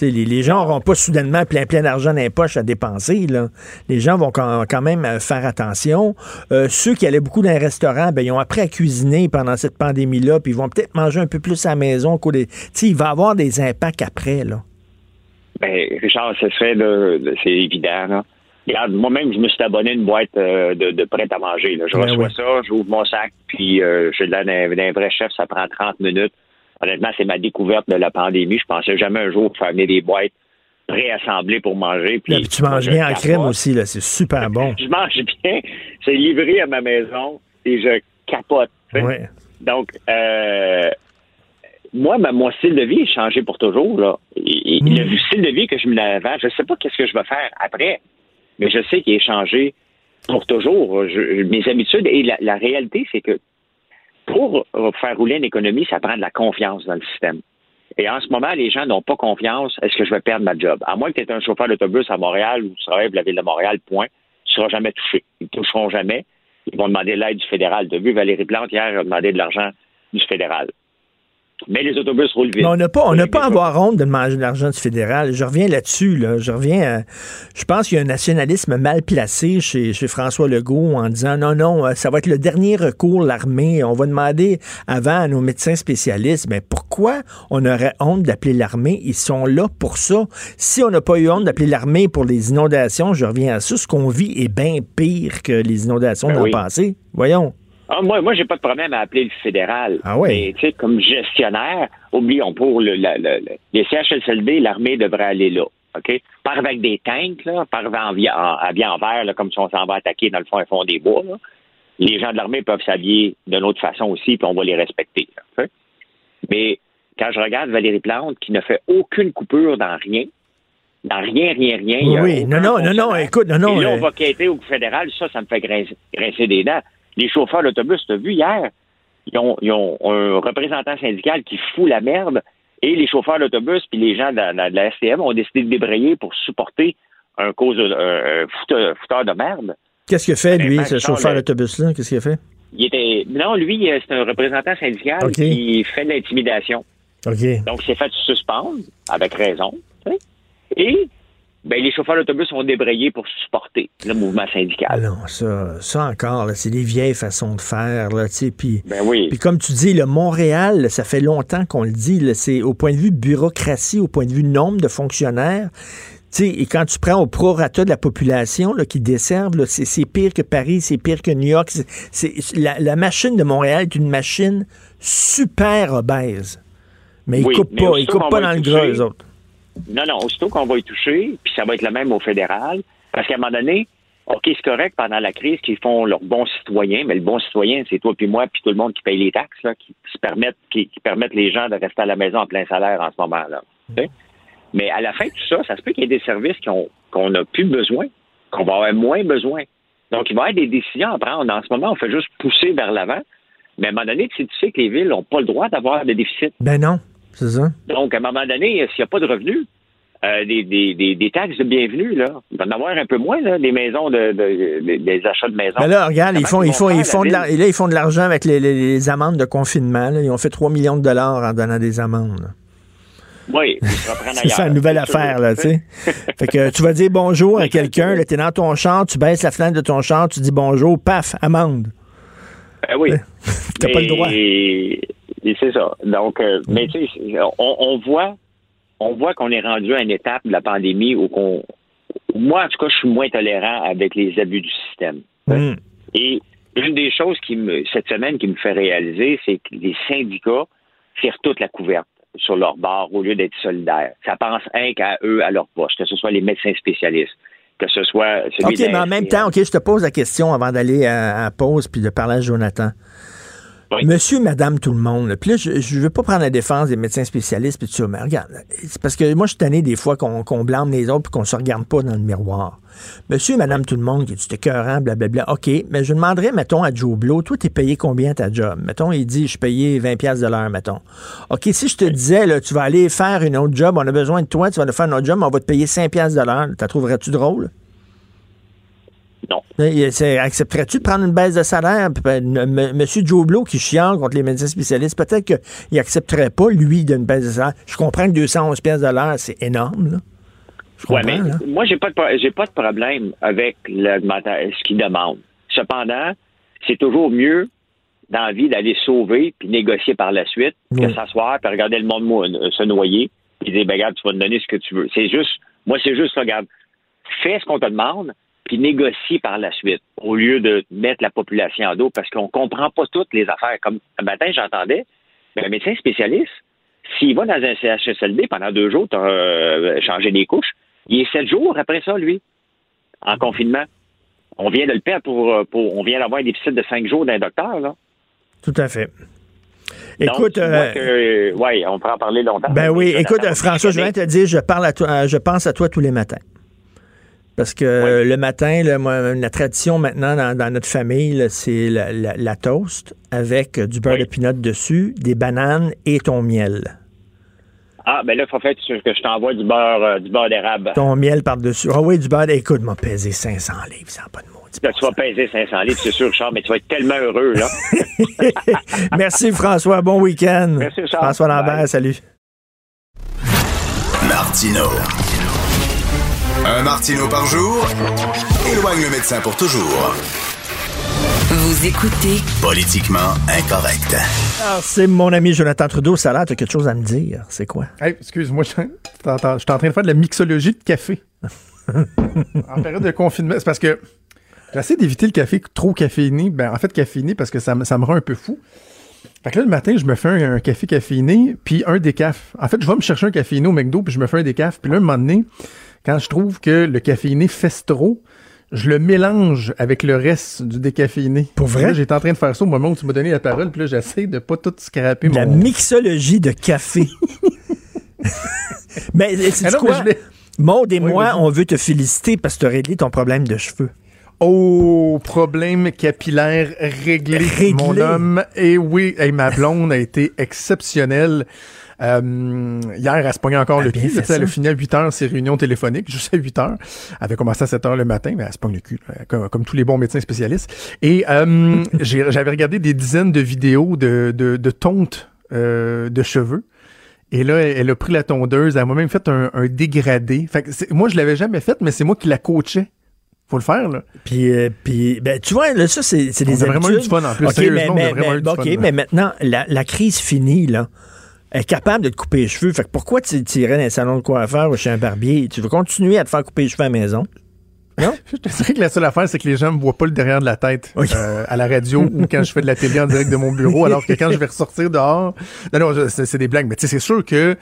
Les, les gens n'auront pas soudainement plein plein d'argent dans les poches à dépenser. Là. Les gens vont quand, quand même euh, faire attention. Euh, ceux qui allaient beaucoup dans les restaurants, ben, ils ont appris à cuisiner pendant cette pandémie-là, puis ils vont peut-être manger un peu plus à la maison. qu'au il va y avoir des impacts après. Là. Ben, Richard, ce serait, c'est évident. Là. Regarde, moi-même, je me suis abonné à une boîte euh, de, de prêt à manger. Là. Je Ben reçois ça, j'ouvre mon sac, puis euh, je l'aide d'un d'un vrai chef, ça prend 30 minutes. Honnêtement, c'est ma découverte de la pandémie. Je pensais jamais un jour faire venir des boîtes préassemblées pour manger. Puis, Là, puis tu manges bien en capote. crème aussi. là. C'est super bon. Je mange bien. C'est livré à ma maison et je capote. Donc, euh, moi, ben, mon style de vie a changé pour toujours. Là. Et- et Mm. Le style de vie que je me avant, je ne sais pas qu'est-ce que je vais faire après, mais je sais qu'il est changé pour toujours. Je- mes habitudes et la, la réalité, c'est que pour faire rouler une économie, ça prend de la confiance dans le système. Et en ce moment, les gens n'ont pas confiance. Est-ce que je vais perdre ma job? À moins que tu aies un chauffeur d'autobus à Montréal ou tu la ville de Montréal, point, tu ne seras jamais touché. Ils ne toucheront jamais. Ils vont demander l'aide du fédéral. Tu as vu Valérie Plante hier a demandé de l'argent du fédéral. Mais les autobus roulent vite. Mais on n'a pas, on n'a pas à avoir honte de manger de l'argent du fédéral. Je reviens là-dessus. Là. Je reviens. à- je pense qu'il y a un nationalisme mal placé chez, chez François Legault en disant non, non, euh, ça va être le dernier recours, l'armée. On va demander avant à nos médecins spécialistes. Mais pourquoi on aurait honte d'appeler l'armée? Ils sont là pour ça. Si on n'a pas eu honte d'appeler l'armée pour les inondations, je reviens à ça. Ce qu'on vit est bien pire que les inondations Ben dans oui. le passé. Voyons. Ah, moi, moi, j'ai pas de problème à appeler le fédéral. Ah ouais. Mais, tu sais, comme gestionnaire, oublions, pour le, la- la- les CHSLD, l'armée devrait aller là. OK? Pas avec des tanks, là, pas en, en, habillés en vert, là, comme si on s'en va attaquer dans le fond, un fond des bois, là. Les gens de l'armée peuvent s'habiller d'une autre façon aussi, puis on va les respecter. là? Mais quand je regarde Valérie Plante, qui ne fait aucune coupure dans rien, dans rien, rien, rien. Oui, non, non, non, non, écoute, non, non, Et là, euh, on va quitter au fédéral, ça, ça me fait grincer des dents. Les chauffeurs d'autobus, tu as vu hier, ils ont, ils ont un représentant syndical qui fout la merde et les chauffeurs d'autobus puis les gens de la, de la STM ont décidé de débrayer pour supporter un cause fouteur, fouteur de merde. Qu'est-ce qu'il a fait, lui, ce chauffeur d'autobus-là? Qu'est-ce qu'il a fait? Il était non, lui, euh, c'est un représentant syndical qui fait de l'intimidation. Donc, il s'est fait suspendre, avec raison. Et ben, les chauffeurs d'autobus ont débrayé pour supporter le mouvement syndical. Ah non, ça, ça encore, c'est des vieilles façons de faire, là, puis... Ben oui. Puis comme tu dis, le Montréal, ça fait longtemps qu'on le dit, c'est au point de vue bureaucratie, au point de vue nombre de fonctionnaires, et quand tu prends au prorata de la population là, qui desservent, c'est, pire que Paris, c'est pire que New York. La, la machine de Montréal est une machine super obèse. Mais ils Oui, coupent mais pas, ils coupent pas dans le gras, toucher, eux autres. Non, non, aussitôt qu'on va y toucher, puis ça va être le même au fédéral, parce qu'à un moment donné, OK, c'est correct pendant la crise qu'ils font leurs bons citoyens, mais le bon citoyen, c'est toi puis moi puis tout le monde qui paye les taxes, qui, permettent, qui, permettent les gens de rester à la maison en plein salaire en ce moment-là. Mais à la fin de tout ça, ça se peut qu'il y ait des services qu'on n'a plus besoin, qu'on va avoir moins besoin. Donc, il va y avoir des décisions à prendre. En ce moment, on fait juste pousser vers l'avant. Mais à un moment donné, tu sais, tu sais que les villes n'ont pas le droit d'avoir de déficit. Ben non, c'est ça? Donc, à un moment donné, s'il n'y a pas de revenus, euh, des, des, des, des taxes de bienvenue, là, il va en avoir un peu moins, là, des maisons, de, de- de- des achats de maisons. Ben là, regarde, ils font, ils font, ils font de la la- ville? et là, ils font de l'argent avec les, les- les amendes de confinement. là. Ils ont fait 3 millions de dollars en donnant des amendes. là. Oui, C'est une nouvelle affaire, là, tu sais. fait que tu vas dire bonjour à quelqu'un, là, t'es dans ton char, tu baisses la fenêtre de ton char, tu dis bonjour, paf, amende. Ben oui. T'as pas le droit. Et, c'est ça. Donc, euh, mais tu sais, on, on voit, on voit qu'on est rendu à une étape de la pandémie où qu'on, moi en tout cas, je suis moins tolérant avec les abus du système. Mm. Et une des choses qui me, cette semaine qui me fait réaliser, c'est que les syndicats tirent toute la couverte sur leur bord au lieu d'être solidaires. Ça pense un qu'à eux, à leur poche, que ce soit les médecins spécialistes, que ce soit celui OK, mais en même temps, OK, je te pose la question avant d'aller à, à pause puis de parler à Jonathan. Oui. Monsieur, madame, tout le monde. là. Puis là, je ne veux pas prendre la défense des médecins spécialistes puis tout ça, mais regarde, c'est parce que moi, je suis tanné des fois qu'on blâme les autres puis qu'on se regarde pas dans le miroir. Monsieur, madame, tout le monde, qui est écœurant, blablabla. OK, mais je demanderais, mettons, à Joe Blow, toi, t'es payé combien ta job? Mettons, il dit, je suis payé 20 pièces de l'heure, mettons. OK, si je te disais, là, tu vas aller faire une autre job, on a besoin de toi, tu vas aller faire une autre job, mais on va te payer 5 pièces de l'heure, t'as trouverais-tu drôle? Non. Accepterais-tu de prendre une baisse de salaire? Ben, Monsieur Joe Blow qui chiale contre les médecins spécialistes, peut-être qu'il accepterait pas, lui, d'une baisse de salaire. Je comprends que 211 pièces de l'heure, c'est énorme, là. Je Ouais, mais là. moi, j'ai pas de, pro- j'ai pas de problème avec ce qu'ils demandent. Cependant, c'est toujours mieux dans la vie d'aller sauver puis négocier par la suite Oui. que s'asseoir puis regarder le monde euh, se noyer puis dire, ben, regarde, tu vas me donner ce que tu veux. C'est juste, moi, c'est juste, regarde, fais ce qu'on te demande puis négocie par la suite au lieu de mettre la population en dos parce qu'on comprend pas toutes les affaires. Comme un matin, j'entendais, ben, un médecin spécialiste, s'il va dans un CHSLD pendant deux jours, tu as changé des couches, il est sept jours après ça, lui, en confinement. On vient de le perdre pour, euh, pour on vient d'avoir un déficit de cinq jours d'un docteur, là. Tout à fait. Écoute, euh, ouais, on pourra en parler longtemps. Ben oui, écoute, euh, François, je viens te dire, je parle à toi, euh, je pense à toi tous les matins. Parce que le matin, là, moi, la tradition maintenant dans, dans notre famille, c'est la, la- la toast avec du beurre de pinot dessus, des bananes et ton miel. Ah, ben là, il faut faire que je t'envoie du beurre, euh, du beurre d'érable. Ton miel par-dessus. Ah oui, du beurre. Écoute, m'a pesé 500 livres, ça n'a pas de mots. Là, tu vas peser 500 livres, c'est sûr, Richard, mais tu vas être tellement heureux, là. Merci François, bon week-end. Merci, Charles. François Lambert, Bye. salut. Martino. Un Martino par jour éloigne le médecin pour toujours. Vous écoutez Politiquement incorrect. Alors, c'est mon ami Jonathan Trudeau. Ça a l'air, t'as quelque chose à me dire. C'est quoi? Hey, excuse-moi, je t'entends- je suis en train de faire de la mixologie de café. en période de confinement, c'est parce que j'essaie d'éviter le café trop caféiné. Ben, en fait, caféiné parce que ça, me- ça me rend un peu fou. Fait que là, le matin, je me fais un, un café caféiné, puis un décaf. En fait, je vais me chercher un caféiné au McDo, puis je me fais un décaf. Puis là, un moment donné, quand je trouve que le caféiné fesse trop, je le mélange avec le reste du décaféiné. Pour vrai? J'étais en train de faire ça au moment où tu m'as donné la parole, puis là, j'essaie de pas tout scraper La mon... mixologie de café. Mais c'est Ah mais quoi? Maud et Oui, moi, on veut te féliciter parce que tu as réglé ton problème de cheveux. Oh, problème capillaire réglé, Réglé. mon homme. Et oui, hey, ma blonde a été exceptionnelle. Euh, hier, elle se pognait encore Elle a le bien cul. Elle a fini à 8 heures ses réunions téléphoniques, juste à 8 heures. Elle avait commencé à 7 heures le matin, mais elle se pogne le cul, là, comme, comme tous les bons médecins spécialistes. Et euh, j'avais regardé des dizaines de vidéos de, de, de tontes euh, de cheveux. Et là, elle a pris la tondeuse, elle m'a même fait un, un dégradé. Fait que moi, je l'avais jamais fait, mais c'est moi qui la coachais. Faut le faire, là. Puis, euh, puis ben, tu vois, là, ça, c'est des a vraiment eu habitudes. du fun, en plus. OK, mais, mais- vraiment mais- eu du OK, fun, là. mais maintenant, la, la crise finie, là, est capable de te couper les cheveux. Fait que pourquoi tu irais dans un salon de coiffeur ou chez un barbier? Tu veux continuer à te faire couper les cheveux à la maison? Non? Je te dirais que la seule affaire, c'est que les gens me voient pas le derrière de la tête euh, à la radio ou quand je fais de la télé en direct de mon bureau, alors que quand je vais ressortir dehors... Non, non, c'est des blagues, mais tu sais, c'est sûr que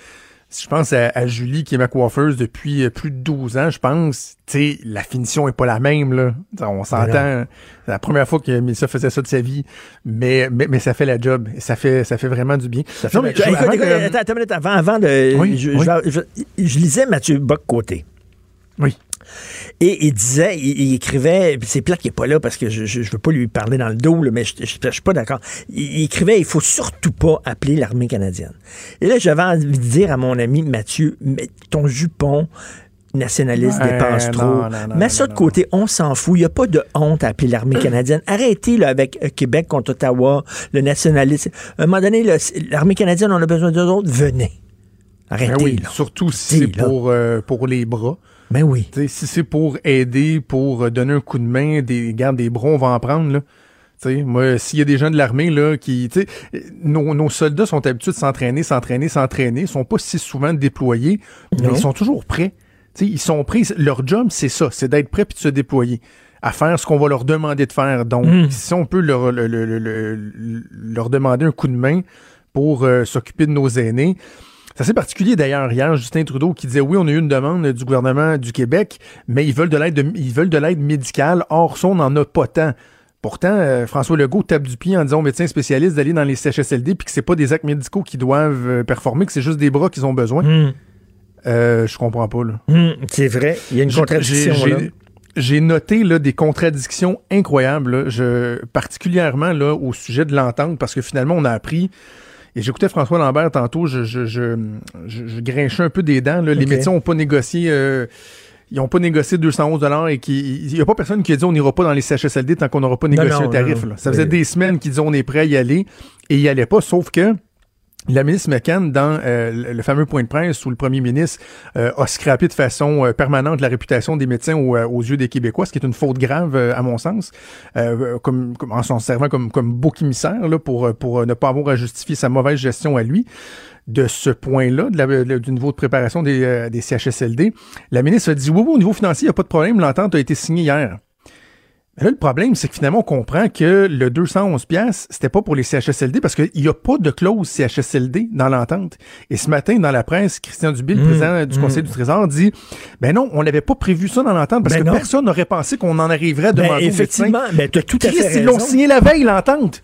je pense à, à Julie, qui est ma coiffeuse depuis euh, plus de 12 ans, je pense, tu sais, la finition est pas la même, là. T'sais, On s'entend, c'est la première fois que Mélissa faisait ça de sa vie, mais, mais, mais ça fait la job, ça fait, ça fait vraiment du bien. Ça fait Non, mais Écoute, je- avant écoute, que- attends, avant, avant de. Oui, je, oui. je- je- je lisais Mathieu Bock-Côté. Oui. Et il disait, il, il écrivait, c'est plate qu'il n'est pas là parce que je, je veux pas lui parler dans le dos, là, mais je, je suis pas d'accord. Il, il écrivait, il faut surtout pas appeler l'armée canadienne. Et là, j'avais envie de dire à mon ami Mathieu, mais ton jupon nationaliste Ouais, dépense non, trop. non, non, ça de côté, on s'en fout. Il n'y a pas de honte à appeler l'armée canadienne. Arrêtez là, avec euh, Québec contre Ottawa, le nationalisme. À un moment donné, l'armée canadienne, on a besoin d'eux autres, venez. Arrêtez, Ben oui, là. surtout si c'est pour, euh, pour les bras. Ben oui. Si c'est pour aider, pour euh, donner un coup de main, des garde des bras, on va en prendre là. Tu sais, moi, s'il y a des gens de l'armée là qui, tu sais, euh, nos, nos soldats sont habitués de s'entraîner, s'entraîner, s'entraîner, ils sont pas si souvent déployés, mais ils sont toujours prêts. Tu sais, ils sont prêts. Leur job, c'est ça, c'est d'être prêt puis de se déployer, à faire ce qu'on va leur demander de faire. Donc, Mm. si on peut leur, le- le- le- le- leur demander un coup de main pour euh, s'occuper de nos aînés. C'est assez particulier d'ailleurs hier, Justin Trudeau qui disait oui, on a eu une demande du gouvernement du Québec, mais ils veulent de l'aide de- ils veulent de l'aide médicale. Or, ça, on n'en a pas tant. Pourtant, euh, François Legault tape du pied en disant aux médecins spécialistes d'aller dans les CHSLD puis que c'est pas des actes médicaux qui doivent euh, performer, que c'est juste des bras qu'ils ont besoin. Hum, Euh, je comprends pas, là. hum, c'est vrai. Il y a une contradiction. j'ai- là. j'ai- J'ai noté là, des contradictions incroyables, là. Je, particulièrement là, au sujet de l'entente, parce que finalement, on a appris, et j'écoutais François Lambert tantôt, je, je, je, je, je grinchais un peu des dents. là. Les médecins n'ont pas négocié. euh, ils n'ont pas négocié 211 et qu'il n'y a pas personne qui a dit on n'ira pas dans les CHSLD tant qu'on n'aura pas négocié non, un tarif. non. là. Ça faisait des semaines qu'ils disaient on est prêt à y aller et il n'y allait pas, sauf que la ministre McCann, dans euh, le fameux point de presse où le premier ministre euh, a scrappé de façon euh, permanente la réputation des médecins au- euh, aux yeux des Québécois, ce qui est une faute grave euh, à mon sens, euh, comme, comme- en s'en servant comme, comme bouc là, pour, pour ne pas avoir à justifier sa mauvaise gestion à lui. De ce point-là, du niveau de préparation des, des CHSLD, la ministre a dit oui, oui, au niveau financier, il n'y a pas de problème, l'entente a été signée hier. Mais là, le problème, c'est que finalement, on comprend que le 211 pièces, c'était pas pour les CHSLD parce qu'il n'y a pas de clause CHSLD dans l'entente. Et ce matin, dans la presse, Christian Dubé, le Mmh, président du mmh. Conseil du Trésor, dit Ben non, on n'avait pas prévu ça dans l'entente parce Ben que non. personne n'aurait pensé qu'on en arriverait à Ben, demander aux effectivement, médecins. ben, tout à fait Ils l'ont signé la veille, l'entente.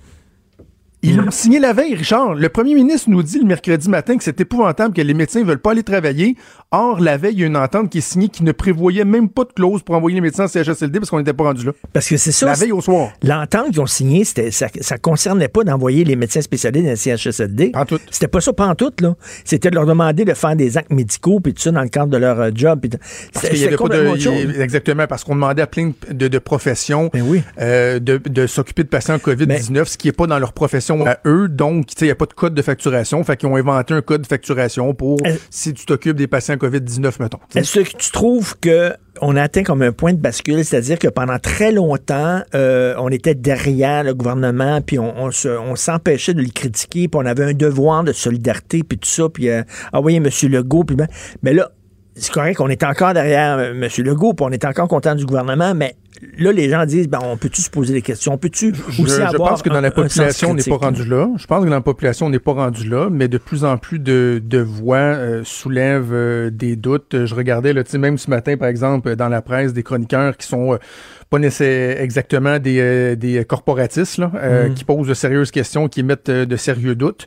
Ils l'ont signé la veille, Richard. Le premier ministre nous dit le mercredi matin que c'est épouvantable que les médecins veulent pas aller travailler. Or, la veille, il y a une entente qui est signée qui ne prévoyait même pas de clause pour envoyer les médecins en CHSLD parce qu'on n'était pas rendu là. Parce que c'est ça. La veille au soir. L'entente qu'ils ont signée, c'était, ça, ça concernait pas d'envoyer les médecins spécialisés dans le CHSLD. C'était pas ça pantoute, là. C'était de leur demander de faire des actes médicaux puis tout ça dans le cadre de leur euh, job. puis de- Parce qu'il y avait pas de- exactement, parce qu'on demandait à plein de, de professions Ben euh, de, de s'occuper de patients COVID-19, ce qui n'est pas dans leur profession à eux. Donc, tu sais, il n'y a pas de code de facturation. Fait qu'ils ont inventé un code de facturation pour si tu t'occupes des patients COVID-19, mettons. tu sais. Est-ce que tu trouves que on a atteint comme un point de bascule, c'est-à-dire que pendant très longtemps, euh, on était derrière le gouvernement, puis on s'empêchait de le critiquer, puis on avait un devoir de solidarité, puis tout ça, puis euh, ah oui, M. Legault, puis ben, mais là, c'est correct, on est encore derrière euh, M. Legault, puis on est encore content du gouvernement, mais là, les gens disent, ben, on peut-tu se poser des questions, on peut-tu Je, aussi je avoir pense que dans un- la population, on n'est pas rendu là. Je pense que dans la population, on n'est pas rendu là, mais de plus en plus de, de voix euh, soulèvent euh, des doutes. Je regardais, là, même ce matin, par exemple, dans la presse, des chroniqueurs qui sont euh, pas exactement des, euh, des corporatistes, là, euh, Mm. qui posent de sérieuses questions, qui émettent de sérieux doutes.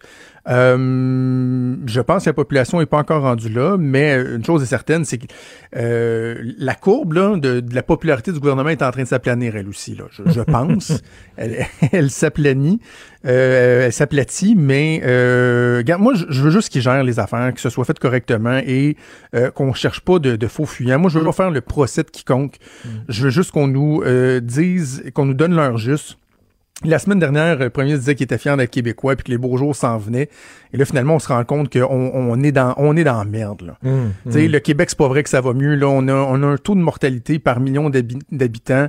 Euh, je pense que la population n'est pas encore rendue là, mais une chose est certaine, c'est que euh, la courbe là, de, de la popularité du gouvernement est en train de s'aplanir, elle aussi. Là, je, je pense. elle elle s'aplanit, euh, elle s'aplatit, mais euh, regarde, moi, je, veux juste qu'ils gèrent les affaires, que ce soit fait correctement et euh, qu'on cherche pas de, de faux fuyants. Moi, je veux pas faire le procès de quiconque. Je veux juste qu'on nous euh, dise, qu'on nous donne l'heure juste. La semaine dernière, le premier disait qu'il était fier d'être québécois puis que les beaux jours s'en venaient. Et là, finalement, on se rend compte qu'on on est dans on est dans la merde. Là. Sais, hum. Le Québec, c'est pas vrai que ça va mieux. Là, on a, on a un taux de mortalité par million d'habi- d'habitants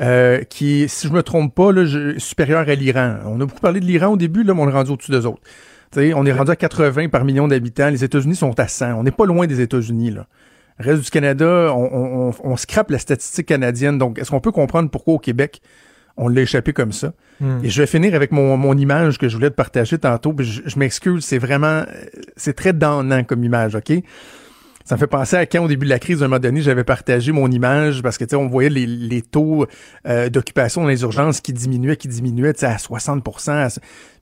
euh, qui, est, si je me trompe pas, là, je- supérieur à l'Iran. On a beaucoup parlé de l'Iran au début, là, mais on est rendu au-dessus d'eux autres. Tu sais, on est rendu à 80 par million d'habitants. Les États-Unis sont à 100. On n'est pas loin des États-Unis. Là. Le reste du Canada, on, on, on, on scrape la statistique canadienne. Donc, est-ce qu'on peut comprendre pourquoi au Québec, on l'a échappé comme ça? Hmm. Et je vais finir avec mon, mon image que je voulais te partager tantôt. puis Je, je m'excuse, c'est vraiment, euh, c'est très donnant comme image, OK? Ça me fait penser à quand, au début de la crise, à un moment donné, j'avais partagé mon image parce que, tu sais, on voyait les, les taux euh, d'occupation dans les urgences qui diminuaient, qui diminuaient, tu sais, à 60 à-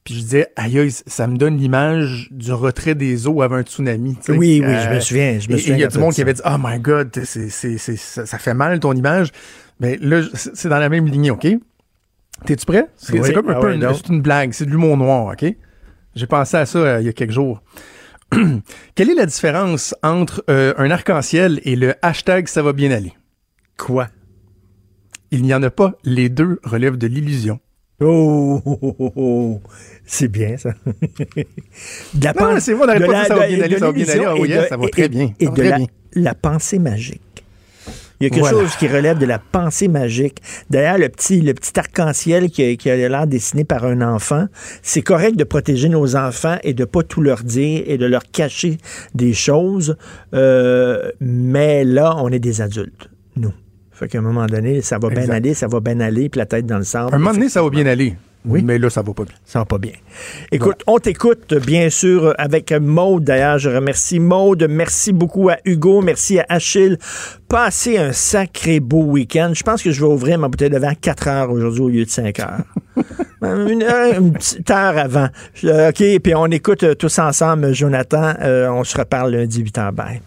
Puis je disais, aïe, aïe, ça me donne l'image du retrait des eaux avant un tsunami. tu sais. Oui, oui, je me souviens, je me et- et souviens Il y a du monde qui avait dit, oh my God, c'est, c'est, c'est, ça, ça fait mal ton image. Mais là, c'est c'est dans la même lignée, OK? T'es-tu prêt? C'est Oui. comme un Ah peu ouais, une, blague, c'est de l'humour noir, OK? J'ai pensé à ça euh, il y a quelques jours. Quelle est la différence entre euh, un arc-en-ciel et le hashtag ça va bien aller? Quoi? Il n'y en a pas. Les deux relèvent de l'illusion. Oh, oh, oh, oh, oh. c'est bien ça. de la Non, pen- mais c'est moi, on n'arrête pas de ça va bien aller, de ça va bien aller. Ah oui, de- ça va très bien, Et de la pensée magique. Il y a quelque Voilà. chose qui relève de la pensée magique. D'ailleurs, le petit, le petit arc-en-ciel qui, a- qui a l'air dessiné par un enfant, c'est correct de protéger nos enfants et de pas tout leur dire et de leur cacher des choses. Euh, mais là, on est des adultes, nous. Fait qu'à un moment donné, ça va bien aller, ça va bien aller, puis la tête dans le sable. À un moment donné, ça va bien aller. Oui. Mais là, ça va pas bien. Ça va pas bien. Écoute, on t'écoute, bien sûr, avec Maude. D'ailleurs, je remercie Maude. Merci beaucoup à Hugo. Merci à Achille. Passez un sacré beau week-end. Je pense que je vais ouvrir ma bouteille de vin à 4 heures aujourd'hui au lieu de 5 heures. une, heure, une petite heure avant. Euh, OK, puis on écoute euh, tous ensemble, Jonathan. Euh, on se reparle lundi 8 h. Bye.